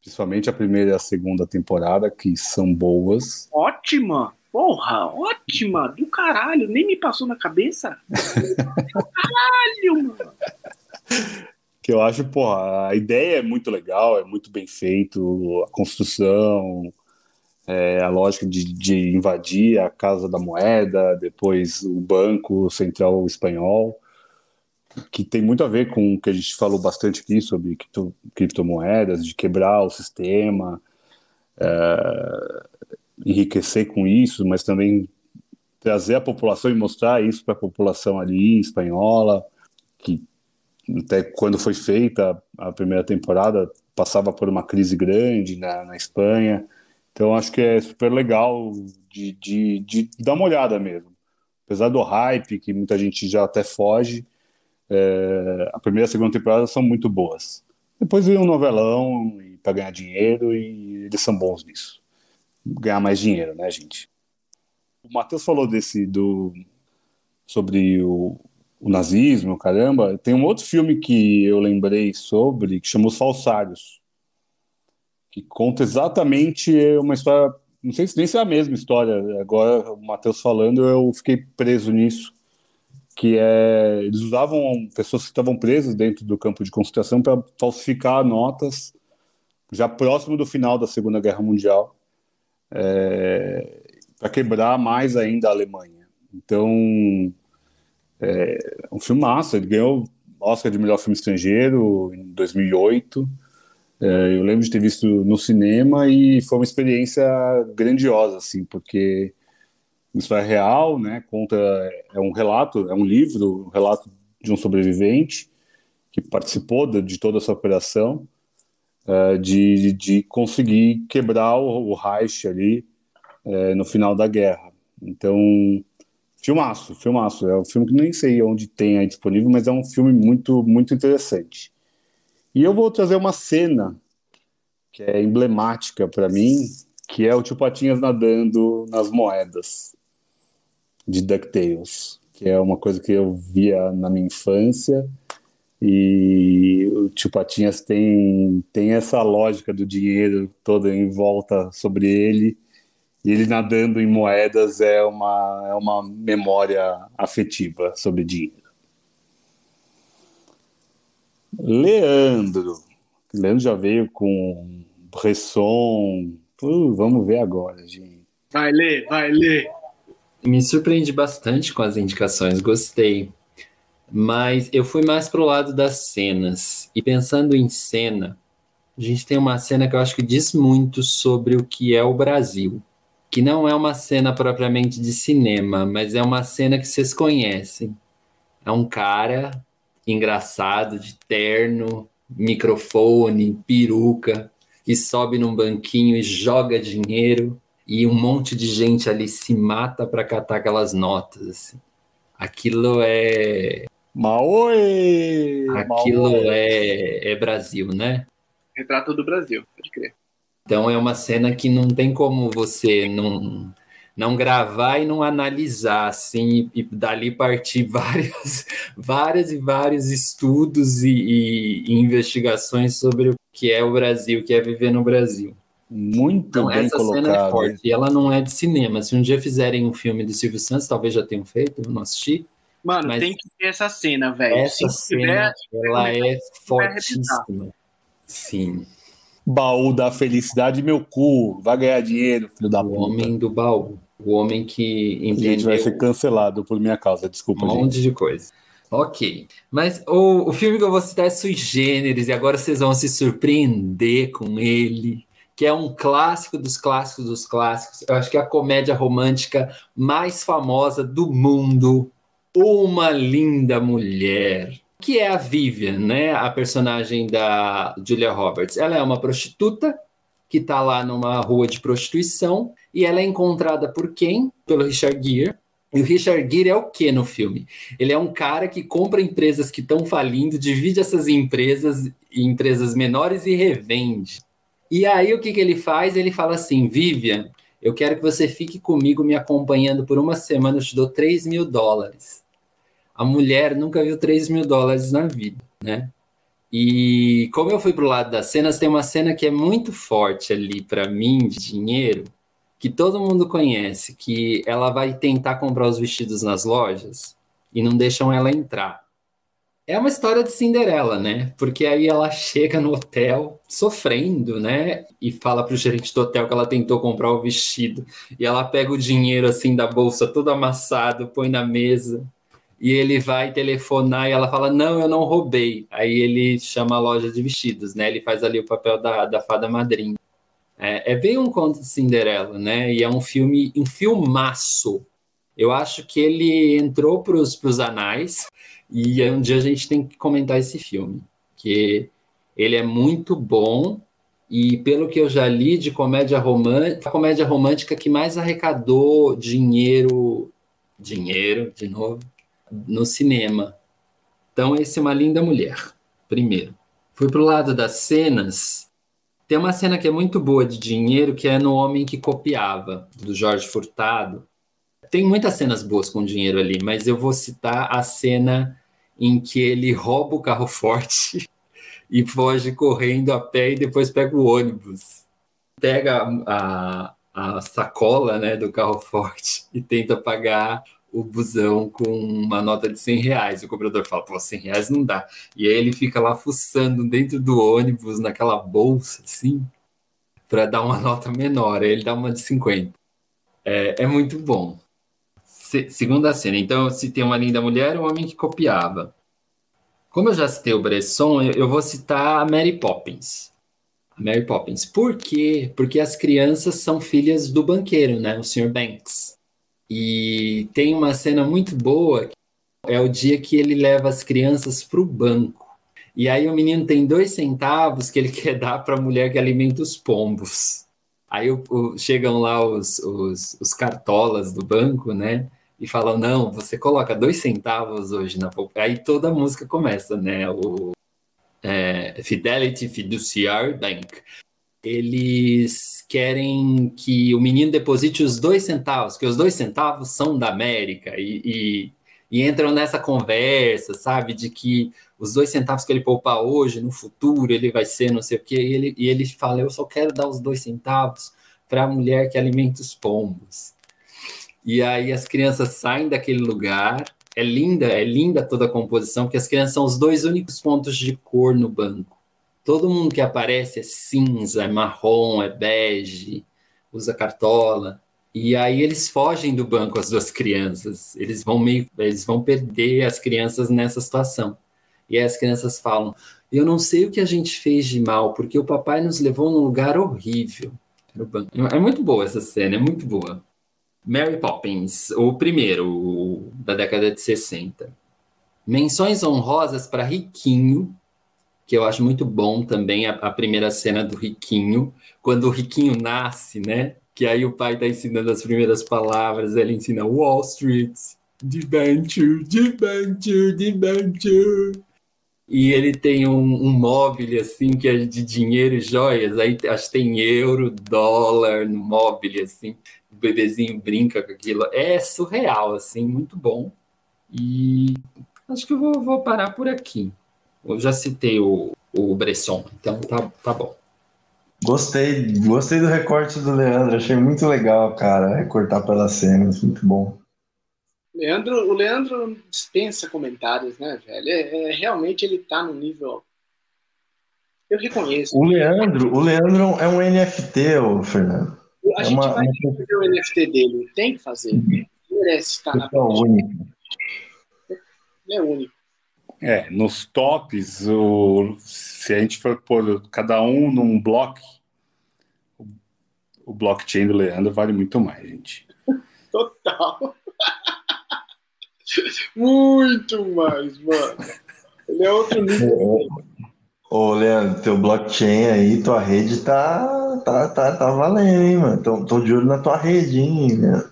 principalmente a primeira e a segunda temporada, que são boas. Ótima! Porra, ótima! Do caralho, nem me passou na cabeça. caralho, mano! Que eu acho, porra, a ideia é muito legal, é muito bem feito, a construção, é, a lógica de, de invadir a Casa da Moeda, depois o Banco Central Espanhol que tem muito a ver com o que a gente falou bastante aqui sobre cripto, criptomoedas, de quebrar o sistema, é, enriquecer com isso, mas também trazer a população e mostrar isso para a população ali espanhola, que até quando foi feita a primeira temporada passava por uma crise grande na, na Espanha. Então acho que é super legal de, de, de dar uma olhada mesmo. Apesar do hype, que muita gente já até foge, é, a primeira e a segunda temporada são muito boas. Depois vem um novelão para ganhar dinheiro e eles são bons nisso. Ganhar mais dinheiro, né, gente? O Matheus falou desse do sobre o, o, nazismo, caramba. Tem um outro filme que eu lembrei sobre que chama Os Falsários, que conta exatamente uma história. Não sei se nem se é a mesma história. Agora o Matheus falando, eu fiquei preso nisso que é eles usavam pessoas que estavam presas dentro do campo de concentração para falsificar notas já próximo do final da Segunda Guerra Mundial é, para quebrar mais ainda a Alemanha. Então é um filme massa. Ele ganhou Oscar de melhor filme estrangeiro em 2008. É, eu lembro de ter visto no cinema e foi uma experiência grandiosa, assim, porque isso é real, né? Conta é um relato, é um livro, um relato de um sobrevivente que participou de, de toda essa operação, uh, de, de conseguir quebrar o, o Reich ali uh, no final da guerra. Então, filmaço, filmaço. É um filme que nem sei onde tem aí disponível, mas é um filme muito, muito interessante. E eu vou trazer uma cena que é emblemática para mim, que é o Tio Patinhas nadando nas moedas de DuckTales, que é uma coisa que eu via na minha infância. E o Tio Patinhas tem, tem essa lógica do dinheiro toda em volta sobre ele. E ele nadando em moedas é uma, é uma memória afetiva sobre dinheiro. Leandro. Leandro já veio com Bresson. Uh, vamos ver agora, gente. Vai ler, vai ler. Me surpreendi bastante com as indicações, gostei. Mas eu fui mais pro lado das cenas. E pensando em cena, a gente tem uma cena que eu acho que diz muito sobre o que é o Brasil. que não é uma cena propriamente de cinema, mas é uma cena que vocês conhecem. É um cara engraçado, de terno, microfone, peruca, que sobe num banquinho e joga dinheiro e um monte de gente ali se mata para catar aquelas notas. Assim. Aquilo é. Maoi! Aquilo Maoi. É, é Brasil, né? Retrato do Brasil, pode crer. Então é uma cena que não tem como você não não gravar e não analisar, assim, e, dali partir várias, várias e vários estudos e, e, e, investigações sobre o que é o Brasil, o que é viver no Brasil. Muito então, bem essa colocado. cena é forte, e ela não é de cinema. Se um dia fizerem um filme do Silvio Santos, talvez já tenham feito, não assisti. Mano, mas tem que ter essa cena, velho. Essa Se cena, tiver, ela é fortíssima. Sim. Baú da felicidade, meu cu. Vai ganhar dinheiro, filho da o puta. O homem do baú. O homem que empreendeu... A gente vai ser cancelado por minha causa, desculpa, Um gente. monte de coisa. Ok. Mas o, o filme que eu vou citar é Sui Generis, e agora vocês vão se surpreender com ele, que é um clássico dos clássicos dos clássicos. Eu acho que é a comédia romântica mais famosa do mundo. Uma Linda Mulher. Que é a Vivian, né? A personagem da Julia Roberts. Ela é uma prostituta que está lá numa rua de prostituição e ela é encontrada por quem? Pelo Richard Gere. E o Richard Gere é o que no filme? Ele é um cara que compra empresas que estão falindo, divide essas empresas em empresas menores e revende. E aí o que, que ele faz? Ele fala assim: Vivian, eu quero que você fique comigo me acompanhando por uma semana, eu te dou 3 mil dólares. A mulher nunca viu 3 mil dólares na vida, né? E como eu fui pro lado das cenas, tem uma cena que é muito forte ali para mim de dinheiro, que todo mundo conhece, que ela vai tentar comprar os vestidos nas lojas e não deixam ela entrar. É uma história de Cinderela, né? Porque aí ela chega no hotel sofrendo, né? E fala pro gerente do hotel que ela tentou comprar o vestido. E ela pega o dinheiro assim da bolsa todo amassado, põe na mesa. E ele vai telefonar e ela fala: Não, eu não roubei. Aí ele chama a loja de vestidos, né? Ele faz ali o papel da, da fada madrinha. É, é bem um conto de Cinderela, né? E é um filme, um filmaço. Eu acho que ele entrou para os anais e um dia a gente tem que comentar esse filme, que ele é muito bom e pelo que eu já li de comédia romântica, a comédia romântica que mais arrecadou dinheiro, dinheiro, de novo, no cinema. Então esse é uma linda mulher, primeiro. Fui para o lado das cenas, tem uma cena que é muito boa de dinheiro, que é no Homem que Copiava, do Jorge Furtado. Tem muitas cenas boas com dinheiro ali, mas eu vou citar a cena em que ele rouba o carro forte e foge correndo a pé e depois pega o ônibus. Pega a, a, sacola né, do carro forte e tenta pagar o busão com uma nota de 100 reais. O cobrador fala, pô, 100 reais não dá. E aí ele fica lá fuçando dentro do ônibus, naquela bolsa, assim, para dar uma nota menor. Aí ele dá uma de 50. É, é muito bom. Se, segunda cena. Então, se tem uma linda mulher, um homem que copiava. Como eu já citei o Bresson, eu, eu vou citar a Mary Poppins. A Mary Poppins. Por quê? Porque as crianças são filhas do banqueiro, né? O Sr. Banks. E tem uma cena muito boa, é o dia que ele leva as crianças para o banco. E aí o menino tem dois centavos que ele quer dar para a mulher que alimenta os pombos. Aí o, o, chegam lá os, os, os, cartolas do banco, né? E falam, não, você coloca dois centavos hoje na poupança. Aí toda a música começa, né? O é, Fidelity Fiduciary Bank eles querem que o menino deposite os dois centavos, que os dois centavos são da América, e, e, e, entram nessa conversa, sabe, de que os dois centavos que ele poupar hoje, no futuro, ele vai ser não sei o quê, e ele, e ele fala: Eu só quero dar os dois centavos para a mulher que alimenta os pombos. E aí as crianças saem daquele lugar. É linda, é linda toda a composição, porque as crianças são os dois únicos pontos de cor no banco Todo mundo que aparece é cinza, é marrom, é bege, usa cartola. E aí eles fogem do banco as duas crianças. Eles vão meio, eles vão perder as crianças nessa situação. E aí as crianças falam: "Eu não sei o que a gente fez de mal, porque o papai nos levou num lugar horrível. É muito boa essa cena, é muito boa. Mary Poppins, o primeiro, o da década de 60. Menções honrosas para Riquinho, que eu acho muito bom também, a, a, primeira cena do Riquinho, quando o Riquinho nasce, né? Que aí o pai tá ensinando as primeiras palavras, ele ensina Wall Street, debenture, debenture, debenture. E ele tem um, um móvel assim que é de dinheiro e joias. Aí acho que tem euro, dólar no móvel assim. O bebezinho brinca com aquilo. É surreal, assim, muito bom. E acho que eu vou, vou parar por aqui. Eu já citei o, o Bresson, então tá, tá bom. Gostei, gostei do recorte do Leandro, achei muito legal, cara, recortar pelas cenas, muito bom. Leandro, o Leandro dispensa comentários, né, velho? É, é, realmente ele tá no nível. Eu reconheço. O Leandro, o Leandro é um NFT, ô, Fernando. A é gente uma, vai uma... fazer o NFT dele, tem que fazer. Ele merece estar na é único. Ele é único. É, nos tops, o, se a gente for pôr cada um num bloco, o blockchain do Leandro vale muito mais, gente. Total. Muito mais, mano. Ele é outro nível. Ô, Leandro, teu blockchain aí, tua rede tá, tá, tá, tá valendo, hein, mano? Tô, tô de olho na tua né?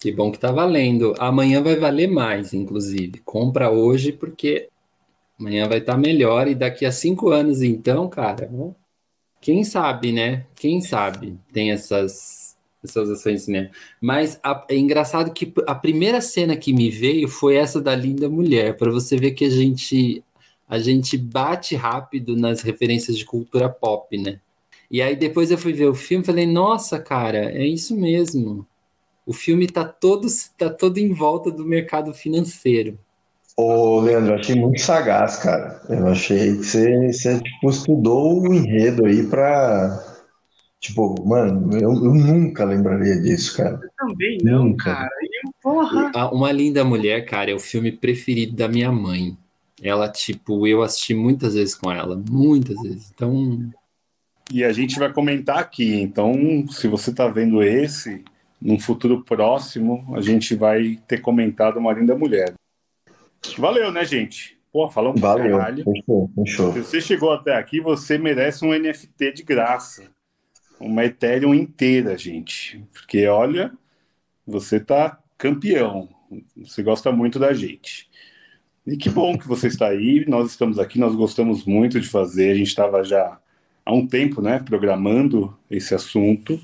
Que bom que tá valendo. Amanhã vai valer mais, inclusive. Compra hoje, porque amanhã vai estar tá melhor. E daqui a cinco anos, então, cara, quem sabe, né? Quem sabe tem essas essas ações cinema. Mas a, é engraçado que a primeira cena que me veio foi essa da linda mulher, para você ver que a gente a gente bate rápido nas referências de cultura pop, né? E aí depois eu fui ver o filme e falei, nossa, cara, é isso mesmo. O filme tá todo, tá todo em volta do mercado financeiro. Ô, Leandro, eu achei muito sagaz, cara. Eu achei que você, você tipo, estudou o enredo aí para Tipo, mano, eu, eu, nunca lembraria disso, cara. Eu também não, nunca. cara. Eu, porra. Uma Linda Mulher, cara, é o filme preferido da minha mãe. Ela, tipo, eu assisti muitas vezes com ela, muitas vezes. Então. E a gente vai comentar aqui. Então, se você tá vendo esse, num futuro próximo, a gente vai ter comentado uma Linda Mulher. Valeu, né, gente? Pô, falamos Valeu, caralho. Fechou, fechou. Se você chegou até aqui, você merece um NFT de graça uma Ethereum inteira, gente. Porque olha, você tá campeão. Você gosta muito da gente. E que bom que você está aí. Nós estamos aqui, nós gostamos muito de fazer. A gente estava já há um tempo, né, programando esse assunto.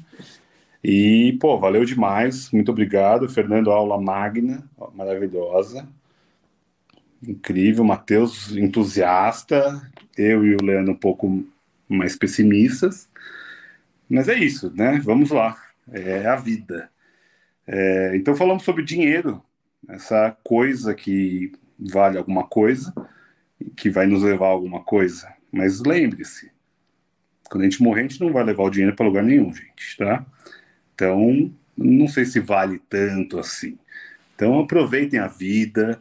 E, pô, valeu demais. Muito obrigado. Fernando, aula magna, maravilhosa. Incrível. Matheus, entusiasta. Eu e o Leandro um pouco mais pessimistas. Mas é isso, né? Vamos lá. É a vida. É, então falamos sobre dinheiro, essa coisa que vale alguma coisa, que vai nos levar a alguma coisa. Mas lembre-se, quando a gente morrer, a gente não vai levar o dinheiro para lugar nenhum, gente, tá? Então, não sei se vale tanto assim. Então, aproveitem a vida,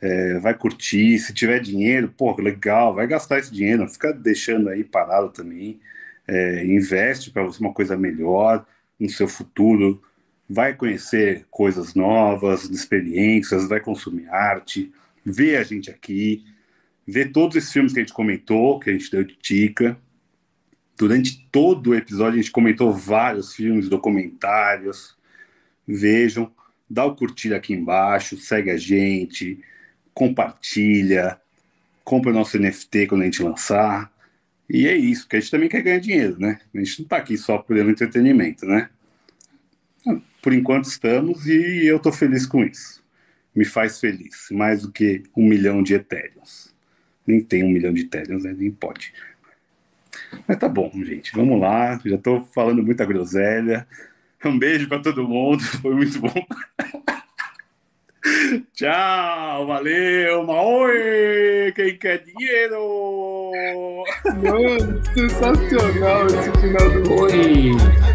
é, vai curtir. Se tiver dinheiro, pô, legal, vai gastar esse dinheiro, fica deixando aí parado também é, investe para você uma coisa melhor no seu futuro, vai conhecer coisas novas, experiências, vai consumir arte, vê a gente aqui, vê todos esses filmes que a gente comentou, que a gente deu de dica. Durante todo o episódio a gente comentou vários filmes, documentários. Vejam, dá o curtir aqui embaixo, segue a gente, compartilha, compra o nosso NFT quando a gente lançar. E é isso, porque a gente também quer ganhar dinheiro, né? A gente não está aqui só por entretenimento, né? Por enquanto estamos e eu estou feliz com isso. Me faz feliz, mais do que um milhão de etéreos. Nem tem um milhão de etéreos, né? Nem pode. Mas tá bom, gente. Vamos lá. Já estou falando muita groselha. Um beijo para todo mundo. Foi muito bom. Tchau, valeu, Maoi! Quem quer dinheiro? Mano, sensacional esse final do Oi!